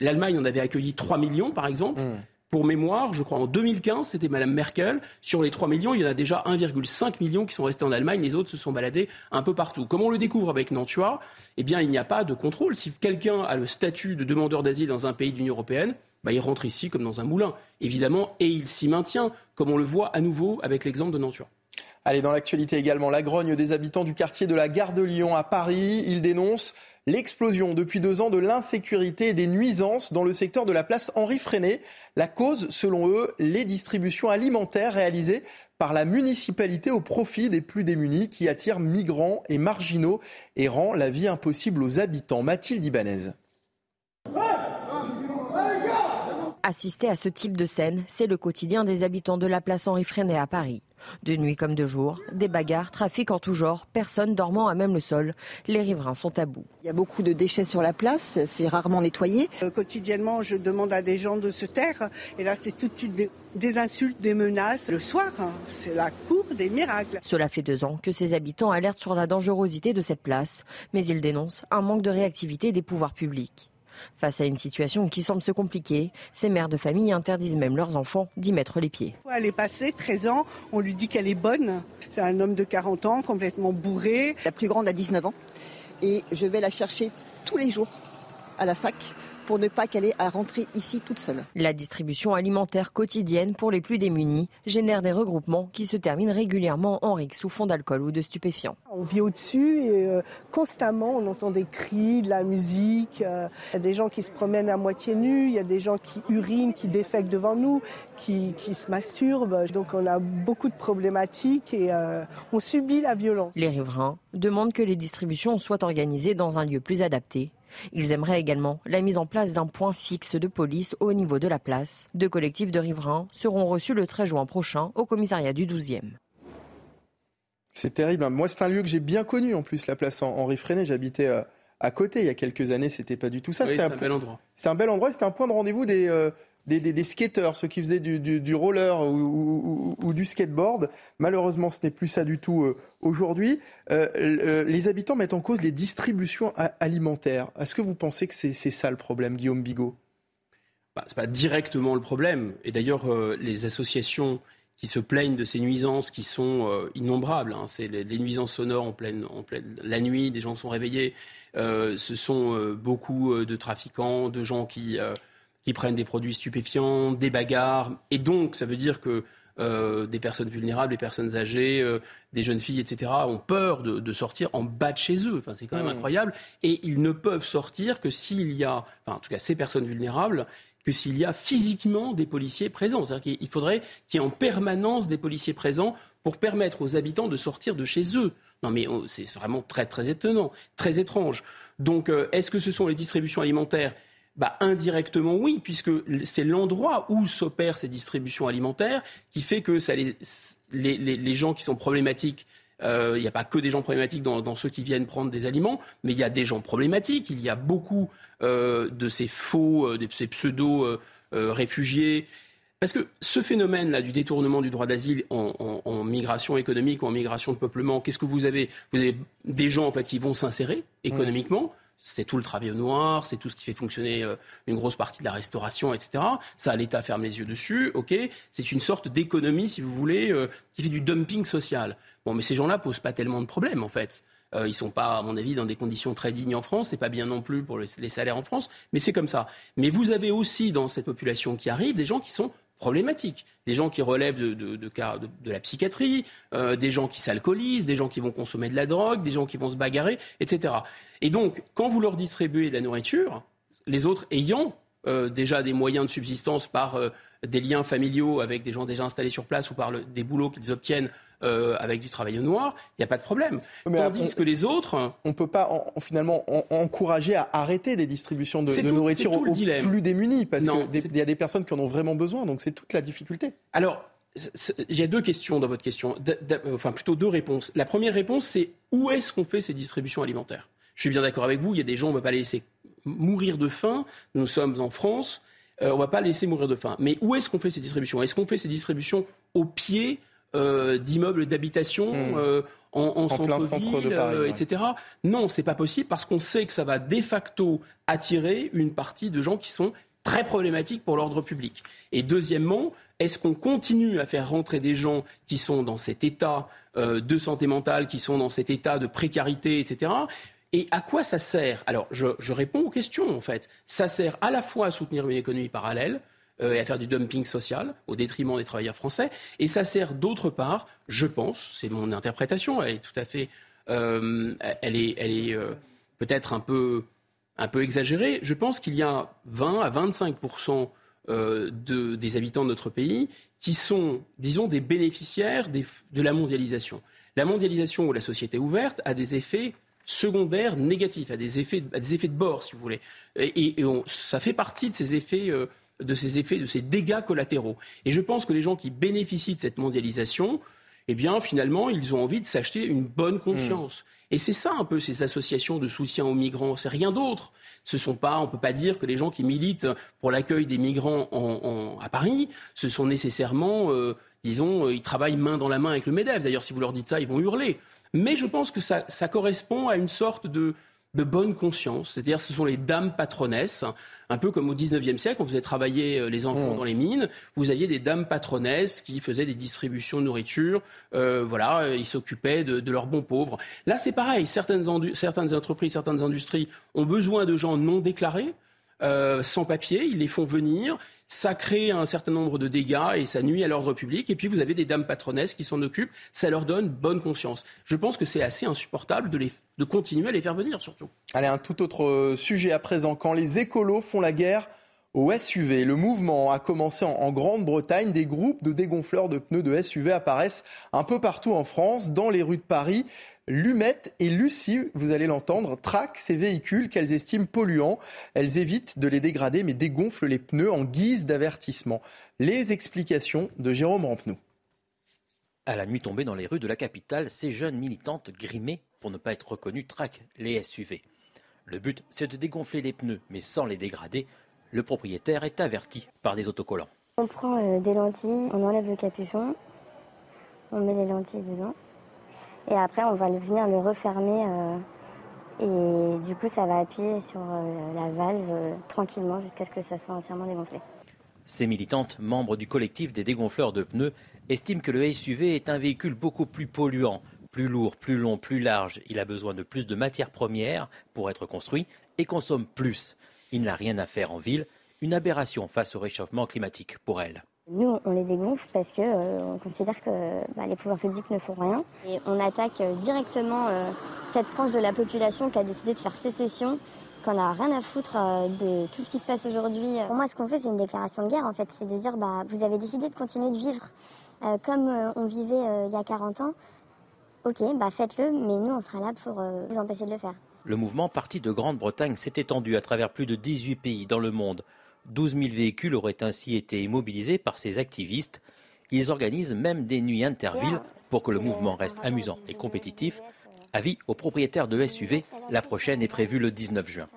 l'Allemagne en avait accueilli 3 millions, par exemple, pour mémoire, je crois en 2015, c'était Madame Merkel. Sur les 3 millions, il y en a déjà 1,5 million qui sont restés en Allemagne. Les autres se sont baladés un peu partout. Comme on le découvre avec Nantua, eh bien, il n'y a pas de contrôle. Si quelqu'un a le statut de demandeur d'asile dans un pays de l'Union européenne, bah, il rentre ici comme dans un moulin, évidemment, et il s'y maintient, comme on le voit à nouveau avec l'exemple de Nantua. Allez, dans l'actualité également, la grogne des habitants du quartier de la gare de Lyon à Paris. Ils dénoncent l'explosion depuis deux ans de l'insécurité et des nuisances dans le secteur de la place Henri Freinet. La cause, selon eux, les distributions alimentaires réalisées par la municipalité au profit des plus démunis qui attirent migrants et marginaux et rend la vie impossible aux habitants. Mathilde Ibanez. Assister à ce type de scène, c'est le quotidien des habitants de la place Henri Freinet à Paris. De nuit comme de jour, des bagarres, trafic en tout genre, personne dormant à même le sol. Les riverains sont à bout. Il y a beaucoup de déchets sur la place, c'est rarement nettoyé. Euh, quotidiennement, je demande à des gens de se taire. Et là, c'est tout de suite des, insultes, des menaces. Le soir, hein, c'est la cour des miracles. Cela fait deux ans que ces habitants alertent sur la dangerosité de cette place, mais ils dénoncent un manque de réactivité des pouvoirs publics. Face à une situation qui semble se compliquer, ces mères de famille interdisent même leurs enfants d'y mettre les pieds. Elle est passée 13 ans, on lui dit qu'elle est bonne. C'est un homme de 40 ans, complètement bourré. La plus grande a 19 ans et je vais la chercher tous les jours à la fac pour ne pas qu'elle ait à rentrer ici toute seule. La distribution alimentaire quotidienne pour les plus démunis génère des regroupements qui se terminent régulièrement en rixe sous fond d'alcool ou de stupéfiants. On vit au-dessus et euh, constamment on entend des cris, de la musique. Euh, il y a des gens qui se promènent à moitié nus, il y a des gens qui urinent, qui défèquent devant nous, qui, se masturbent. Donc on a beaucoup de problématiques et euh, on subit la violence. Les riverains demandent que les distributions soient organisées dans un lieu plus adapté ils aimeraient également la mise en place d'un point fixe de police au niveau de la place. Deux collectifs de riverains seront reçus le 13 juin prochain au commissariat du 12e. C'est terrible. Moi, c'est un lieu que j'ai bien connu en plus, la place Henri Freinet. J'habitais euh, à côté il y a quelques années. C'était pas du tout ça. c'est un, bel endroit. C'est un bel endroit. C'était un point de rendez-vous des, euh, des, skateurs, ceux qui faisaient du, roller ou, du skateboard. Malheureusement, ce n'est plus ça du tout euh, aujourd'hui. Euh, euh, les habitants mettent en cause les distributions alimentaires. Est-ce que vous pensez que c'est ça le problème, Guillaume Bigot? Bah, Ce n'est pas directement le problème. Et d'ailleurs, les associations qui se plaignent de ces nuisances qui sont innombrables. Hein. C'est les, nuisances sonores en pleine, la nuit, des gens sont réveillés. ce sont beaucoup de trafiquants, de gens qui qui prennent des produits stupéfiants, des bagarres. Et donc, ça veut dire que euh, des personnes vulnérables, des personnes âgées, euh, des jeunes filles, etc., ont peur de, sortir en bas de chez eux. Enfin, c'est quand même mmh. incroyable. Et ils ne peuvent sortir que s'il y a, enfin, en tout cas, ces personnes vulnérables, que s'il y a physiquement des policiers présents. C'est-à-dire qu'il faudrait qu'il y ait en permanence des policiers présents pour permettre aux habitants de sortir de chez eux. Non, mais oh, c'est vraiment très, très étonnant, très étrange. Donc, euh, est-ce que ce sont les distributions alimentaires bah, indirectement, oui, puisque c'est l'endroit où s'opèrent ces distributions alimentaires qui fait que les, gens qui sont problématiques euh, il n'y a pas que des gens problématiques dans, ceux qui viennent prendre des aliments, mais il y a des gens problématiques. Il y a beaucoup euh, de ces faux, euh, de ces pseudo-réfugiés. Parce que ce phénomène-là du détournement du droit d'asile en, migration économique ou en migration de peuplement, qu'est-ce que vous avez? Vous avez des gens en fait qui vont s'insérer économiquement c'est tout le travail au noir, c'est tout ce qui fait fonctionner euh, une grosse partie de la restauration, etc. Ça, l'État ferme les yeux dessus, ok. C'est une sorte d'économie, si vous voulez, euh, qui fait du dumping social. Bon, mais ces gens-là posent pas tellement de problèmes, en fait. Euh, ils sont pas, à mon avis, dans des conditions très dignes en France. C'est pas bien non plus pour les salaires en France, mais c'est comme ça. Mais vous avez aussi dans cette population qui arrive des gens qui sont problématiques. Des gens qui relèvent de, la psychiatrie, euh, des gens qui s'alcoolisent, des gens qui vont consommer de la drogue, des gens qui vont se bagarrer, etc. Et donc, quand vous leur distribuez de la nourriture, les autres ayant euh, déjà des moyens de subsistance par euh, des liens familiaux avec des gens déjà installés sur place ou par des boulots qu'ils obtiennent euh, avec du travail au noir, il n'y a pas de problème. Mais Tandis que les autres... On ne peut pas finalement encourager à arrêter des distributions de, nourriture aux, plus démunis, parce qu'il y a des personnes qui en ont vraiment besoin, donc c'est toute la difficulté. Alors, il y a deux questions dans votre question, enfin plutôt deux réponses. La première réponse, c'est où est-ce qu'on fait ces distributions alimentaires? Je suis bien d'accord avec vous, il y a des gens, on ne va pas les laisser mourir de faim, nous sommes en France, euh, on ne va pas les laisser mourir de faim. Mais où est-ce qu'on fait ces distributions? Est-ce qu'on fait ces distributions au pied euh, d'immeubles d'habitation hmm. euh, en, centre-ville, euh, etc. Non, c'est pas possible parce qu'on sait que ça va de facto attirer une partie de gens qui sont très problématiques pour l'ordre public. Et deuxièmement, est-ce qu'on continue à faire rentrer des gens qui sont dans cet état de santé mentale, qui sont dans cet état de précarité, etc. Et à quoi ça sert? Alors, je, je, réponds aux questions, en fait. Ça sert à la fois à soutenir une économie parallèle, et à faire du dumping social au détriment des travailleurs français. Et ça sert d'autre part, je pense, c'est mon interprétation, elle est tout à fait, euh, elle est, elle est euh, peut-être un peu, un peu exagérée. Je pense qu'il y a 20 à 25 de, des habitants de notre pays qui sont, disons, des bénéficiaires de la mondialisation. La mondialisation ou la société ouverte a des effets secondaires négatifs, a des effets, a des effets de bord, si vous voulez. Et ça fait partie de ces effets de ces effets, de ces dégâts collatéraux. Et je pense que les gens qui bénéficient de cette mondialisation, eh bien, finalement, ils ont envie de s'acheter une bonne conscience. Et c'est ça un peu ces associations de soutien aux migrants. C'est rien d'autre. Ce sont pas, on peut pas dire que les gens qui militent pour l'accueil des migrants à Paris, ce sont nécessairement, euh, disons, euh, ils travaillent main dans la main avec le Medef. D'ailleurs, si vous leur dites ça, ils vont hurler. Mais je pense que ça correspond à une sorte de, de bonne conscience. C'est-à-dire ce sont les dames patronesses, un peu comme au XIXe siècle, quand vous avez travaillé euh, les enfants mmh. dans les mines, vous aviez des dames patronesses qui faisaient des distributions de nourriture, euh, voilà, euh, ils s'occupaient de, leurs bons pauvres. Là, c'est pareil, certaines, certaines entreprises, certaines industries ont besoin de gens non déclarés, sans papier, ils les font venir, ça crée un certain nombre de dégâts et ça nuit à l'ordre public. Et puis vous avez des dames patronesses qui s'en occupent, ça leur donne bonne conscience. Je pense que c'est assez insupportable de, de continuer à les faire venir surtout. Allez, un tout autre euh, sujet à présent. Quand les écolos font la guerre au SUV, le mouvement a commencé en Grande-Bretagne. Des groupes de dégonfleurs de pneus de SUV apparaissent un peu partout en France, dans les rues de Paris. Lumette et Lucie, vous allez l'entendre, traquent ces véhicules qu'elles estiment polluants. Elles évitent de les dégrader mais dégonflent les pneus en guise d'avertissement. Les explications de Jérôme Rampenou. À la nuit tombée dans les rues de la capitale, ces jeunes militantes grimées pour ne pas être reconnues traquent les SUV. Le but, c'est de dégonfler les pneus, mais sans les dégrader. Le propriétaire est averti par des autocollants. On prend euh, des lentilles, on enlève le capuchon, on met les lentilles dedans. Et après, on va venir le refermer. Euh, et du coup, ça va appuyer sur euh, la valve euh, tranquillement jusqu'à ce que ça soit entièrement dégonflé. Ces militantes, membres du collectif des dégonfleurs de pneus, estiment que le SUV est un véhicule beaucoup plus polluant, plus lourd, plus long, plus large. Il a besoin de plus de matières premières pour être construit et consomme plus. Il n'a rien à faire en ville, une aberration face au réchauffement climatique pour elle. Nous, on les dégonfle parce que euh, on considère que bah, les pouvoirs publics ne font rien. Et on attaque euh, directement euh, cette frange de la population qui a décidé de faire sécession, qu'on n'a rien à foutre de tout ce qui se passe aujourd'hui. Pour moi, ce qu'on fait, c'est une déclaration de guerre, en fait. C'est de dire, bah, vous avez décidé de continuer de vivre comme on vivait il y a 40 ans. Ok, bah faites-le, mais nous, on sera là pour vous empêcher de le faire. Le mouvement parti de Grande-Bretagne s'est étendu à travers plus de 18 pays dans le monde. 12 000 véhicules auraient ainsi été immobilisés par ces activistes. Ils organisent même des nuits intervilles pour que le mouvement reste amusant et compétitif. Avis aux propriétaires de SUV, la prochaine est prévue le 19 juin.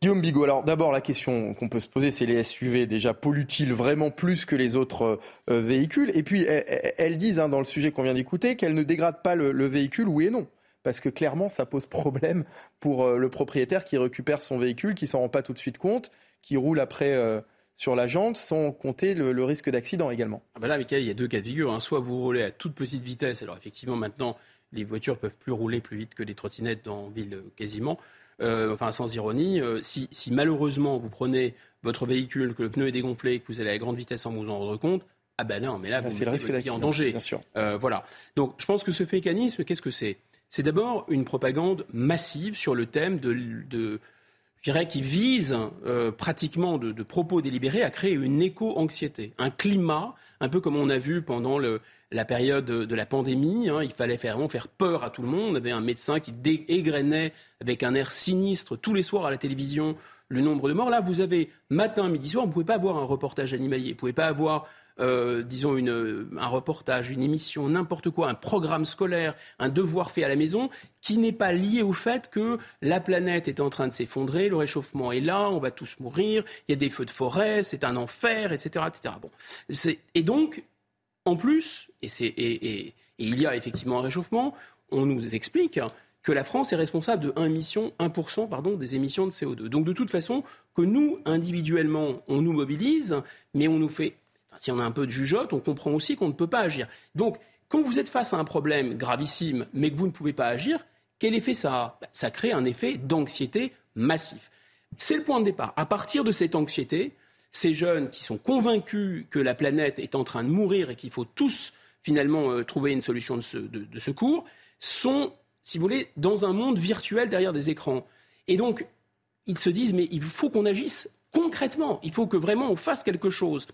Guillaume Bigot, alors d'abord la question qu'on peut se poser, c'est les SUV déjà polluent-ils vraiment plus que les autres euh, véhicules? Et puis elles, disent hein, dans le sujet qu'on vient d'écouter qu'elles ne dégradent pas le véhicule, oui et non parce que clairement, ça pose problème pour euh, le propriétaire qui récupère son véhicule, qui s'en rend pas tout de suite compte, qui roule après euh, sur la jante, sans compter le, risque d'accident également. Ah bah là, Michael, il y a deux cas de figure. Hein. Soit vous roulez à toute petite vitesse, alors effectivement, maintenant, les voitures peuvent plus rouler plus vite que les trottinettes dans ville quasiment. Euh, enfin, sans ironie, si, malheureusement vous prenez votre véhicule, que le pneu est dégonflé, que vous allez à grande vitesse sans vous en rendre compte, ah ben non, mais là, vous mettez le risque votre en danger. Bien sûr. voilà. Donc, je pense que ce mécanisme, qu'est-ce que c'est? C'est d'abord une propagande massive sur le thème de, je dirais, qui vise euh, pratiquement de, propos délibérés à créer une éco-anxiété, un climat, un peu comme on a vu pendant la période de la pandémie. Hein. il fallait vraiment faire peur à tout le monde. On avait un médecin qui égrenait avec un air sinistre tous les soirs à la télévision le nombre de morts. Là, vous avez matin, midi, soir, vous ne pouvez pas avoir un reportage animalier, vous ne pouvez pas avoir euh, disons, un reportage, une émission, n'importe quoi, un programme scolaire, un devoir fait à la maison, qui n'est pas lié au fait que la planète est en train de s'effondrer, le réchauffement est là, on va tous mourir, il y a des feux de forêt, c'est un enfer, etc. etc. Bon. Et donc, en plus, et, il y a effectivement un réchauffement, on nous explique que la France est responsable de 1, 1% pardon, des émissions de CO2. Donc de toute façon, que nous, individuellement, on nous mobilise, mais on nous fait si on a un peu de jugeote, on comprend aussi qu'on ne peut pas agir. Donc, quand vous êtes face à un problème gravissime, mais que vous ne pouvez pas agir, quel effet ça a? Ben, Ça crée un effet d'anxiété massif. C'est le point de départ. À partir de cette anxiété, ces jeunes qui sont convaincus que la planète est en train de mourir et qu'il faut tous finalement euh, trouver une solution de, secours, sont, si vous voulez, dans un monde virtuel derrière des écrans. Et donc, ils se disent, mais il faut qu'on agisse concrètement, il faut que vraiment on fasse quelque chose.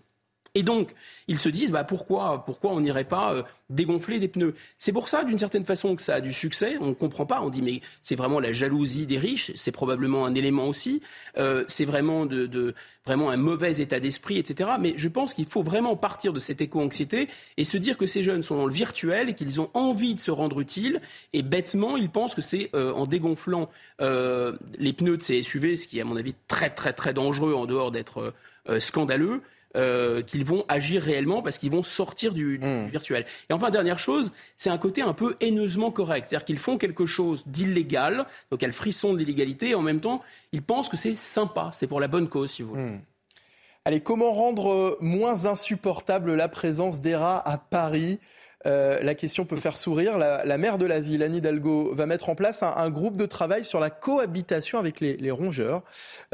Et donc, ils se disent bah, pourquoi, pourquoi on n'irait pas euh, dégonfler des pneus? C'est pour ça, d'une certaine façon, que ça a du succès. On ne comprend pas. On dit mais c'est vraiment la jalousie des riches. C'est probablement un élément aussi. Euh, c'est vraiment, de, vraiment un mauvais état d'esprit, etc. Mais je pense qu'il faut vraiment partir de cette éco-anxiété et se dire que ces jeunes sont dans le virtuel et qu'ils ont envie de se rendre utiles. Et bêtement, ils pensent que c'est euh, en dégonflant les pneus de ces SUV, ce qui est à mon avis très très très dangereux en dehors d'être scandaleux, euh, qu'ils vont agir réellement parce qu'ils vont sortir du, hmm. virtuel. Et enfin, dernière chose, c'est un côté un peu haineusement correct. C'est-à-dire qu'ils font quelque chose d'illégal, donc elles frisson de l'illégalité, et en même temps, ils pensent que c'est sympa, c'est pour la bonne cause, si vous voulez. Hmm. Allez, comment rendre euh, moins insupportable la présence des rats à Paris? Euh, la question peut faire sourire. La, maire de la ville, Anne Hidalgo, va mettre en place un, groupe de travail sur la cohabitation avec les, rongeurs.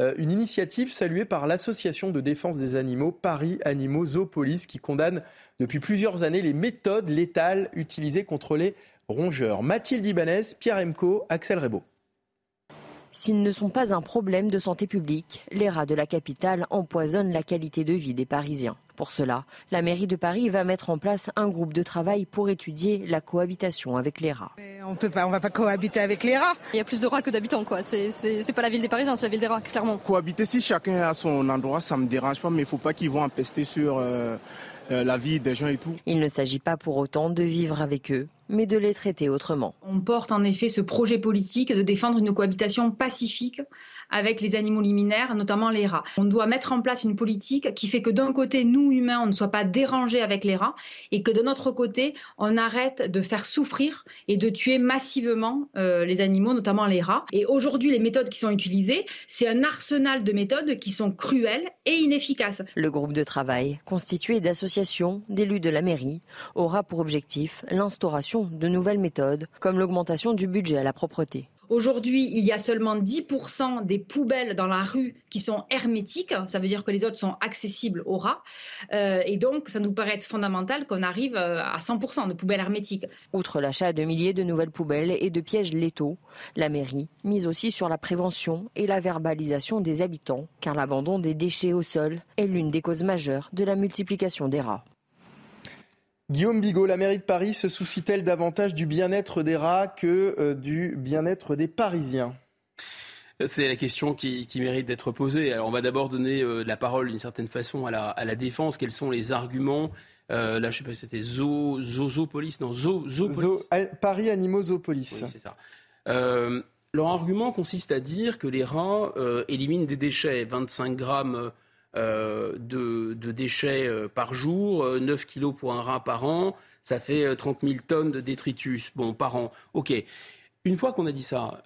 Euh, une initiative saluée par l'association de défense des animaux Paris Animaux Zoopolis qui condamne depuis plusieurs années les méthodes létales utilisées contre les rongeurs. Mathilde Ibanez, Pierre Emco, Axel Rebaud. S'ils ne sont pas un problème de santé publique, les rats de la capitale empoisonnent la qualité de vie des Parisiens. Pour cela, la mairie de Paris va mettre en place un groupe de travail pour étudier la cohabitation avec les rats. On peut pas, on va pas cohabiter avec les rats. Il y a plus de rats que d'habitants, quoi. C'est pas la ville des Parisiens, c'est la ville des rats, clairement. Cohabiter, si chacun a son endroit, ça me dérange pas, mais il faut pas qu'ils vont empester sur euh, la vie des gens et tout. Il ne s'agit pas pour autant de vivre avec eux, mais de les traiter autrement. On porte en effet ce projet politique de défendre une cohabitation pacifique avec les animaux liminaires, notamment les rats. On doit mettre en place une politique qui fait que d'un côté, nous humains, on ne soit pas dérangés avec les rats et que de notre côté, on arrête de faire souffrir et de tuer massivement euh, les animaux, notamment les rats. Et aujourd'hui, les méthodes qui sont utilisées, c'est un arsenal de méthodes qui sont cruelles et inefficaces. Le groupe de travail, constitué d'associations, d'élus de la mairie, aura pour objectif l'instauration de nouvelles méthodes, comme l'augmentation du budget à la propreté. Aujourd'hui, il y a seulement 10% des poubelles dans la rue qui sont hermétiques. Ça veut dire que les autres sont accessibles aux rats. Euh, et donc, ça nous paraît être fondamental qu'on arrive euh, à 100% de poubelles hermétiques. Outre l'achat de milliers de nouvelles poubelles et de pièges létaux, la mairie mise aussi sur la prévention et la verbalisation des habitants, car l'abandon des déchets au sol est l'une des causes majeures de la multiplication des rats. Guillaume Bigot, la mairie de Paris se soucie-t-elle davantage du bien-être des rats que euh, du bien-être des Parisiens? C'est la question qui, mérite d'être posée. Alors, on va d'abord donner euh, la parole d'une certaine façon à la, défense. Quels sont les arguments euh, Là, je ne sais pas si c'était Zo, Zoopolis, non, Zo, Paris Animaux Zoopolis. Oui, c'est ça. leur argument consiste à dire que les rats éliminent des déchets, 25 grammes euh, de, déchets euh, par jour, 9 euh, kilos pour un rat par an, ça fait 30 000 tonnes de détritus bon, par an. OK. Une fois qu'on a dit ça,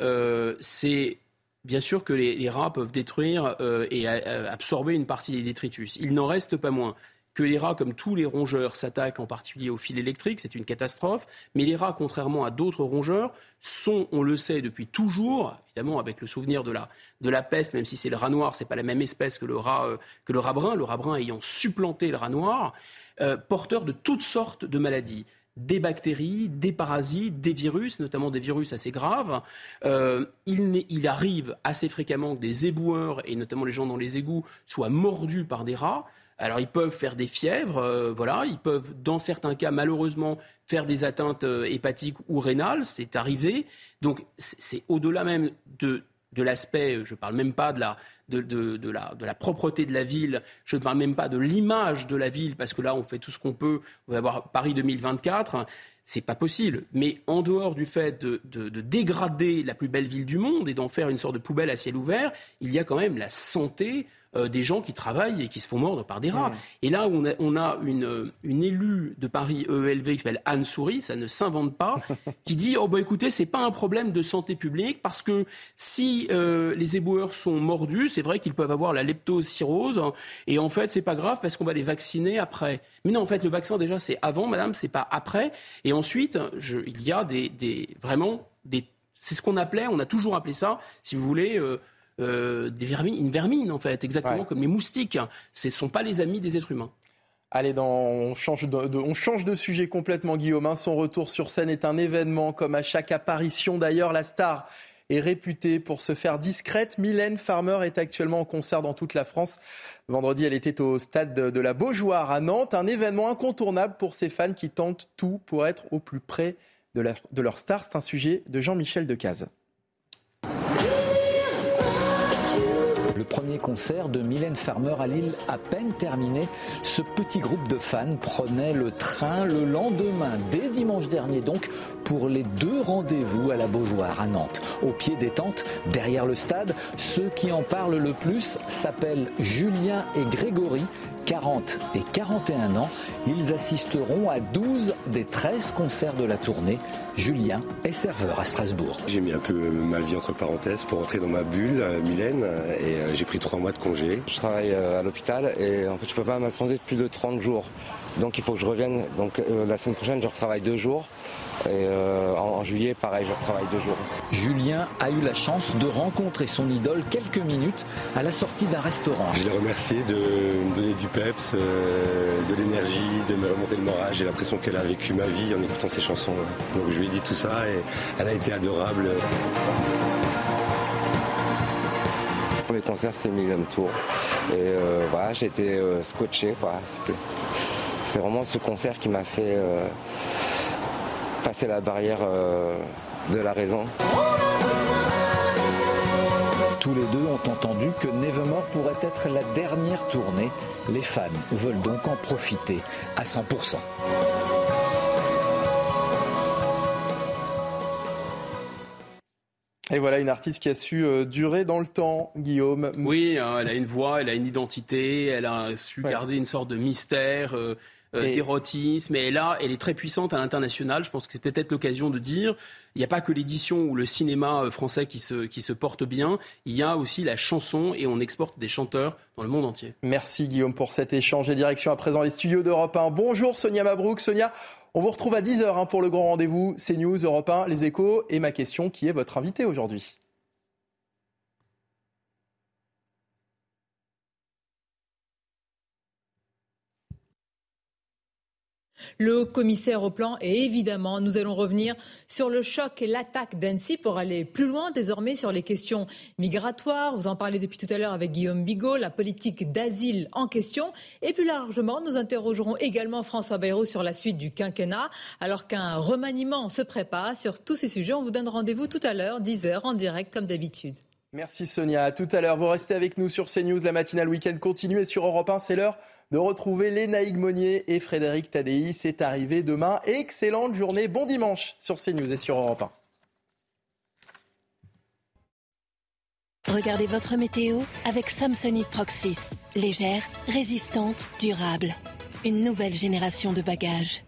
c'est bien sûr que les, rats peuvent détruire et absorber une partie des détritus. Il n'en reste pas moins que les rats, comme tous les rongeurs, s'attaquent en particulier au fil électrique, c'est une catastrophe. Mais les rats, contrairement à d'autres rongeurs, sont, on le sait depuis toujours, évidemment avec le souvenir de la, de la peste, même si c'est le rat noir, c'est pas la même espèce que le rat, euh, que le rat brun, le rat brun ayant supplanté le rat noir, euh, porteurs de toutes sortes de maladies des bactéries, des parasites, des virus, notamment des virus assez graves. Euh, il, arrive assez fréquemment que des éboueurs, et notamment les gens dans les égouts, soient mordus par des rats. Alors ils peuvent faire des fièvres, euh, voilà, ils peuvent dans certains cas malheureusement faire des atteintes euh, hépatiques ou rénales, c'est arrivé. Donc c'est au-delà même de, de l'aspect, je ne parle même pas de la, de, de, la, de, la, propreté de la ville, je ne parle même pas de l'image de la ville, parce que là on fait tout ce qu'on peut, on va avoir Paris 2024, c'est pas possible. Mais en dehors du fait de, de, dégrader la plus belle ville du monde et d'en faire une sorte de poubelle à ciel ouvert, il y a quand même la santé euh, des gens qui travaillent et qui se font mordre par des rats. Mmh. Et là, on a, on a une, une, élue de Paris EELV qui s'appelle Anne Souris, ça ne s'invente pas, (laughs) qui dit oh bah écoutez, c'est pas un problème de santé publique parce que si euh, les éboueurs sont mordus, c'est vrai qu'ils peuvent avoir la leptocirrhose et en fait c'est pas grave parce qu'on va les vacciner après. Mais non, en fait le vaccin déjà c'est avant, madame, c'est pas après. Et ensuite, je, il y a des, des vraiment des c'est ce qu'on appelait, on a toujours appelé ça, si vous voulez, euh, euh, des vermines, une vermine en fait, exactement comme les moustiques. Ce ne sont pas les amis des êtres humains. Allez, on, change de, on change de sujet complètement, Guillaume. Hein. Son retour sur scène est un événement, comme à chaque apparition d'ailleurs. La star est réputée pour se faire discrète. Mylène Farmer est actuellement en concert dans toute la France. Vendredi, elle était au stade de la Beaujoire à Nantes, un événement incontournable pour ses fans qui tentent tout pour être au plus près de leur, de leur star. C'est un sujet de Jean-Michel Decaze. Le premier concert de Mylène Farmer à Lille à peine terminé, ce petit groupe de fans prenait le train le lendemain, dès dimanche dernier donc, pour les deux rendez-vous à la Beaujoire à Nantes. Au pied des tentes, derrière le stade, ceux qui en parlent le plus s'appellent Julien et Grégory. 40 et 41 ans, ils assisteront à 12 des 13 concerts de la tournée. Julien est serveur à Strasbourg. J'ai mis un peu ma vie entre parenthèses pour entrer dans ma bulle, euh, Mylène, et euh, j'ai pris trois mois de congé. Je travaille euh, à l'hôpital et en fait je peux pas m'attendre plus de 30 jours. Donc il faut que je revienne. Donc la semaine prochaine je retravaille deux jours. Et euh, en, juillet, pareil, je travaille deux jours. Julien a eu la chance de rencontrer son idole quelques minutes à la sortie d'un restaurant. Je l'ai remercié de me donner du peps, euh, de l'énergie, de me remonter le moral. J'ai l'impression qu'elle a vécu ma vie en écoutant ses chansons. Donc je lui ai dit tout ça et elle a été adorable. Le premier concert, c'est Million Tour. Et euh, voilà, j'ai été scotché. C'est vraiment ce concert qui m'a fait passer la barrière euh, de la raison. Tous les deux ont entendu que Nevermore pourrait être la dernière tournée. Les fans veulent donc en profiter à 100%. Et voilà une artiste qui a su euh, durer dans le temps, Guillaume. Oui, hein, elle a une voix, elle a une identité, elle a su garder une sorte de mystère. Euh, euh, d'érotisme. Et là, elle est très puissante à l'international. Je pense que c'est peut-être l'occasion de dire, il n'y a pas que l'édition ou le cinéma euh, français qui se, qui se porte bien, il y a aussi la chanson et on exporte des chanteurs dans le monde entier. Merci Guillaume pour cet échange et direction à présent les studios d'Europe 1. Bonjour Sonia Mabrouk. Sonia, on vous retrouve à 10h hein, pour le grand rendez-vous CNews, Europe 1, Les Échos et ma question qui est votre invité aujourd'hui? Le commissaire au plan et évidemment, nous allons revenir sur le choc et l'attaque d'Annecy pour aller plus loin désormais sur les questions migratoires. Vous en parlez depuis tout à l'heure avec Guillaume Bigot, la politique d'asile en question. Et plus largement, nous interrogerons également François Bayrou sur la suite du quinquennat, alors qu'un remaniement se prépare. Sur tous ces sujets, on vous donne rendez-vous tout à l'heure, 10h en direct comme d'habitude. Merci Sonia. À tout à l'heure. Vous restez avec nous sur CNews. La matinale week-end continue et sur Europe 1, c'est l'heure de retrouver Lénaïque Monnier et Frédéric Tadei. C'est arrivé demain. Excellente journée. Bon dimanche sur CNews et sur Europe 1. Regardez votre météo avec Samsonite Proxys. Légère, résistante, durable. Une nouvelle génération de bagages.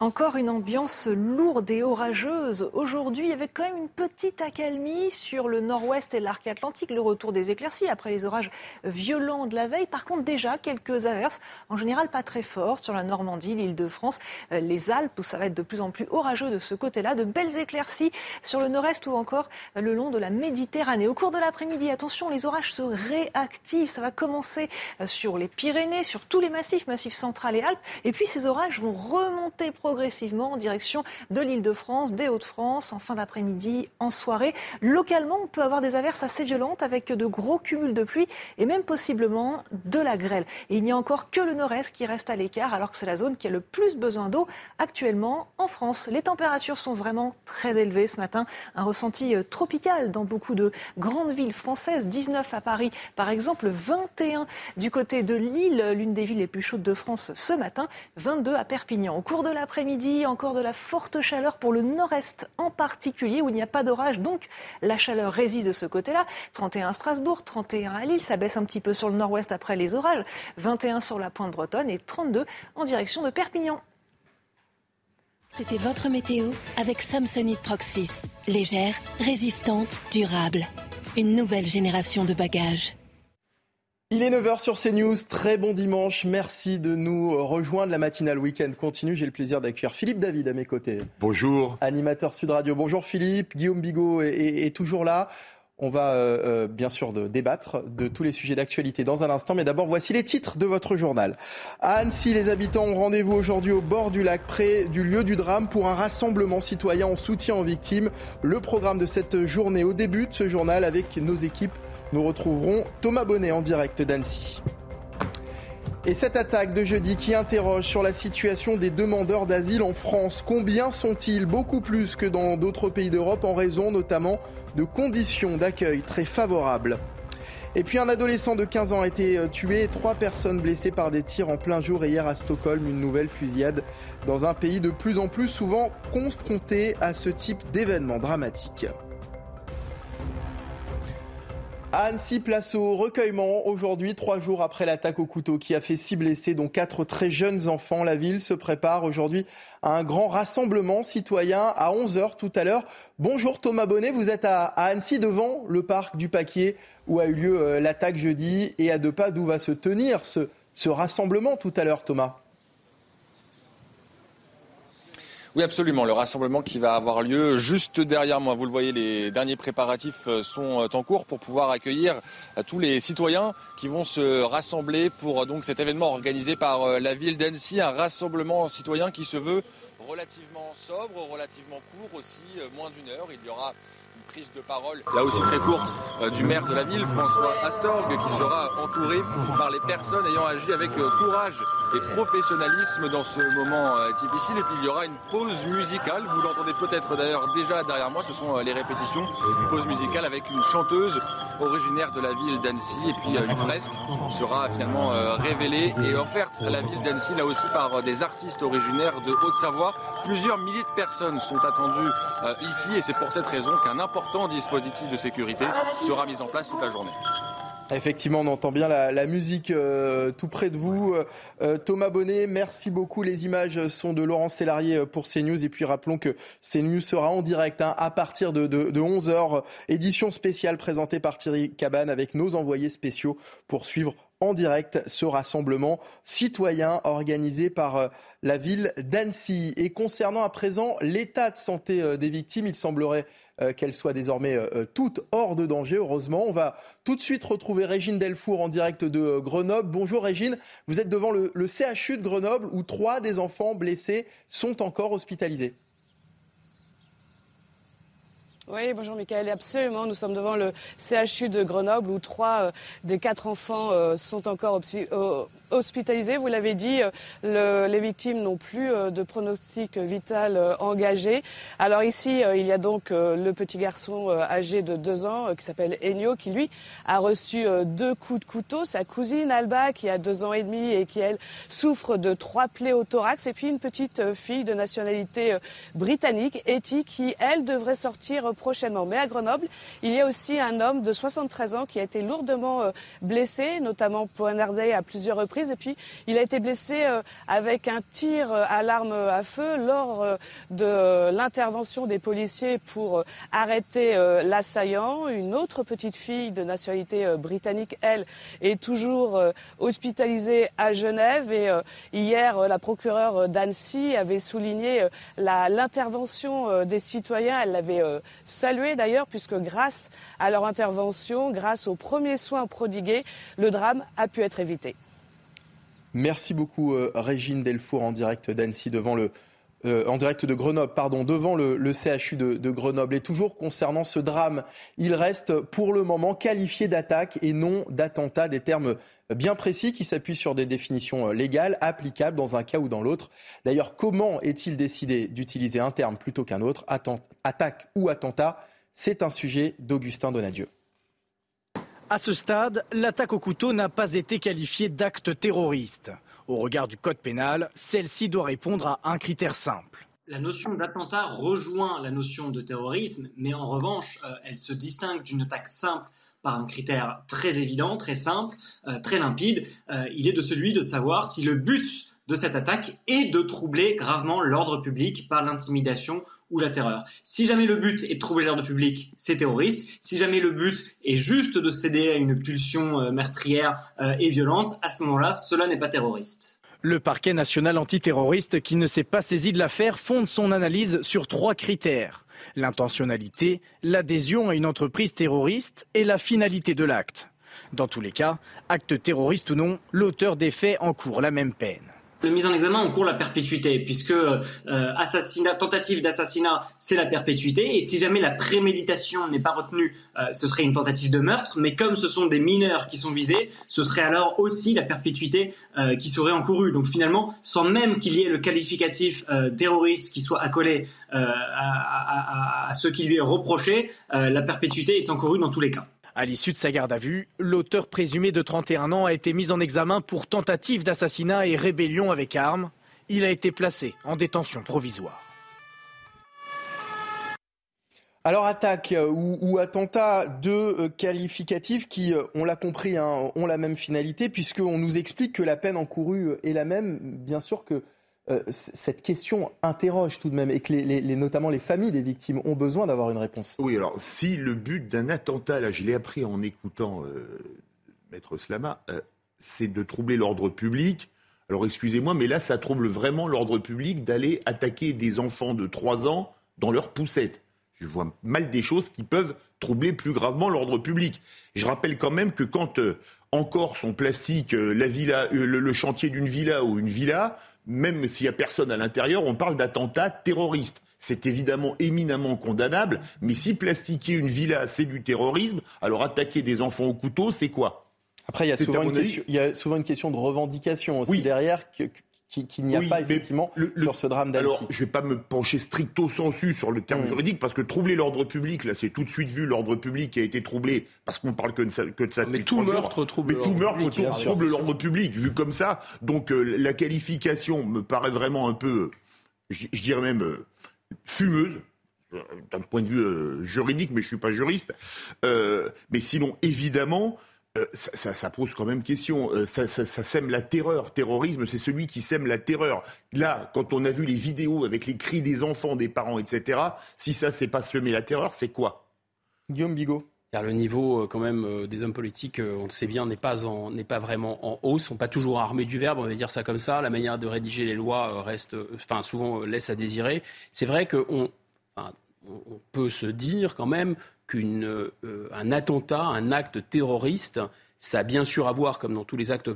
Encore une ambiance lourde et orageuse. Aujourd'hui, avec quand même une petite accalmie sur le nord-ouest et l'arc atlantique, le retour des éclaircies après les orages violents de la veille. Par contre, déjà quelques averses, en général pas très fortes, sur la Normandie, l'île de France, euh, les Alpes, où ça va être de plus en plus orageux de ce côté-là. De belles éclaircies sur le nord-est ou encore le long de la Méditerranée. Au cours de l'après-midi, attention, les orages se réactivent. Ça va commencer euh, sur les Pyrénées, sur tous les massifs, massifs central et Alpes. Et puis ces orages vont remonter progressivement en direction de l'île de France, des Hauts-de-France, en fin d'après-midi, en soirée. Localement, on peut avoir des averses assez violentes avec de gros cumuls de pluie et même possiblement de la grêle. Et il n'y a encore que le nord-est qui reste à l'écart, alors que c'est la zone qui a le plus besoin d'eau actuellement en France. Les températures sont vraiment très élevées ce matin. Un ressenti euh, tropical dans beaucoup de grandes villes françaises. 19 à Paris, par exemple, 21 du côté de Lille, l'une des villes les plus chaudes de France ce matin, 22 à Perpignan. Au cours de l'après midi encore de la forte chaleur pour le nord-est en particulier, où il n'y a pas d'orage, donc la chaleur résiste de ce côté-là. 31 à Strasbourg, 31 à Lille, ça baisse un petit peu sur le nord-ouest après les orages, 21 sur la pointe bretonne et 32 en direction de Perpignan. C'était votre météo avec Samsonite Proxys. Légère, résistante, durable. Une nouvelle génération de bagages. Il est 9h sur CNews. Très bon dimanche. Merci de nous rejoindre. La matinale week-end continue. J'ai le plaisir d'accueillir Philippe David à mes côtés. Bonjour. Animateur Sud Radio. Bonjour Philippe. Guillaume Bigot est, toujours là. On va euh, euh, bien sûr de débattre de tous les sujets d'actualité dans un instant, mais d'abord voici les titres de votre journal. À Annecy, les habitants ont rendez-vous aujourd'hui au bord du lac, près du lieu du drame, pour un rassemblement citoyen en soutien aux victimes. Le programme de cette journée, au début de ce journal, avec nos équipes, nous retrouverons Thomas Bonnet en direct d'Annecy. Et cette attaque de jeudi qui interroge sur la situation des demandeurs d'asile en France. Combien sont-ils Beaucoup plus que dans d'autres pays d'Europe en raison notamment de conditions d'accueil très favorables? Et puis un adolescent de 15 ans a été euh, tué et trois personnes blessées par des tirs en plein jour hier à Stockholm, une nouvelle fusillade dans un pays de plus en plus souvent confronté à ce type d'événements dramatiques. Annecy, place au recueillement. Aujourd'hui, trois jours après l'attaque au couteau qui a fait six blessés, dont quatre très jeunes enfants, la ville se prépare aujourd'hui à un grand rassemblement citoyen à 11h tout à l'heure. Bonjour Thomas Bonnet, vous êtes à, Annecy devant le parc du Paquier où a eu lieu euh, l'attaque jeudi et à deux pas d'où va se tenir ce rassemblement tout à l'heure, Thomas? Oui, absolument. Le rassemblement qui va avoir lieu juste derrière moi. Vous le voyez, les derniers préparatifs euh, sont euh, en cours pour pouvoir accueillir euh, tous les citoyens qui vont se rassembler pour cet événement organisé par la ville d'Annecy, un rassemblement citoyen qui se veut relativement sobre, relativement court aussi, moins d'une heure. Il y aura prise de parole, là aussi très courte, euh, du maire de la ville, François Astorg, qui sera entouré par les personnes ayant agi avec euh, courage et professionnalisme dans ce moment euh, difficile. Et puis il y aura une pause musicale, vous l'entendez peut-être d'ailleurs déjà derrière moi, ce sont les répétitions, une pause musicale avec une chanteuse originaire de la ville d'Annecy. Et puis une fresque sera finalement révélée et offerte à la ville d'Annecy là aussi par des artistes originaires de Haute-Savoie. Plusieurs milliers de personnes sont attendues ici. Et c'est pour cette raison qu'un important important dispositif de sécurité sera mis en place toute la journée. Effectivement, on entend bien la, musique euh, tout près de vous. Euh, Thomas Bonnet, merci beaucoup. Les images sont de Laurent Sélarié euh, pour CNews. Et puis rappelons que CNews sera en direct hein, à partir de, de, de 11h. Édition spéciale présentée par Thierry Cabane avec nos envoyés spéciaux pour suivre en direct ce rassemblement citoyen organisé par la ville d'Annecy. Et concernant à présent l'état de santé des victimes, il semblerait euh, qu'elles soient désormais euh, euh, toutes hors de danger, heureusement. On va tout de suite retrouver Régine Delfour en direct de Grenoble. Bonjour Régine, vous êtes devant le, le CHU de Grenoble où trois des enfants blessés sont encore hospitalisés. Oui, bonjour Michael, absolument. Nous sommes devant le CHU de Grenoble où trois euh, des quatre enfants euh, sont encore euh, hospitalisés. Vous l'avez dit, les victimes n'ont plus de pronostic vital engagé. Alors ici, il y a donc le petit garçon âgé de deux ans qui s'appelle Ennio qui lui a reçu deux coups de couteau. Sa cousine Alba qui a deux ans et demi et qui elle souffre de trois plaies au thorax. Et puis une petite fille de nationalité britannique, Etty, qui elle devrait sortir prochainement. Mais à Grenoble, il y a aussi un homme de 73 ans qui a été lourdement euh, blessé, notamment poignardé à plusieurs reprises. Et puis, il a été blessé euh, avec un tir euh, à l'arme à feu lors de l'intervention des policiers pour arrêter l'assaillant. Une autre petite fille de nationalité britannique, elle, est toujours hospitalisée à Genève. Et hier, la procureure d'Annecy avait souligné l'intervention des citoyens. Elle l'avait saluer d'ailleurs puisque grâce à leur intervention, grâce aux premiers soins prodigués, le drame a pu être évité. Merci beaucoup euh, Régine Delfour en direct d'Annecy devant le euh, en direct de Grenoble, pardon, devant le, CHU de, Grenoble. Et toujours concernant ce drame, il reste pour le moment qualifié d'attaque et non d'attentat, des termes bien précis qui s'appuient sur des définitions euh, légales applicables dans un cas ou dans l'autre. D'ailleurs, comment est-il décidé d'utiliser un terme plutôt qu'un autre, attaque ou attentat? C'est un sujet d'Augustin Donadieu. À ce stade, l'attaque au couteau n'a pas été qualifiée d'acte terroriste. Au regard du code pénal, celle-ci doit répondre à un critère simple. La notion d'attentat rejoint la notion de terrorisme, mais en revanche, euh, elle se distingue d'une attaque simple par un critère très évident, très simple, euh, très limpide. Euh, il est de celui de savoir si le but de cette attaque est de troubler gravement l'ordre public par l'intimidation ou la terreur. Si jamais le but est de troubler l'ordre public, c'est terroriste. Si jamais le but est juste de céder à une pulsion euh, meurtrière euh, et violente, à ce moment-là, cela n'est pas terroriste. Le parquet national antiterroriste, qui ne s'est pas saisi de l'affaire, fonde son analyse sur trois critères. L'intentionnalité, l'adhésion à une entreprise terroriste et la finalité de l'acte. Dans tous les cas, acte terroriste ou non, l'auteur des faits encourt la même peine. Le mise en examen encourt la perpétuité, puisque euh, assassinat, tentative d'assassinat, c'est la perpétuité, et si jamais la préméditation n'est pas retenue, euh, ce serait une tentative de meurtre, mais comme ce sont des mineurs qui sont visés, ce serait alors aussi la perpétuité euh, qui serait encourue. Donc finalement, sans même qu'il y ait le qualificatif euh, terroriste qui soit accolé à, à, à, ce qui lui est reproché, la perpétuité est encourue dans tous les cas. À l'issue de sa garde à vue, l'auteur présumé de 31 ans a été mis en examen pour tentative d'assassinat et rébellion avec armes. Il a été placé en détention provisoire. Alors attaque ou, attentat, deux qualificatifs qui, on l'a compris, hein, ont la même finalité, puisqu'on nous explique que la peine encourue est la même. Bien sûr que euh, cette question interroge tout de même et que notamment les familles des victimes ont besoin d'avoir une réponse. Oui, alors si le but d'un attentat, là je l'ai appris en écoutant euh, Maître Slama, euh, c'est de troubler l'ordre public. Alors excusez-moi, mais là ça trouble vraiment l'ordre public d'aller attaquer des enfants de 3 ans dans leur poussette. Je vois mal des choses qui peuvent troubler plus gravement l'ordre public. Je rappelle quand même que quand en Corse on plastique la villa, le chantier d'une villa ou une villa, même s'il n'y a personne à l'intérieur, on parle d'attentat terroriste. C'est évidemment éminemment condamnable, mais si plastiquer une villa, c'est du terrorisme, alors attaquer des enfants au couteau, c'est quoi? Après, il y, a souvent une question, il y a souvent une question de revendication aussi derrière qu'il n'y a pas effectivement sur ce drame d'Annecy. Alors, je ne vais pas me pencher stricto sensu sur le terme mm. juridique, parce que troubler l'ordre public, là, c'est tout de suite vu l'ordre public qui a été troublé, parce qu'on parle que de ça, que de ça Mais tout meurtre trouble Mais tout meurtre trouble l'ordre public, vu comme ça. Donc, euh, la qualification me paraît vraiment un peu, je, dirais même, euh, fumeuse euh, d'un point de vue juridique, mais je ne suis pas juriste. mais sinon, évidemment, euh, ça, pose quand même question. Euh, ça, sème la terreur. Terrorisme, c'est celui qui sème la terreur. Là, quand on a vu les vidéos avec les cris des enfants, des parents, etc., si ça, c'est pas semer la terreur, c'est quoi? Guillaume Bigot le niveau euh, quand même des hommes politiques, on le sait bien, n'est pas, pas vraiment en hausse. Ils sont pas toujours armés du verbe, on va dire ça comme ça. La manière de rédiger les lois reste, enfin souvent laisse à désirer. C'est vrai qu'on on peut se dire quand même qu'un euh, attentat, un acte terroriste, ça a bien sûr à voir, comme dans tous les actes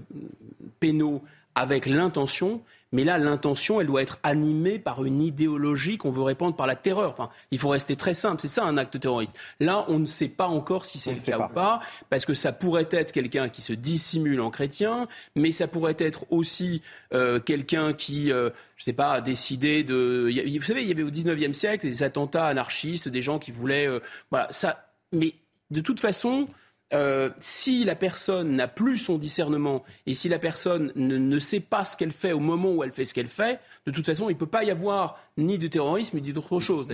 pénaux, avec l'intention, mais là, l'intention, elle doit être animée par une idéologie qu'on veut répandre par la terreur. Enfin, il faut rester très simple. C'est ça un acte terroriste. Là, on ne sait pas encore si c'est le cas ou pas, parce que ça pourrait être quelqu'un qui se dissimule en chrétien, mais ça pourrait être aussi euh, quelqu'un qui, euh, je sais pas, a décidé de. Vous savez, il y avait au 19e siècle des attentats anarchistes, des gens qui voulaient. Euh, voilà, ça. Mais de toute façon, euh, si la personne n'a plus son discernement et si la personne ne, sait pas ce qu'elle fait au moment où elle fait ce qu'elle fait, de toute façon, il ne peut pas y avoir ni de terrorisme ni d'autre chose.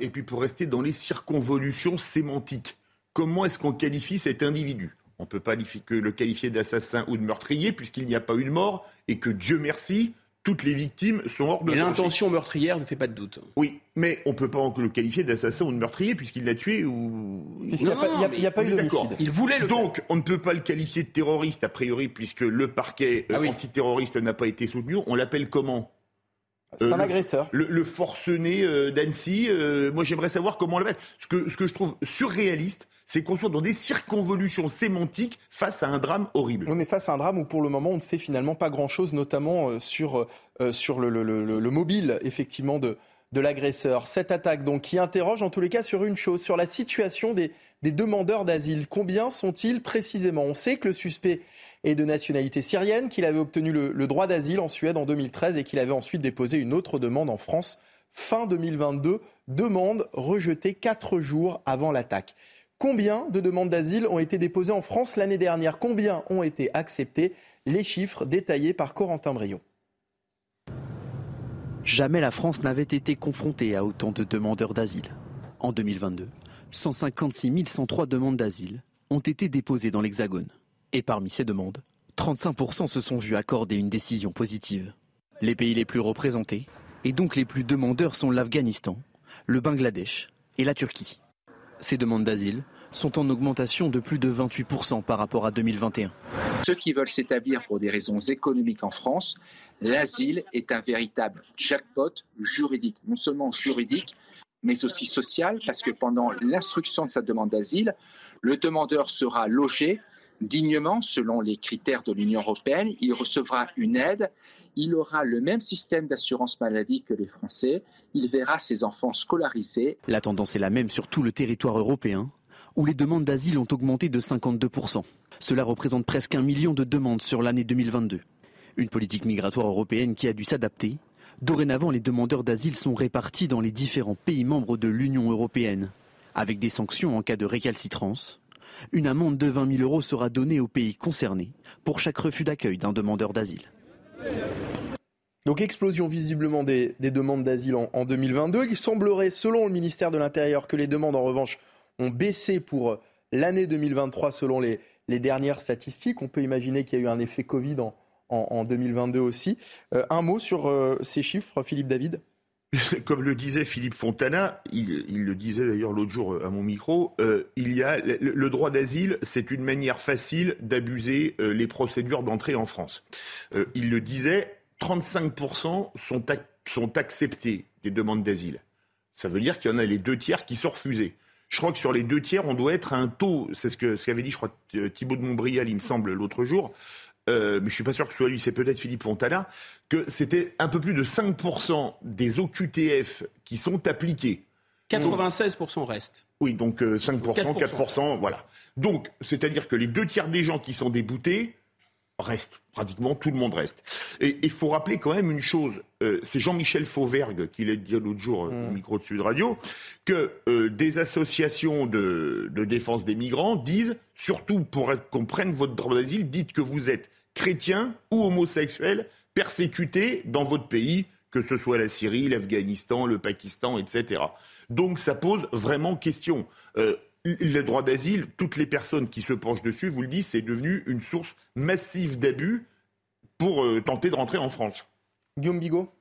Et, puis pour rester dans les circonvolutions sémantiques, comment est-ce qu'on qualifie cet individu? On ne peut pas le qualifier d'assassin ou de meurtrier puisqu'il n'y a pas eu de mort et que Dieu merci, toutes les victimes sont hors de Et l'intention meurtrière ne fait pas de doute. Oui, mais on ne peut pas le qualifier d'assassin ou de meurtrier puisqu'il l'a tué ou. Il n'y a, pas eu de Il voulait le Donc, on ne peut pas le qualifier de terroriste a priori puisque le parquet euh, ah antiterroriste n'a pas été soutenu. On l'appelle comment? C'est un euh, agresseur. Le, forcené euh, d'Annecy, moi j'aimerais savoir comment on l'appelle. Ce que, ce que je trouve surréaliste, c'est qu'on soit dans des circonvolutions sémantiques face à un drame horrible. On est face à un drame où pour le moment on ne sait finalement pas grand-chose, notamment euh, sur, euh, sur le, le, mobile effectivement de, de l'agresseur. Cette attaque donc qui interroge en tous les cas sur une chose, sur la situation des, des demandeurs d'asile. Combien sont-ils précisément? On sait que le suspect est de nationalité syrienne, qu'il avait obtenu le droit d'asile en Suède en 2013 et qu'il avait ensuite déposé une autre demande en France fin 2022, demande rejetée quatre jours avant l'attaque. Combien de demandes d'asile ont été déposées en France l'année dernière? Combien ont été acceptées? Les chiffres détaillés par Corentin Brio. Jamais la France n'avait été confrontée à autant de demandeurs d'asile. En 2022, 156 103 demandes d'asile ont été déposées dans l'Hexagone. Et parmi ces demandes, 35% se sont vus accorder une décision positive. Les pays les plus représentés, et donc les plus demandeurs, sont l'Afghanistan, le Bangladesh et la Turquie. Ces demandes d'asile sont en augmentation de plus de 28% par rapport à 2021. Ceux qui veulent s'établir pour des raisons économiques en France, l'asile est un véritable jackpot juridique, non seulement juridique, mais aussi sociale, parce que pendant l'instruction de sa demande d'asile, le demandeur sera logé dignement selon les critères de l'Union européenne, il recevra une aide, il aura le même système d'assurance maladie que les Français, il verra ses enfants scolarisés. La tendance est la même sur tout le territoire européen, où les demandes d'asile ont augmenté de 52%. Cela représente presque un million de demandes sur l'année 2022. Une politique migratoire européenne qui a dû s'adapter. Dorénavant, les demandeurs d'asile sont répartis dans les différents pays membres de l'Union européenne, avec des sanctions en cas de récalcitrance. Une amende de 20 000 euros sera donnée aux pays concernés pour chaque refus d'accueil d'un demandeur d'asile. Donc explosion visiblement des, demandes d'asile en, 2022. Il semblerait, selon le ministère de l'Intérieur, que les demandes en revanche ont baissé pour l'année 2023 selon les, dernières statistiques. On peut imaginer qu'il y a eu un effet Covid en, 2022 aussi. Euh, un mot sur euh, ces chiffres, Philippe David? (laughs) Comme le disait Philippe Fontana, il, le disait d'ailleurs l'autre jour euh, à mon micro, il y a le, droit d'asile, c'est une manière facile d'abuser les procédures d'entrée en France. il le disait, 35% sont, sont acceptés des demandes d'asile. Ça veut dire qu'il y en a les deux tiers qui sont refusés. Je crois que sur les deux tiers, on doit être à un taux, c'est ce qu'avait ce dit, je crois, Thibault de Montbrial, il me semble, l'autre jour, euh, mais je suis pas sûr que ce soit lui, c'est peut-être Philippe Fontana, que c'était un peu plus de 5% des OQTF qui sont appliqués. 96% restent. Oui, donc 5%, 4%, 4%, voilà. Donc, c'est-à-dire que les deux tiers des gens qui sont déboutés restent. Pratiquement tout le monde reste. Et il faut rappeler quand même une chose. Euh, c'est Jean-Michel Fauvergue qui l'a dit l'autre jour euh, au mm. micro de Sud Radio, que euh, des associations de, défense des migrants disent, surtout pour qu'on prenne votre droit d'asile, dites que vous êtes chrétien ou homosexuel persécuté dans votre pays, que ce soit la Syrie, l'Afghanistan, le Pakistan, etc. Donc ça pose vraiment question le droit d'asile, toutes les personnes qui se penchent dessus vous le disent, c'est devenu une source massive d'abus pour euh, tenter de rentrer en France. Guillaume Bigot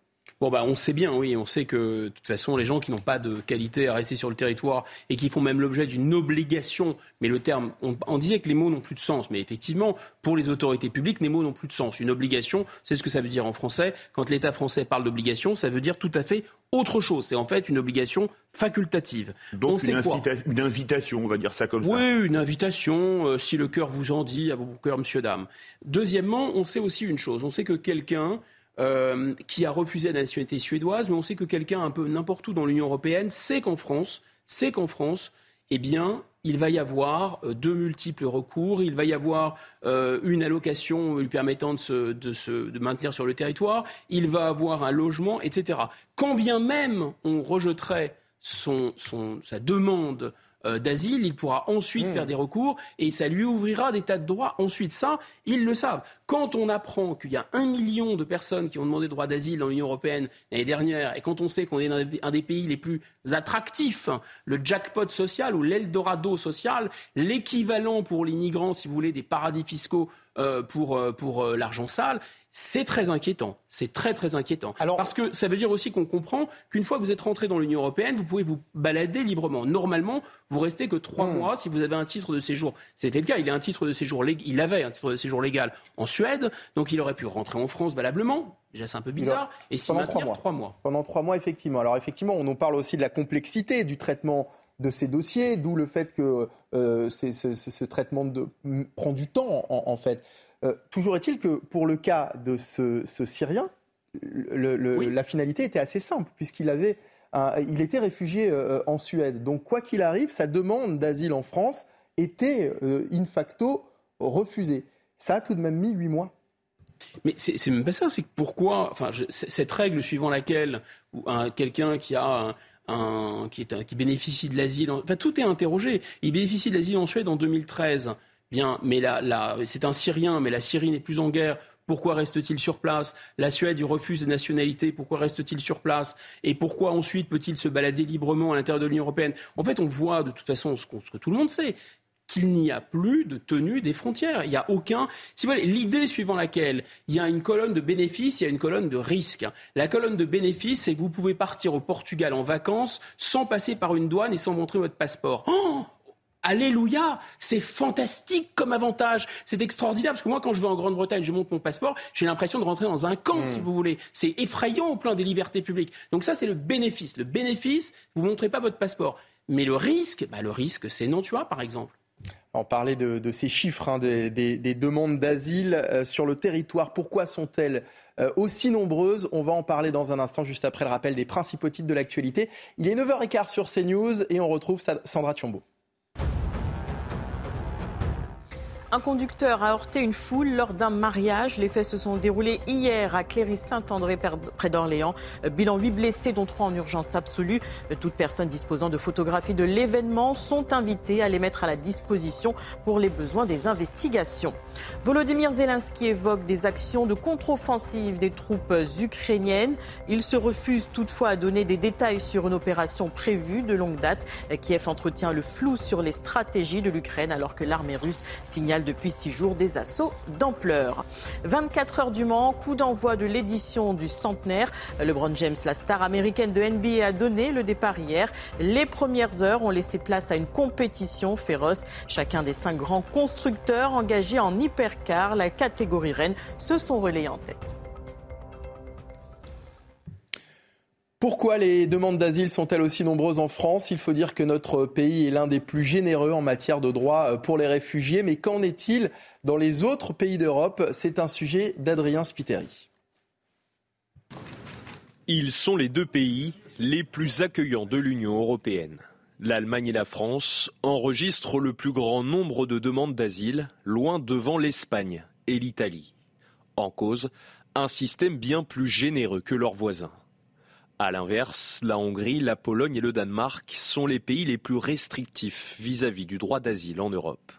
Bon, bah, on sait bien, oui, on sait que de toute façon, les gens qui n'ont pas de qualité à rester sur le territoire et qui font même l'objet d'une obligation, mais le terme, on, disait que les mots n'ont plus de sens, mais effectivement, pour les autorités publiques, les mots n'ont plus de sens. Une obligation, c'est ce que ça veut dire en français. Quand l'État français parle d'obligation, ça veut dire tout à fait autre chose. C'est en fait une obligation facultative. Donc une, une, invitation, on va dire ça comme ça. Oui, une invitation, euh, si le cœur vous en dit, à vos cœurs, monsieur, dame. Deuxièmement, on sait aussi une chose. On sait que quelqu'un euh, qui a refusé la nationalité suédoise, mais on sait que quelqu'un un peu n'importe où dans l'Union européenne sait qu'en France, sait qu'en France, eh bien, il va y avoir euh, de multiples recours, il va y avoir euh, une allocation lui permettant de se, de se de maintenir sur le territoire, il va avoir un logement, etc. Quand bien même on rejetterait son, son, sa demande d'asile, il pourra ensuite hmm. faire des recours et ça lui ouvrira des tas de droits. Ensuite, ça, ils le savent. Quand on apprend qu'il y a un million de personnes qui ont demandé droit d'asile dans l'Union européenne l'année dernière, et quand on sait qu'on est dans un des pays les plus attractifs, le jackpot social ou l'Eldorado social, l'équivalent pour les migrants, si vous voulez, des paradis fiscaux euh, pour, euh, pour l'argent sale, c'est très inquiétant. C'est très très inquiétant. Parce que ça veut dire aussi qu'on comprend qu'une fois que vous êtes rentré dans l'Union européenne, vous pouvez vous balader librement. Normalement, vous restez que trois hmm. mois si vous avez un titre de séjour. C'était le cas. Il a un titre de séjour. Il avait un titre de séjour légal en Suède, donc il aurait pu rentrer en France valablement. Déjà, c'est un peu bizarre. Et si pendant trois mois. trois mois. Pendant trois mois, effectivement. Alors effectivement, on nous parle aussi de la complexité du traitement de ces dossiers, d'où le fait que euh, ce traitement de, prend du temps, en fait. Euh, toujours est-il que pour le cas de ce, Syrien, la finalité était assez simple, puisqu'il avait il était réfugié euh, en Suède. Donc, quoi qu'il arrive, sa demande d'asile en France était euh, in facto refusée. Ça a tout de même mis huit mois. Mais c'est même pas ça, c'est pourquoi, enfin, cette règle suivant laquelle quelqu'un qui a un, qui, est qui bénéficie de l'asile, enfin, tout est interrogé. Il bénéficie de l'asile en Suède en 2013. Bien, mais c'est un Syrien, mais la Syrie n'est plus en guerre. Pourquoi reste-t-il sur place? La Suède refuse de nationalité. Pourquoi reste-t-il sur place? Et pourquoi ensuite peut-il se balader librement à l'intérieur de l'Union européenne? En fait, on voit de toute façon ce, que tout le monde sait qu'il n'y a plus de tenue des frontières. Il n'y a aucun. Si l'idée suivant laquelle il y a une colonne de bénéfices, il y a une colonne de risques. La colonne de bénéfices, c'est que vous pouvez partir au Portugal en vacances sans passer par une douane et sans montrer votre passeport. Oh Alléluia, c'est fantastique comme avantage, c'est extraordinaire parce que moi quand je vais en Grande-Bretagne, je monte mon passeport, j'ai l'impression de rentrer dans un camp si hmm. vous voulez. C'est effrayant au plan des libertés publiques. Donc ça c'est le bénéfice. Le bénéfice, vous montrez pas votre passeport. Mais le risque, bah, le risque c'est non tu vois par exemple. On parlait de, ces chiffres hein, des, demandes d'asile euh, sur le territoire. Pourquoi sont-elles euh, aussi nombreuses? On va en parler dans un instant, juste après le rappel des principaux titres de l'actualité. Il est 9h15 sur CNews et on retrouve Sandra Thiombo. Un conducteur a heurté une foule lors d'un mariage. Les faits se sont déroulés hier à Cléry-Saint-André, près d'Orléans. Bilan 8 blessés, dont 3 en urgence absolue. Toutes personnes disposant de photographies de l'événement sont invitées à les mettre à la disposition pour les besoins des investigations. Volodymyr Zelensky évoque des actions de contre-offensive des troupes ukrainiennes. Il se refuse toutefois à donner des détails sur une opération prévue de longue date. Kiev entretient le flou sur les stratégies de l'Ukraine alors que l'armée russe signale depuis six jours des assauts d'ampleur. 24 heures du Mans, coup d'envoi de l'édition du centenaire. LeBron James, la star américaine de NBA, a donné le départ hier. Les premières heures ont laissé place à une compétition féroce. Chacun des cinq grands constructeurs engagés en hypercar, la catégorie reine, se sont relayés en tête. Pourquoi les demandes d'asile sont-elles aussi nombreuses en France? Il faut dire que notre pays est l'un des plus généreux en matière de droits euh, pour les réfugiés. Mais qu'en est-il dans les autres pays d'Europe? C'est un sujet d'Adrien Spiteri. Ils sont les deux pays les plus accueillants de l'Union européenne. L'Allemagne et la France enregistrent le plus grand nombre de demandes d'asile, loin devant l'Espagne et l'Italie. En cause, un système bien plus généreux que leurs voisins. A l'inverse, la Hongrie, la Pologne et le Danemark sont les pays les plus restrictifs vis-à-vis du droit d'asile en Europe.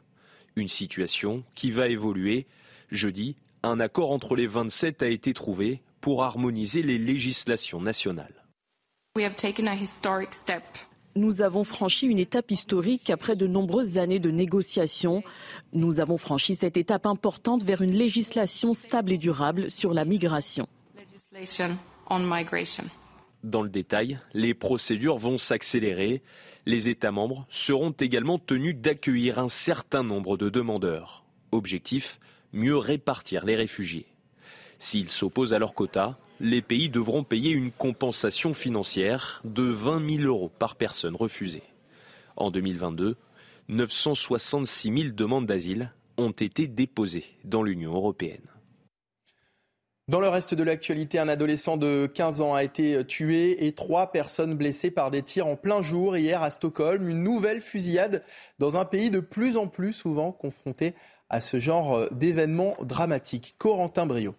Une situation qui va évoluer. Jeudi, un accord entre les 27 a été trouvé pour harmoniser les législations nationales. Nous avons franchi une étape historique après de nombreuses années de négociations. Nous avons franchi cette étape importante vers une législation stable et durable sur la migration. Dans le détail, les procédures vont s'accélérer. Les États membres seront également tenus d'accueillir un certain nombre de demandeurs. Objectif, mieux répartir les réfugiés. S'ils s'opposent à leur quota, les pays devront payer une compensation financière de 20 000 euros par personne refusée. En 2022, 966 000 demandes d'asile ont été déposées dans l'Union européenne. Dans le reste de l'actualité, un adolescent de 15 ans a été tué et trois personnes blessées par des tirs en plein jour hier à Stockholm. Une nouvelle fusillade dans un pays de plus en plus souvent confronté à ce genre d'événements dramatiques. Corentin Brio.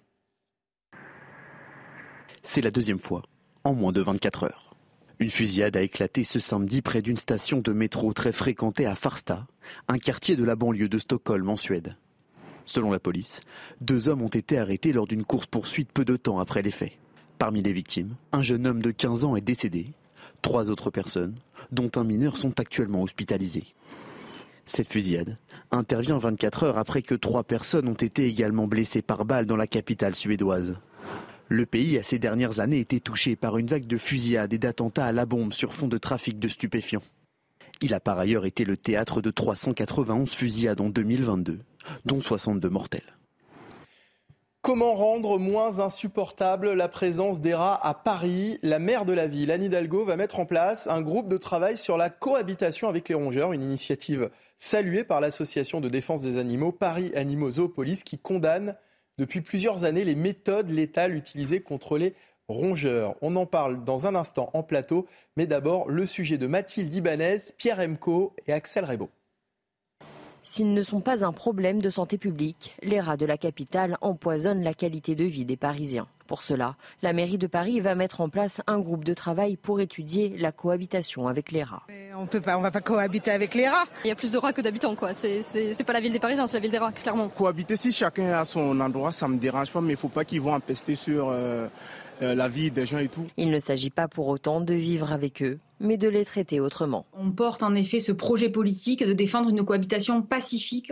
C'est la deuxième fois en moins de 24 heures. Une fusillade a éclaté ce samedi près d'une station de métro très fréquentée à Farsta, un quartier de la banlieue de Stockholm en Suède. Selon la police, deux hommes ont été arrêtés lors d'une course-poursuite peu de temps après les faits. Parmi les victimes, un jeune homme de 15 ans est décédé. Trois autres personnes, dont un mineur, sont actuellement hospitalisées. Cette fusillade intervient 24 heures après que trois personnes ont été également blessées par balle dans la capitale suédoise. Le pays a ces dernières années été touché par une vague de fusillades et d'attentats à la bombe sur fond de trafic de stupéfiants. Il a par ailleurs été le théâtre de 391 fusillades en 2022, dont 62 mortels. Comment rendre moins insupportable la présence des rats à Paris? La maire de la ville, Anne Hidalgo, va mettre en place un groupe de travail sur la cohabitation avec les rongeurs, une initiative saluée par l'association de défense des animaux Paris Animaux Zoopolis qui condamne depuis plusieurs années les méthodes létales utilisées contre les rongeurs. On en parle dans un instant en plateau, mais d'abord le sujet de Mathilde Ibanez, Pierre Emco et Axel Rebaud. S'ils ne sont pas un problème de santé publique, les rats de la capitale empoisonnent la qualité de vie des Parisiens. Pour cela, la mairie de Paris va mettre en place un groupe de travail pour étudier la cohabitation avec les rats. on peut pas, on va pas cohabiter avec les rats. Il y a plus de rats que d'habitants, quoi. C'est pas la ville des Parisiens, c'est la ville des rats, clairement. Cohabiter, si chacun a son endroit, ça me dérange pas, mais il faut pas qu'ils vont empester sur euh, la vie des gens et tout. Il ne s'agit pas pour autant de vivre avec eux. mais de les traiter autrement. On porte en effet ce projet politique de défendre une cohabitation pacifique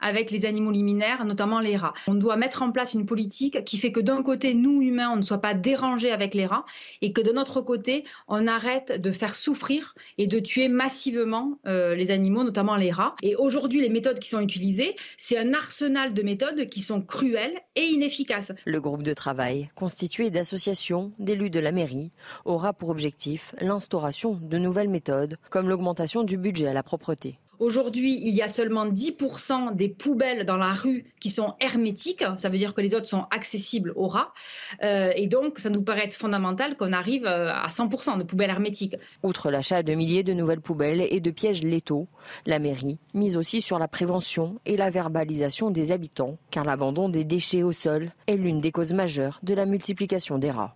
avec les animaux liminaires, notamment les rats. On doit mettre en place une politique qui fait que d'un côté, nous humains, on ne soit pas dérangés avec les rats et que de notre côté, on arrête de faire souffrir et de tuer massivement euh, les animaux, notamment les rats. Et aujourd'hui, les méthodes qui sont utilisées, c'est un arsenal de méthodes qui sont cruelles et inefficaces. Le groupe de travail, constitué d'associations, d'élus de la mairie, aura pour objectif l'instauration de nouvelles méthodes, comme l'augmentation du budget à la propreté. Aujourd'hui, il y a seulement 10% des poubelles dans la rue qui sont hermétiques. Ça veut dire que les autres sont accessibles aux rats. Euh, et donc, ça nous paraît être fondamental qu'on arrive euh, à 100% de poubelles hermétiques. Outre l'achat de milliers de nouvelles poubelles et de pièges létaux, la mairie mise aussi sur la prévention et la verbalisation des habitants, car l'abandon des déchets au sol est l'une des causes majeures de la multiplication des rats.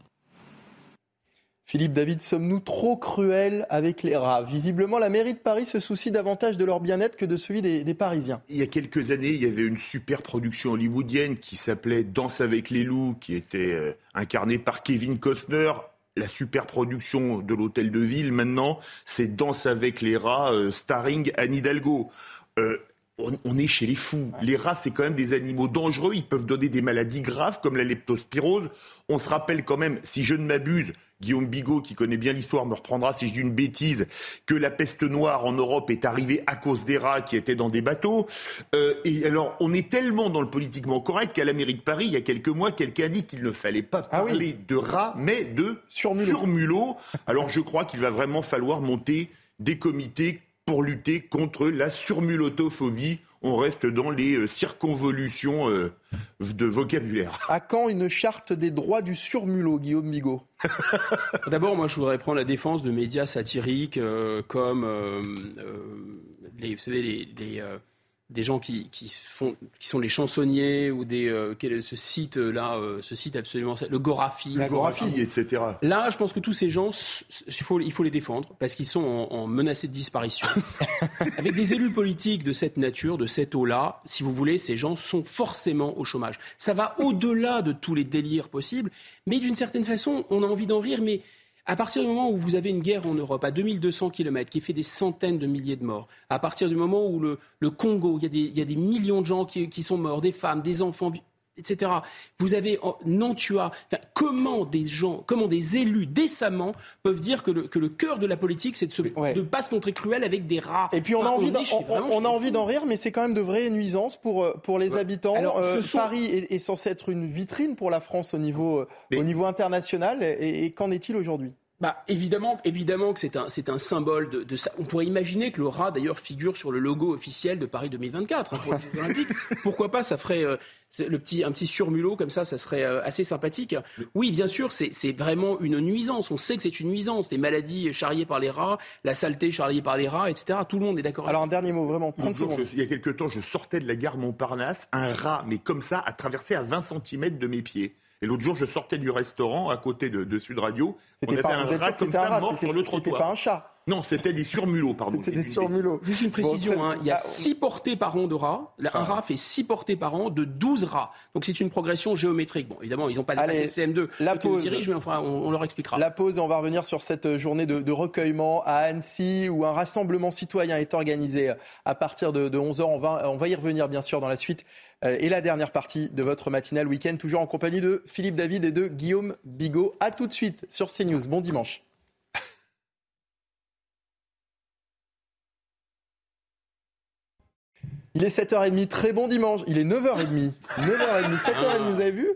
Philippe David, sommes-nous trop cruels avec les rats? Visiblement, la mairie de Paris se soucie davantage de leur bien-être que de celui des, Parisiens. Il y a quelques années, il y avait une super production hollywoodienne qui s'appelait Danse avec les loups, qui était euh, incarnée par Kevin Costner. La super production de l'hôtel de ville maintenant, c'est Danse avec les rats, euh, starring Anne Hidalgo. Euh, on, est chez les fous. Les rats, c'est quand même des animaux dangereux. Ils peuvent donner des maladies graves comme la leptospirose. On se rappelle quand même, si je ne m'abuse, Guillaume Bigot, qui connaît bien l'histoire, me reprendra si je dis une bêtise, que la peste noire en Europe est arrivée à cause des rats qui étaient dans des bateaux. Euh, et alors, on est tellement dans le politiquement correct qu'à la mairie de Paris, il y a quelques mois, quelqu'un a dit qu'il ne fallait pas ah parler de rats, mais de surmulots. Alors, je crois qu'il va vraiment falloir monter des comités pour lutter contre la surmulotophobie on reste dans les euh, circonvolutions euh, de vocabulaire. À quand une charte des droits du surmulot, Guillaume Bigot? (laughs) D'abord, moi, je voudrais prendre la défense de médias satiriques euh, comme les, vous savez, les, des gens qui, font, qui sont les chansonniers ou des euh, ce site là, euh, ce site absolument le Gorafi, la Gorafi, etc. Là, je pense que tous ces gens, il faut, il faut les défendre parce qu'ils sont en, menacés de disparition. (laughs) Avec des élus politiques de cette nature, de cette eau-là, si vous voulez, ces gens sont forcément au chômage. Ça va au-delà de tous les délires possibles, mais d'une certaine façon, on a envie d'en rire, mais à partir du moment où vous avez une guerre en Europe à 2200 km qui fait des centaines de milliers de morts, à partir du moment où le, Congo, il y, a des, millions de gens qui, sont morts, des femmes, des enfants, etc. Vous avez Nantua. comment des gens, comment des élus décemment peuvent dire que le, que le cœur de la politique, c'est de ne pas se montrer cruel avec des rats Et puis on a envie, on, d'en rire, mais c'est quand même de vraies nuisances pour, euh, pour les habitants. Euh, Paris est, censé être une vitrine pour la France au niveau, au niveau international. et qu'en est-il aujourd'hui? Bah, évidemment, évidemment que c'est un, c'est un symbole de, de, ça. On pourrait imaginer que le rat, d'ailleurs, figure sur le logo officiel de Paris 2024 hein, pour les Jeux Olympiques. (laughs) Pourquoi pas Ça ferait euh, le petit, un petit surmulot comme ça, ça serait euh, assez sympathique. Oui, bien sûr, c'est, c'est vraiment une nuisance. On sait que c'est une nuisance. Les maladies charriées par les rats, la saleté charriée par les rats, etc. Tout le monde est d'accord. Alors un dernier mot, vraiment, 30 secondes. il y a quelques temps, je sortais de la gare Montparnasse, un rat, mais comme ça, a traversé à 20 cm de mes pieds. Et l'autre jour, je sortais du restaurant à côté de, Sud Radio. On avait un rat comme ça mort sur le trottoir. C'était pas un chat. Non, c'était des surmulots, pardon. C'était des surmulots. Juste une précision, hein. il y a 6 ah, portées par an de rats. Un ah. rat fait 6 portées par an de 12 rats. Donc c'est une progression géométrique. Bon, évidemment, ils n'ont pas dépassé le CM2. La pause. Dirige, mais enfin, on, leur expliquera. La pause, on va revenir sur cette journée de, recueillement à Annecy où un rassemblement citoyen est organisé à partir de, 11h. On va, on va y revenir, bien sûr, dans la suite euh, et la dernière partie de votre matinale week-end, toujours en compagnie de Philippe David et de Guillaume Bigot. A tout de suite sur CNews. Bon dimanche. Il est 7h30, très bon dimanche. Il est 9h30. 9h30, 7h30, vous avez vu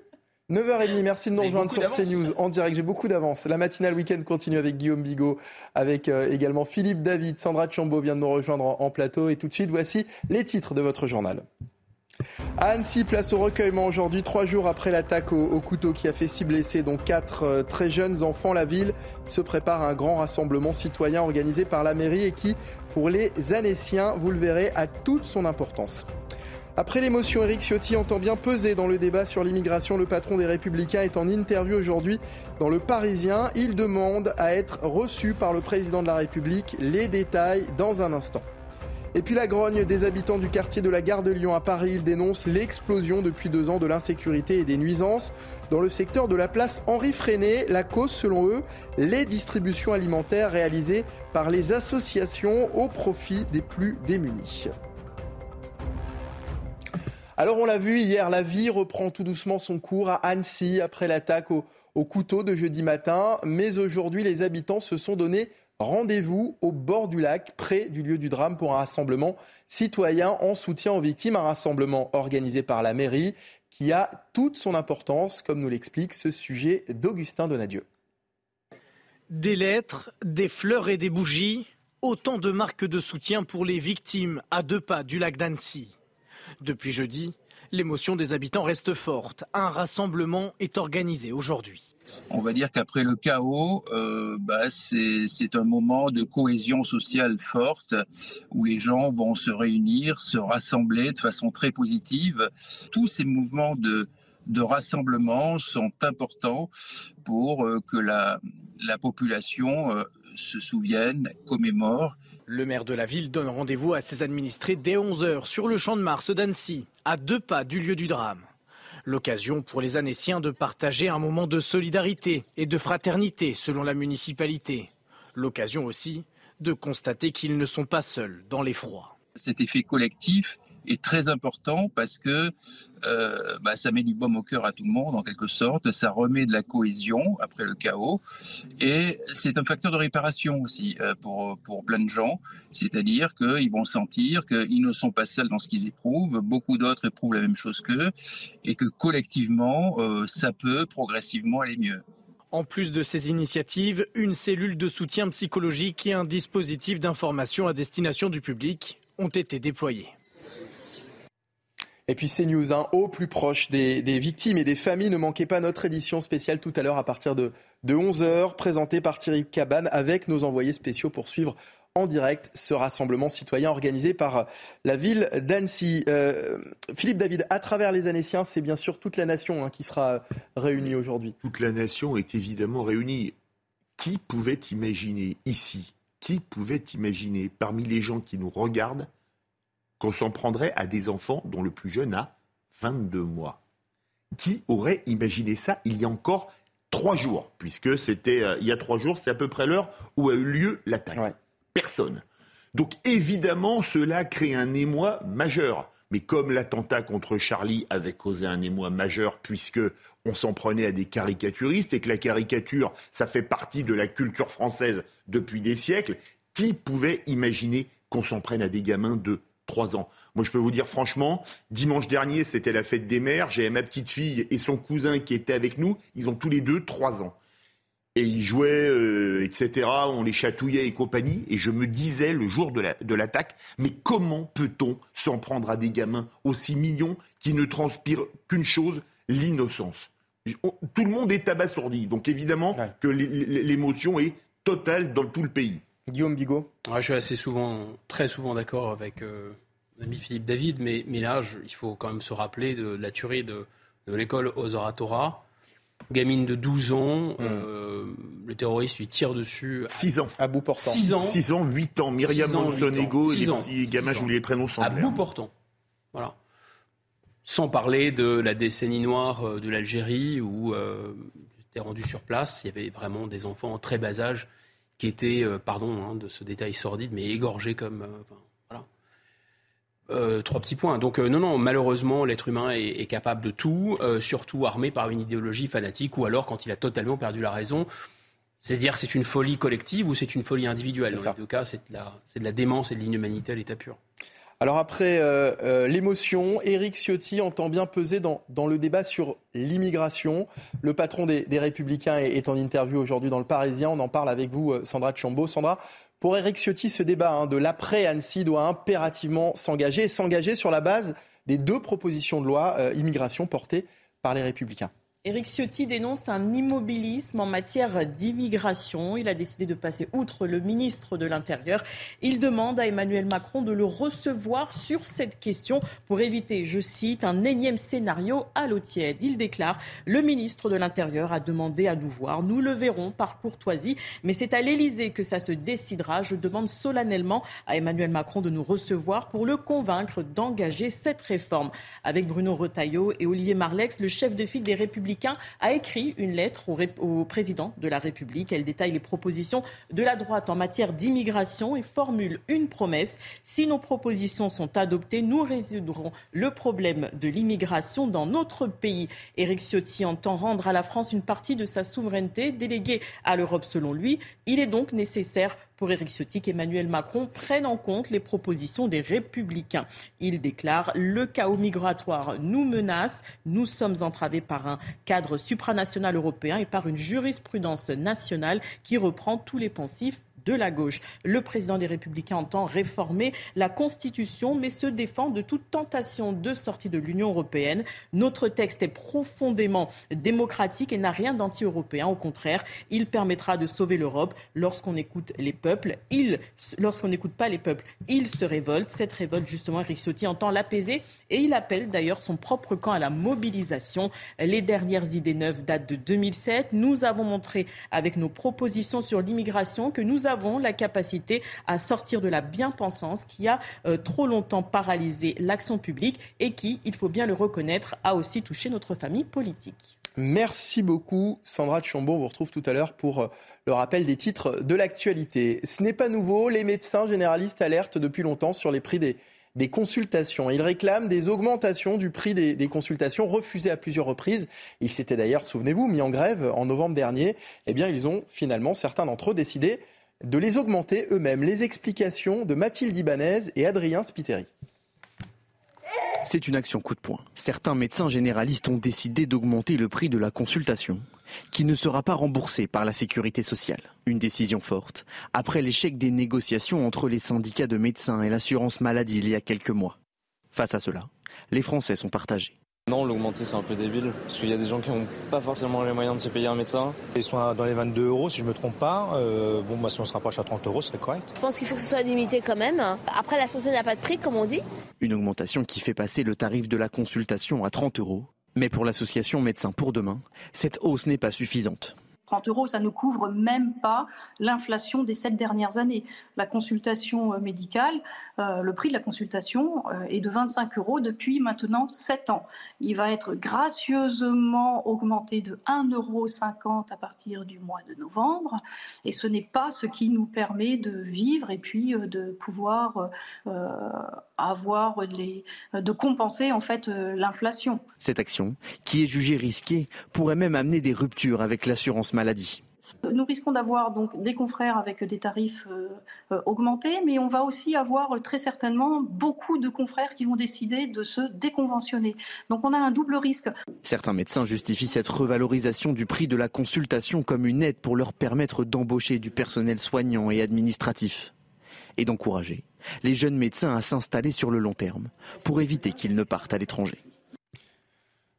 9h30, merci de nous rejoindre sur CNews en direct. J'ai beaucoup d'avance. La matinale week-end continue avec Guillaume Bigot, avec euh, également Philippe David. Sandra Chambaud vient de nous rejoindre en plateau. Et tout de suite, voici les titres de votre journal. À Annecy, place au recueillement aujourd'hui, trois jours après l'attaque au, couteau qui a fait six blessés, dont quatre euh, très jeunes enfants. La ville se prépare à un grand rassemblement citoyen organisé par la mairie et qui, pour les Annéciens, vous le verrez, a toute son importance. Après l'émotion, Eric Ciotti entend bien peser dans le débat sur l'immigration. Le patron des Républicains est en interview aujourd'hui dans Le Parisien. Il demande à être reçu par le président de la République. Les détails dans un instant. Et puis la grogne des habitants du quartier de la gare de Lyon à Paris. Ils dénoncent l'explosion depuis deux ans de l'insécurité et des nuisances dans le secteur de la place Henri Freinet. La cause, selon eux, les distributions alimentaires réalisées par les associations au profit des plus démunis. Alors on l'a vu hier, la vie reprend tout doucement son cours à Annecy après l'attaque au, au couteau de jeudi matin. Mais aujourd'hui, les habitants se sont donné Rendez-vous au bord du lac, près du lieu du drame, pour un rassemblement citoyen en soutien aux victimes. Un rassemblement organisé par la mairie qui a toute son importance, comme nous l'explique ce sujet d'Augustin Donadieu. Des lettres, des fleurs et des bougies, autant de marques de soutien pour les victimes à deux pas du lac d'Annecy. Depuis jeudi, l'émotion des habitants reste forte. Un rassemblement est organisé aujourd'hui. On va dire qu'après le chaos, euh, bah, c'est un moment de cohésion sociale forte où les gens vont se réunir, se rassembler de façon très positive. Tous ces mouvements de, rassemblement sont importants pour euh, que la, la population euh, se souvienne, commémore. Le maire de la ville donne rendez-vous à ses administrés dès 11h sur le champ de Mars d'Annecy, à deux pas du lieu du drame. L'occasion pour les Annéciens de partager un moment de solidarité et de fraternité selon la municipalité. L'occasion aussi de constater qu'ils ne sont pas seuls dans l'effroi. Cet effet collectif est très important parce que euh, bah, ça met du baume au cœur à tout le monde en quelque sorte, ça remet de la cohésion après le chaos. Et c'est un facteur de réparation aussi euh, pour, plein de gens, c'est-à-dire qu'ils vont sentir qu'ils ne sont pas seuls dans ce qu'ils éprouvent, beaucoup d'autres éprouvent la même chose qu'eux. Et que collectivement euh, ça peut progressivement aller mieux. En plus de ces initiatives, une cellule de soutien psychologique et un dispositif d'information à destination du public ont été déployés. Et puis CNews, hein, au plus proche des, victimes et des familles. Ne manquez pas notre édition spéciale tout à l'heure à partir de, 11h, présentée par Thierry Cabane avec nos envoyés spéciaux pour suivre en direct ce rassemblement citoyen organisé par la ville d'Annecy. Euh, Philippe David, à travers les Annéciens, c'est bien sûr toute la nation hein, qui sera réunie aujourd'hui. Toute la nation est évidemment réunie. Qui pouvait imaginer ici, qui pouvait imaginer parmi les gens qui nous regardent qu'on s'en prendrait à des enfants dont le plus jeune a 22 mois. Qui aurait imaginé ça il y a encore trois jours Puisque c'était euh, il y a trois jours, c'est à peu près l'heure où a eu lieu l'attaque. Personne. Donc évidemment, cela crée un émoi majeur. Mais comme l'attentat contre Charlie avait causé un émoi majeur, puisque on s'en prenait à des caricaturistes et que la caricature, ça fait partie de la culture française depuis des siècles, qui pouvait imaginer qu'on s'en prenne à des gamins de trois ans. Moi, je peux vous dire franchement, dimanche dernier, c'était la fête des mères. J'ai ma petite fille et son cousin qui étaient avec nous. Ils ont tous les deux trois ans. Et ils jouaient, euh, etc. On les chatouillait et compagnie. Et je me disais le jour de l'attaque, mais comment peut-on s'en prendre à des gamins aussi mignons qui ne transpirent qu'une chose, l'innocence? Tout le monde est abasourdi. Donc évidemment que l'émotion est totale dans tout le pays. Guillaume Bigot Je suis assez souvent, très souvent d'accord avec euh, l'ami Philippe David, mais, mais là, il faut quand même se rappeler de, la tuerie de, l'école aux Oratora. Gamine de 12 ans, hmm. euh, le terroriste lui tire dessus. 6 ans. À bout portant. 6 ans. 6 ans, 8 ans. Myriam Monsonego et les petits gamins, prénoms À bout portant. Voilà. Sans parler de la décennie noire euh, de l'Algérie où euh, j'étais rendu sur place, il y avait vraiment des enfants en très bas âge qui était, euh, pardon hein, de ce détail sordide, mais égorgé comme. Euh, voilà. Euh, trois petits points. Donc non, non, malheureusement, l'être humain est, capable de tout, surtout armé par une idéologie fanatique, ou alors quand il a totalement perdu la raison. C'est-à-dire c'est une folie collective ou c'est une folie individuelle? Dans les deux cas, c'est de, la, de la démence et de l'inhumanité à l'état pur. Alors après euh, euh, l'émotion, Éric Ciotti entend bien peser dans, le débat sur l'immigration. Le patron des, Républicains est, en interview aujourd'hui dans le Parisien. On en parle avec vous, euh, Sandra Chambaud. Sandra, pour Éric Ciotti, ce débat hein, de l'après-Annecy doit impérativement s'engager et s'engager sur la base des deux propositions de loi immigration portées par les Républicains. Éric Ciotti dénonce un immobilisme en matière d'immigration. Il a décidé de passer outre le ministre de l'Intérieur. Il demande à Emmanuel Macron de le recevoir sur cette question pour éviter, je cite, un énième scénario à l'eau tiède. Il déclare Le ministre de l'Intérieur a demandé à nous voir. Nous le verrons par courtoisie, mais c'est à l'Élysée que ça se décidera. Je demande solennellement à Emmanuel Macron de nous recevoir pour le convaincre d'engager cette réforme. Avec Bruno Retailleau et Olivier Marlex, le chef de file des Républicains a écrit une lettre au, président de la République. Elle détaille les propositions de la droite en matière d'immigration et formule une promesse. Si nos propositions sont adoptées, nous résoudrons le problème de l'immigration dans notre pays. Éric Ciotti entend rendre à la France une partie de sa souveraineté déléguée à l'Europe selon lui. Il est donc nécessaire pour Éric Ciotti qu'Emmanuel Macron prenne en compte les propositions des Républicains. Il déclare Le chaos migratoire nous menace. Nous sommes entravés par un cadre supranational européen et par une jurisprudence nationale qui reprend tous les pensifs de la gauche. Le président des Républicains entend réformer la Constitution, mais se défend de toute tentation de sortie de l'Union européenne. Notre texte est profondément démocratique et n'a rien d'anti-européen. Au contraire, il permettra de sauver l'Europe lorsqu'on écoute les peuples. lorsqu'on n'écoute pas les peuples, il se révolte. Cette révolte, justement, Eric Ciotti entend l'apaiser et il appelle d'ailleurs son propre camp à la mobilisation. Les dernières idées neuves datent de 2007. Nous avons montré avec nos propositions sur l'immigration que nous avons avons la capacité à sortir de la bien-pensance qui a euh, trop longtemps paralysé l'action publique et qui, il faut bien le reconnaître, a aussi touché notre famille politique. Merci beaucoup, Sandra Chambaud. On vous retrouve tout à l'heure pour euh, le rappel des titres de l'actualité. Ce n'est pas nouveau, les médecins généralistes alertent depuis longtemps sur les prix des, des consultations. Ils réclament des augmentations du prix des, des consultations refusées à plusieurs reprises. Ils s'étaient d'ailleurs, souvenez-vous, mis en grève en novembre dernier. Eh bien, ils ont finalement, certains d'entre eux, décidé de les augmenter eux-mêmes. Les explications de Mathilde Ibanez et Adrien Spiteri. C'est une action coup de poing. Certains médecins généralistes ont décidé d'augmenter le prix de la consultation, qui ne sera pas remboursé par la sécurité sociale. Une décision forte, après l'échec des négociations entre les syndicats de médecins et l'assurance maladie il y a quelques mois. Face à cela, les Français sont partagés. Non, l'augmenter c'est un peu débile, parce qu'il y a des gens qui n'ont pas forcément les moyens de se payer un médecin. Ils sont dans les 22 euros si je ne me trompe pas. Euh, bon, bah, si on se rapproche à 30 euros, ce serait correct. Je pense qu'il faut que ce soit limité quand même. Après, la santé n'a pas de prix, comme on dit. Une augmentation qui fait passer le tarif de la consultation à 30 euros. Mais pour l'association Médecins pour demain, cette hausse n'est pas suffisante. 30 euros, ça ne couvre même pas l'inflation des sept dernières années. La consultation euh, médicale, euh, le prix de la consultation euh, est de 25 euros depuis maintenant 7 ans. Il va être gracieusement augmenté de 1,50 euro à partir du mois de novembre. Et ce n'est pas ce qui nous permet de vivre et puis de pouvoir avoir les, de compenser en fait l'inflation. Cette action, qui est jugée risquée, pourrait même amener des ruptures avec l'assurance maladie. Nous risquons d'avoir donc des confrères avec des tarifs euh, euh, augmentés, mais on va aussi avoir très certainement beaucoup de confrères qui vont décider de se déconventionner. Donc on a un double risque. Certains médecins justifient cette revalorisation du prix de la consultation comme une aide pour leur permettre d'embaucher du personnel soignant et administratif et d'encourager les jeunes médecins à s'installer sur le long terme pour éviter qu'ils ne partent à l'étranger.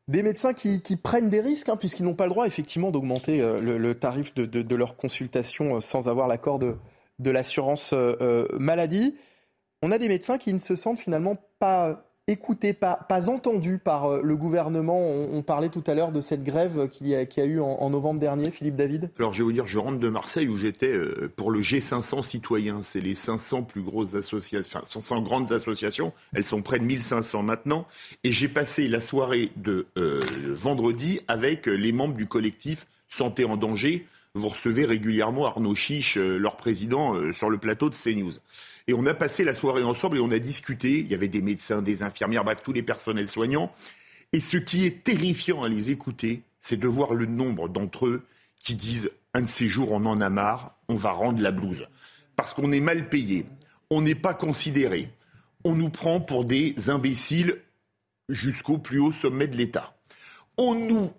Des médecins qui, prennent des risques, hein, puisqu'ils n'ont pas le droit effectivement d'augmenter euh, le, tarif de, leur consultation euh, sans avoir l'accord de, l'assurance euh, maladie. On a des médecins qui ne se sentent finalement pas écouté, pas, pas entendu par euh, le gouvernement. On, parlait tout à l'heure de cette grève qu'il y, a, a eu en, novembre dernier, Philippe David. Alors je vais vous dire, je rentre de Marseille où j'étais euh, pour le G500 citoyens. C'est les 500 plus grosses associations, enfin 500 grandes associations. Elles sont près de 1500 maintenant. Et j'ai passé la soirée de euh, vendredi avec les membres du collectif Santé en danger. Vous recevez régulièrement Arnaud Chiche, leur président, sur le plateau de CNews. Et on a passé la soirée ensemble et on a discuté. Il y avait des médecins, des infirmières, bref, tous les personnels soignants. Et ce qui est terrifiant à les écouter, c'est de voir le nombre d'entre eux qui disent un de ces jours, on en a marre, on va rendre la blouse. Parce qu'on est mal payé, on n'est pas considéré, on nous prend pour des imbéciles jusqu'au plus haut sommet de l'État. On nous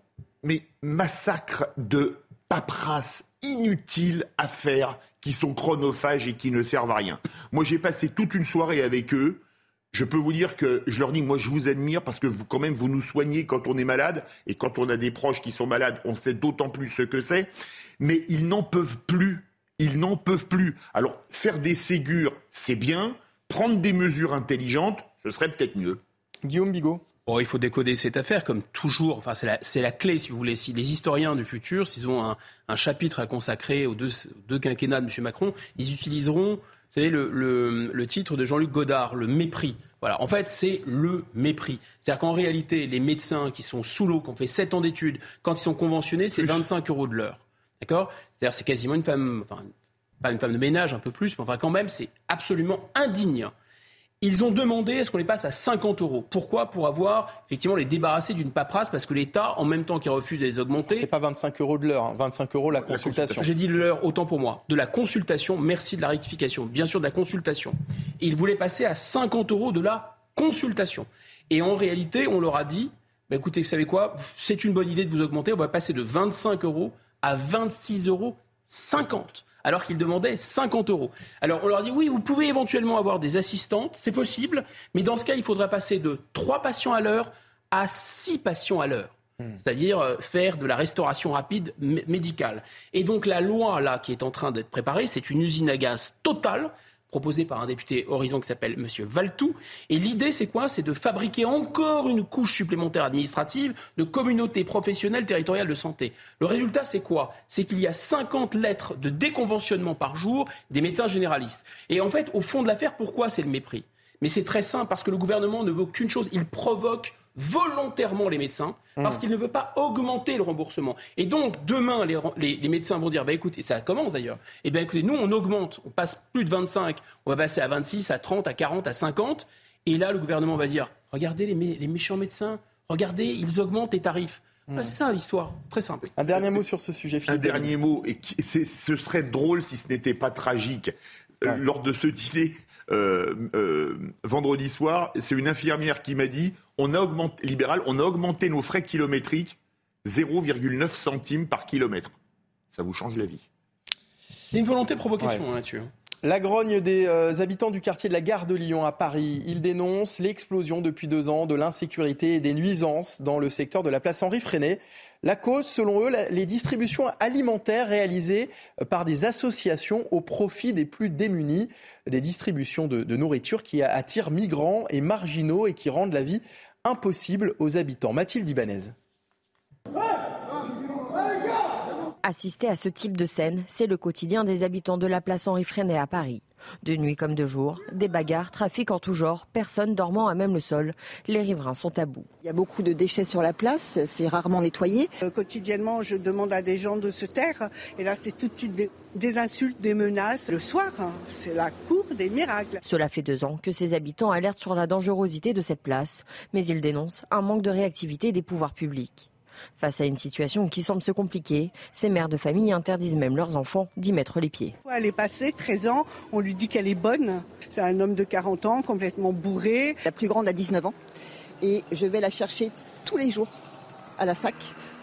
mais massacre de paperasse inutile à faire qui sont chronophages et qui ne servent à rien. Moi, j'ai passé toute une soirée avec eux. je peux vous dire que je leur dis, moi je vous admire parce que vous, quand même, vous nous soignez quand on est malade. Et quand on a des proches qui sont malades, on sait d'autant plus ce que c'est. Mais ils n'en peuvent plus. Ils n'en peuvent plus. Alors, faire des ségures, c'est bien. Prendre des mesures intelligentes, ce serait peut-être mieux. Guillaume Bigot Bon, il faut décoder cette affaire, comme toujours. Enfin, c'est la, la, clé, si vous voulez. Si les historiens du futur, s'ils ont un, un, chapitre à consacrer aux deux, deux quinquennats de M. Macron, ils utiliseront, vous savez, le, le, le titre de Jean-Luc Godard, le mépris. Voilà. En fait, c'est le mépris. C'est-à-dire qu'en réalité, les médecins qui sont sous l'eau, qui ont fait 7 ans d'études, quand ils sont conventionnés, c'est 25 euros de l'heure. D'accord? C'est-à-dire c'est quasiment une femme, enfin, pas une femme de ménage, un peu plus, mais enfin, quand même, c'est absolument indigne. Ils ont demandé est-ce qu'on les passe à 50 euros. Pourquoi Pour avoir effectivement les débarrasser d'une paperasse parce que l'État, en même temps qu'il refuse de les augmenter. C'est pas 25 euros de l'heure, hein. 25 euros la consultation. J'ai dit l'heure, autant pour moi. De la consultation, merci de la rectification. Bien sûr, de la consultation. Et ils voulaient passer à 50 euros de la consultation. Et en réalité, on leur a dit bah écoutez, vous savez quoi? C'est une bonne idée de vous augmenter. On va passer de 25 euros à 26 euros 50 alors qu'ils demandaient 50 euros. Alors on leur dit oui, vous pouvez éventuellement avoir des assistantes, c'est possible, mais dans ce cas, il faudra passer de 3 patients à l'heure à 6 patients à l'heure. C'est-à-dire euh, faire de la restauration rapide médicale. Et donc la loi là qui est en train d'être préparée, c'est une usine à gaz totale proposé par un député Horizon qui s'appelle M. Valtou. Et l'idée, c'est quoi? C'est de fabriquer encore une couche supplémentaire administrative de communautés professionnelles territoriales de santé. Le résultat, c'est quoi? C'est qu'il y a 50 lettres de déconventionnement par jour des médecins généralistes. Et en fait, au fond de l'affaire, pourquoi c'est le mépris? Mais c'est très simple, parce que le gouvernement ne veut qu'une chose, il provoque volontairement les médecins parce mmh. qu'il ne veut pas augmenter le remboursement. Et donc, demain, les, les, médecins vont dire, bah, écoutez, ça commence d'ailleurs, eh bien écoutez, nous, on augmente, on passe plus de 25, on va passer à 26, à 30, à 40, à 50, et là, le gouvernement va dire, regardez les, les méchants médecins, regardez, ils augmentent les tarifs. Mmh. c'est ça l'histoire, très simple. Un dernier mot sur ce sujet. Un dernier mot, et ce serait drôle si ce n'était pas tragique. Euh, lors de ce dîner, vendredi soir, c'est une infirmière qui m'a dit on a augmenté, libéral, on a augmenté nos frais kilométriques 0,9 centimes par kilomètre. Ça vous change la vie. Il y a une volonté de provocation hein, là-dessus. La grogne des euh, habitants du quartier de la gare de Lyon à Paris. Ils dénoncent l'explosion depuis deux ans de l'insécurité et des nuisances dans le secteur de la place Henri Freinet. La cause, selon eux, les distributions alimentaires réalisées euh, par des associations au profit des plus démunis, des distributions de, de nourriture qui attirent migrants et marginaux et qui rendent la vie impossible aux habitants. Mathilde Ibanez. Assister à ce type de scène, c'est le quotidien des habitants de la place Henri Freinet à Paris. De nuit comme de jour, des bagarres, trafic en tout genre, personne dormant à même le sol. Les riverains sont à bout. Il y a beaucoup de déchets sur la place, c'est rarement nettoyé. Euh, quotidiennement, je demande à des gens de se taire. Et là, c'est tout de suite des, insultes, des menaces. Le soir, hein, c'est la cour des miracles. Cela fait deux ans que ces habitants alertent sur la dangerosité de cette place, mais ils dénoncent un manque de réactivité des pouvoirs publics. Face à une situation qui semble se compliquer, ces mères de famille interdisent même leurs enfants d'y mettre les pieds. Elle est passée 13 ans, on lui dit qu'elle est bonne. C'est un homme de 40 ans, complètement bourré. La plus grande a 19 ans et je vais la chercher tous les jours à la fac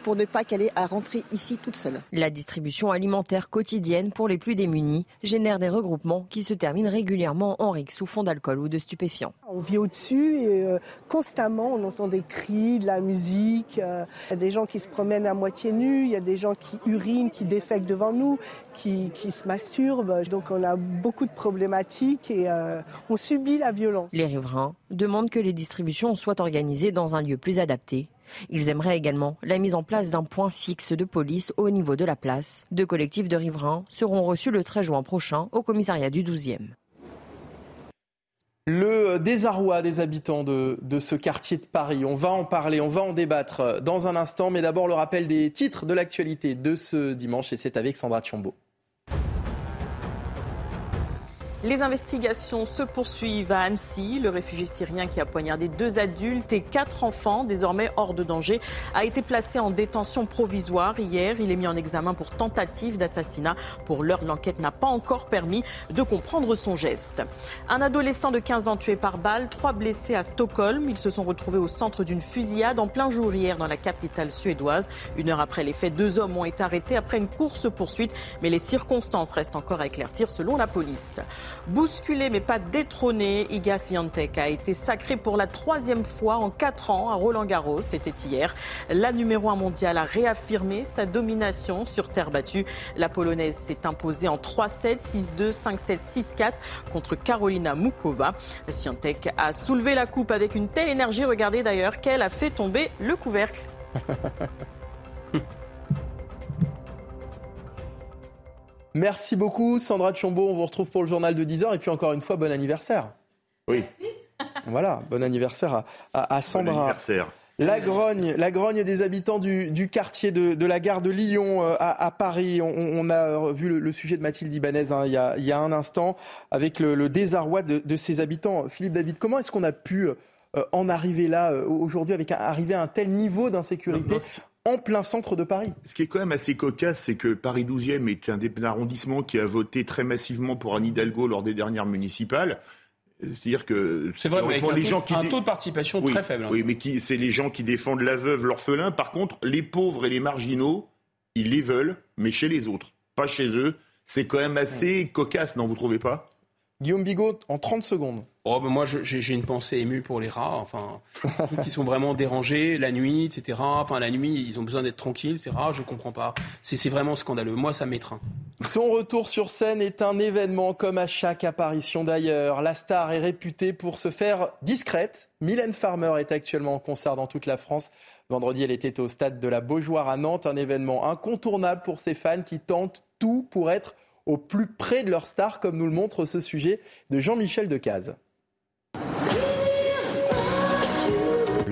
pour ne pas qu'elle ait à rentrer ici toute seule. La distribution alimentaire quotidienne pour les plus démunis génère des regroupements qui se terminent régulièrement en rixe sous fond d'alcool ou de stupéfiants. On vit au-dessus et euh, constamment on entend des cris, de la musique. Euh, il y a des gens qui se promènent à moitié nus, il y a des gens qui urinent, qui défèquent devant nous, qui, se masturbent. Donc on a beaucoup de problématiques et euh, on subit la violence. Les riverains demandent que les distributions soient organisées dans un lieu plus adapté ils aimeraient également la mise en place d'un point fixe de police au niveau de la place. Deux collectifs de riverains seront reçus le 13 juin prochain au commissariat du 12e. Le désarroi des habitants de, ce quartier de Paris, on va en parler, on va en débattre dans un instant, mais d'abord le rappel des titres de l'actualité de ce dimanche, et c'est avec Sandra Thiombo. Les investigations se poursuivent à Annecy. Le réfugié syrien qui a poignardé deux adultes et quatre enfants, désormais hors de danger, a été placé en détention provisoire hier. Il est mis en examen pour tentative d'assassinat. Pour l'heure, l'enquête n'a pas encore permis de comprendre son geste. Un adolescent de 15 ans tué par balle, trois blessés à Stockholm. Ils se sont retrouvés au centre d'une fusillade en plein jour hier dans la capitale suédoise. Une heure après les faits, deux hommes ont été arrêtés après une course-poursuite, mais les circonstances restent encore à éclaircir selon la police. Bousculé mais pas détrôné, Iga Swiatek a été sacré pour la troisième fois en quatre ans à Roland Garros. C'était hier. La numéro 1 mondiale a réaffirmé sa domination sur terre battue. La Polonaise s'est imposée en 3-7, 6-2, 5-7, 6-4 contre Carolina Mukova. Swiatek a soulevé la coupe avec une telle énergie, regardez d'ailleurs, qu'elle a fait tomber le couvercle. (laughs) Merci beaucoup Sandra Chombo, on vous retrouve pour le journal de 10h et puis encore une fois bon anniversaire. Oui. Voilà, bon anniversaire à, à, à Sandra. Bon anniversaire. La grogne, la grogne des habitants du, du quartier de, de, la gare de Lyon euh, à, à, Paris. On, on, a vu le, le, sujet de Mathilde Ibanez hein, il, y a, il, y a, un instant avec le, le désarroi de, de, ses habitants. Philippe David, comment est-ce qu'on a pu euh, en arriver là euh, aujourd'hui avec un, arriver à un tel niveau d'insécurité en plein centre de Paris. Ce qui est quand même assez cocasse, c'est que Paris 12e est un des arrondissements qui a voté très massivement pour Anne Hidalgo lors des dernières municipales. C'est-à-dire que c'est vrai, mais avec les un, gens taux, qui un taux de participation oui, très faible. Hein. Oui, mais qui, c'est les gens qui défendent la veuve, l'orphelin. Par contre, les pauvres et les marginaux, ils les veulent, mais chez les autres, pas chez eux. C'est quand même assez cocasse, non Vous trouvez pas? Guillaume Bigot, en 30 secondes. Oh, ben moi, j'ai une pensée émue pour les rats, enfin, (laughs) qui sont vraiment dérangés la nuit, etc. Enfin, la nuit, ils ont besoin d'être tranquilles, ces rats, je comprends pas. C'est vraiment scandaleux. Moi, ça m'étreint. Son retour sur scène est un événement comme à chaque apparition d'ailleurs. La star est réputée pour se faire discrète. Mylène Farmer est actuellement en concert dans toute la France. Vendredi, elle était au stade de la Beaujoire à Nantes, un événement incontournable pour ses fans qui tentent tout pour être au plus près de leur star, comme nous le montre ce sujet de Jean-Michel Decaze.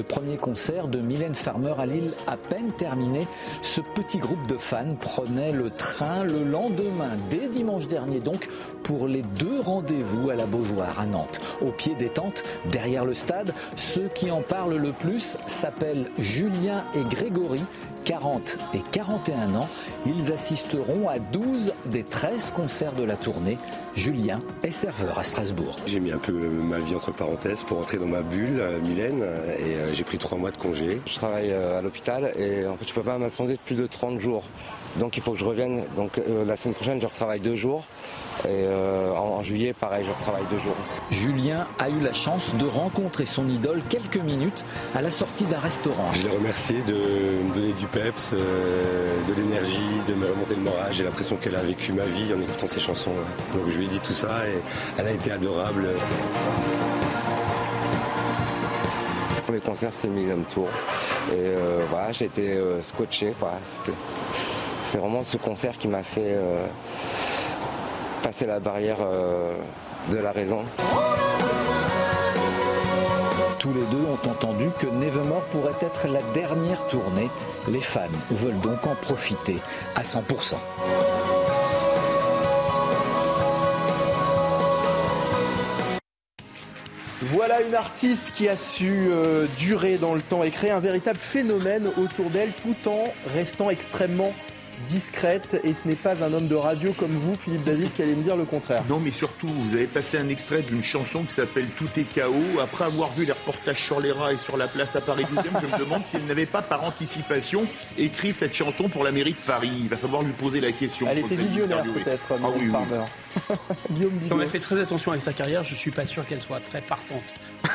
Le premier concert de Mylène Farmer à Lille à peine terminé, ce petit groupe de fans prenait le train le lendemain, dès dimanche dernier donc, pour les deux rendez-vous à la Beaujoire à Nantes. Au pied des tentes, derrière le stade, ceux qui en parlent le plus s'appellent Julien et Grégory. 40 et 41 ans, ils assisteront à 12 des 13 concerts de la tournée. Julien est serveur à Strasbourg. J'ai mis un peu ma vie entre parenthèses pour entrer dans ma bulle, Mylène, et j'ai pris trois mois de congé. Je travaille à l'hôpital et en fait je peux pas m'attendre plus de 30 jours. Donc il faut que je revienne. Donc euh, la semaine prochaine je retravaille deux jours. Et euh, en, en, juillet, pareil, je retravaille deux jours. Julien a eu la chance de rencontrer son idole quelques minutes à la sortie d'un restaurant. Je l'ai remercié de me donner du peps, euh, de l'énergie, de me remonter le moral. J'ai l'impression qu'elle a vécu ma vie en écoutant ses chansons. Donc je lui ai dit tout ça et elle a été adorable. Le premier concert, c'est Millennium Tour. Et euh, voilà, j'ai été euh, scotché. C'est vraiment ce concert qui m'a fait euh, passer la barrière euh, de la raison. Tous les deux ont entendu que Nevermore pourrait être la dernière tournée. Les fans veulent donc en profiter à 100%. Voilà une artiste qui a su euh, durer dans le temps et créer un véritable phénomène autour d'elle tout en restant extrêmement discrète et ce n'est pas un homme de radio comme vous, Philippe David, qui allait me dire le contraire. Non, mais surtout, vous avez passé un extrait d'une chanson qui s'appelle Tout est chaos. Après avoir vu les reportages sur les rats et sur la place à Paris 12 je me demande si elle n'avait pas par anticipation écrit cette chanson pour la mairie de Paris. Il va falloir lui poser la question. Elle était visionnaire peut-être, ah, oui, Farmer. (laughs) Guillaume On a fait très attention avec sa carrière, je suis pas sûr qu'elle soit très partante.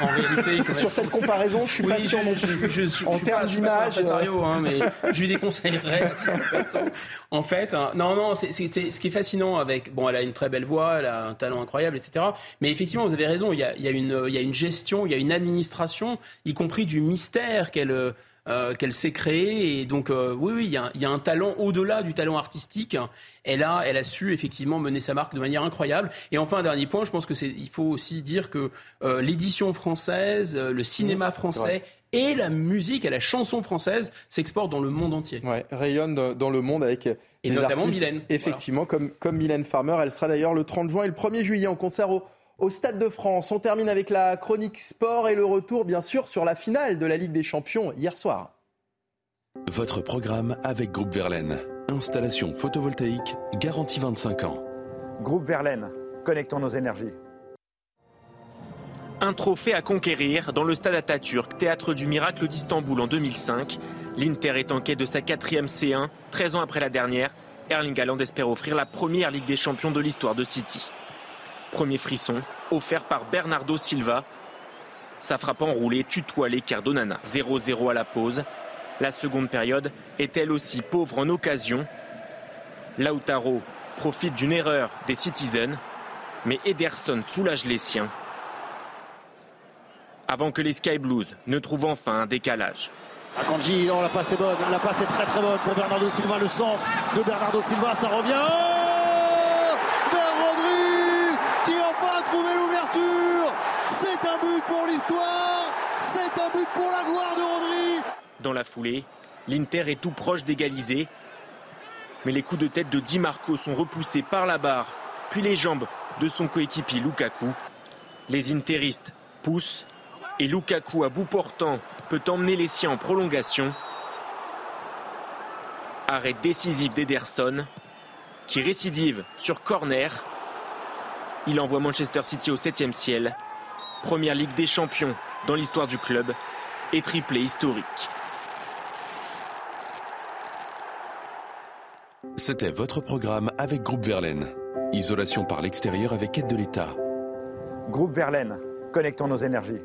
En réalité, sur cette comparaison, je suis oui, pas sûr non plus. Je, je, en termes d'image, hein, mais je lui déconseillerais. en fait, hein, non, non, c'est, c'est, ce qui est fascinant avec. Bon, elle a une très belle voix, elle a un talent incroyable, etc. Mais effectivement, vous avez raison. Il y a, il y a une, il y a une gestion, il y a une administration, y compris du mystère qu'elle. Euh, qu'elle s'est créée. Et donc, euh, oui, oui, il y, a, y, a un talent au-delà du talent artistique. Elle a, elle a su effectivement mener sa marque de manière incroyable. Et enfin, un dernier point, je pense que c'est, il faut aussi dire que euh, l'édition française, le cinéma français et la musique et la chanson française s'exportent dans le monde entier. Ouais, rayonne dans le monde avec et notamment Mylène. Effectivement, voilà. comme, comme Mylène Farmer. Elle sera d'ailleurs le 30 juin et le 1er juillet en concert au au Stade de France. On termine avec la chronique sport et le retour, bien sûr, sur la finale de la Ligue des Champions hier soir. Votre programme avec Groupe Verlaine. Installation photovoltaïque garantie 25 ans. Groupe Verlaine, connectons nos énergies. Un trophée à conquérir dans le stade Atatürk, théâtre du miracle d'Istanbul en 2005. L'Inter est en quête de sa quatrième C1, 13 ans après la dernière. Erling Haaland espère offrir la première Ligue des Champions de l'histoire de City. Premier frisson, offert par Bernardo Silva. Sa frappe enroulée tutoie les Cardonana. 0-0 à la pause. La seconde période est elle aussi pauvre en occasion. Lautaro profite d'une erreur des Citizens, mais Ederson soulage les siens avant que les Sky Blues ne trouvent enfin un décalage. Akanji, la passe est bonne, la passe est très très bonne pour Bernardo Silva, le centre de Bernardo Silva, ça revient. Trouvé l'ouverture. C'est un but pour l'histoire, c'est un but pour la gloire de Rodri. Dans la foulée, l'Inter est tout proche d'égaliser, mais les coups de tête de Di Marco sont repoussés par la barre, puis les jambes de son coéquipier Lukaku. Les Interistes poussent et Lukaku à bout portant peut emmener les siens en prolongation. Arrêt décisif d'Ederson qui récidive sur corner. Il envoie Manchester City au 7 ciel. Première Ligue des Champions dans l'histoire du club et triplé historique. C'était votre programme avec Groupe Verlaine. Isolation par l'extérieur avec aide de l'État. Groupe Verlaine, connectons nos énergies.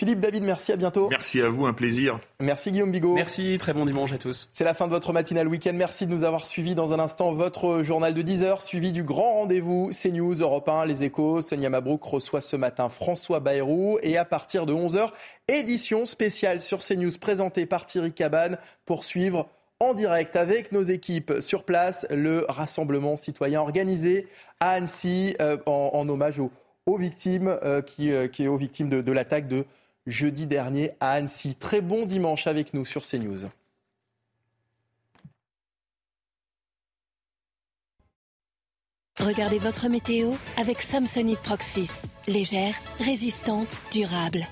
Philippe David, merci, à bientôt. Merci à vous, un plaisir. Merci Guillaume Bigot. Merci, très bon dimanche à tous. C'est la fin de votre matinale week-end. Merci de nous avoir suivis dans un instant votre journal de 10h, suivi du grand rendez-vous CNews, Europe 1, Les Échos. Sonia Mabrouk reçoit ce matin François Bayrou. Et à partir de 11h, édition spéciale sur CNews présentée par Thierry Cabane pour suivre en direct avec nos équipes sur place le rassemblement citoyen organisé à Annecy euh, en, hommage aux, victimes, euh, qui, euh, qui, est aux victimes de, de l'attaque de jeudi dernier à Annecy. Très bon dimanche avec nous sur CNews. Regardez votre météo avec Samsonite Proxys. Légère, résistante, durable.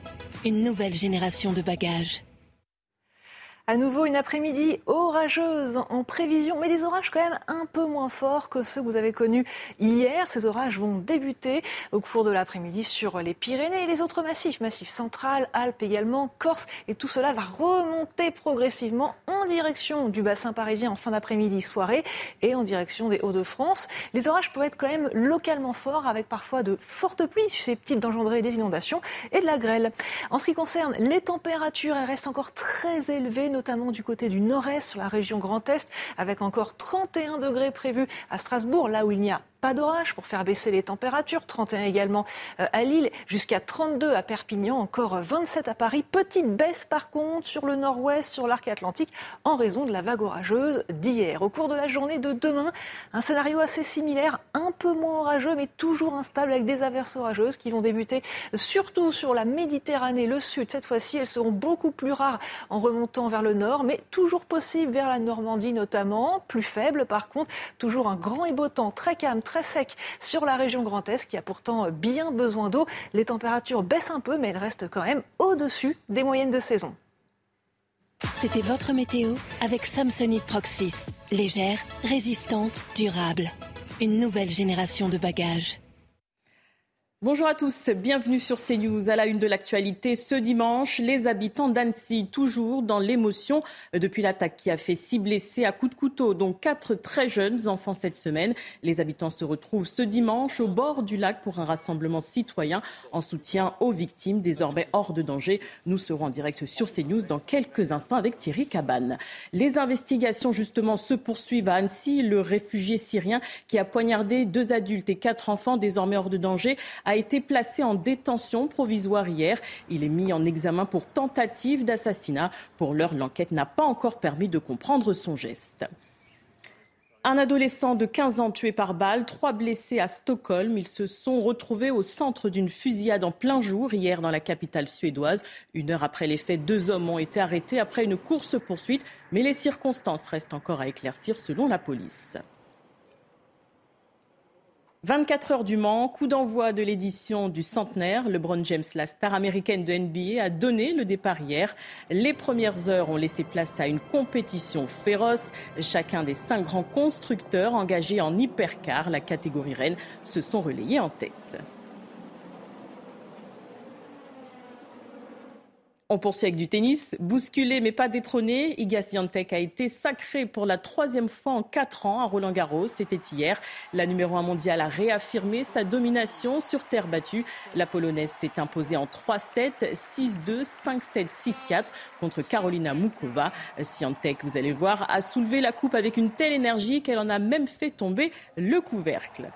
Une nouvelle génération de bagages. À nouveau, une après-midi orageuse en prévision, mais des orages quand même un peu moins forts que ceux que vous avez connus hier. Ces orages vont débuter au cours de l'après-midi sur les Pyrénées et les autres massifs, massifs central, Alpes également, Corse, et tout cela va remonter progressivement en direction du bassin parisien en fin d'après-midi, soirée, et en direction des Hauts-de-France. Les orages peuvent être quand même localement forts, avec parfois de fortes pluies susceptibles d'engendrer des inondations et de la grêle. En ce qui concerne les températures, elles restent encore très élevées, notamment du côté du nord-est, sur la région Grand Est, avec encore 31 degrés prévus à Strasbourg, là où il n'y a pas d'orage pour faire baisser les températures. 31 également euh, à Lille, jusqu'à 32 à Perpignan, encore 27 à Paris. Petite baisse par contre sur le nord-ouest, sur l'arc atlantique, en raison de la vague orageuse d'hier. Au cours de la journée de demain, un scénario assez similaire, un peu moins orageux, mais toujours instable avec des averses orageuses qui vont débuter surtout sur la Méditerranée, le sud. Cette fois-ci, elles seront beaucoup plus rares en remontant vers le nord, mais toujours possible vers la Normandie notamment, plus faible par contre, toujours un grand et beau temps très calme très sec sur la région Grand Est qui a pourtant bien besoin d'eau. Les températures baissent un peu, mais elles restent quand même au-dessus des moyennes de saison. C'était votre météo avec Samsonite Proxys. Légère, résistante, durable. Une nouvelle génération de bagages. Bonjour à tous, bienvenue sur CNews. À la une de l'actualité ce dimanche, les habitants d'Annecy, toujours dans l'émotion depuis l'attaque qui a fait six blessés à coups de couteau, dont quatre très jeunes enfants cette semaine. Les habitants se retrouvent ce dimanche au bord du lac pour un rassemblement citoyen en soutien aux victimes, désormais hors de danger. Nous serons en direct sur CNews dans quelques instants avec Thierry Cabane. Les investigations justement se poursuivent à Annecy. Le réfugié syrien qui a poignardé deux adultes et quatre enfants désormais hors de danger a été placé en détention provisoire hier. Il est mis en examen pour tentative d'assassinat. Pour l'heure, l'enquête n'a pas encore permis de comprendre son geste. Un adolescent de 15 ans tué par balle, trois blessés à Stockholm. Ils se sont retrouvés au centre d'une fusillade en plein jour hier dans la capitale suédoise. Une heure après les faits, deux hommes ont été arrêtés après une course-poursuite, mais les circonstances restent encore à éclaircir selon la police. 24 heures du Mans, coup d'envoi de l'édition du centenaire. LeBron James, la star américaine de NBA, a donné le départ hier. Les premières heures ont laissé place à une compétition féroce. Chacun des cinq grands constructeurs engagés en hypercar, la catégorie reine, se sont relayés en tête. On poursuit avec du tennis. Bousculé mais pas détrôné, Iga Swiatek a été sacré pour la troisième fois en quatre ans à Roland Garros. C'était hier. La numéro un mondiale a réaffirmé sa domination sur terre battue. La Polonaise s'est imposée en 3-7, 6-2, 5-7, 6-4 contre Carolina Mukova. Swiatek, vous allez voir, a soulevé la coupe avec une telle énergie qu'elle en a même fait tomber le couvercle.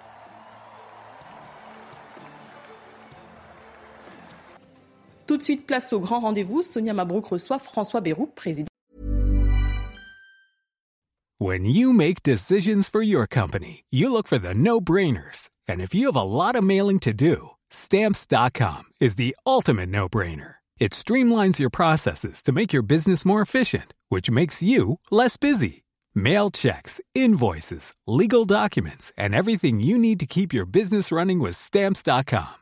Tout de suite, place au grand rendez-vous. Sonia Mabrouk reçoit François président. When you make decisions for your company, you look for the no-brainers. And if you have a lot of mailing to do, stamps.com is the ultimate no-brainer. It streamlines your processes to make your business more efficient, which makes you less busy. Mail checks, invoices, legal documents, and everything you need to keep your business running with stamps.com.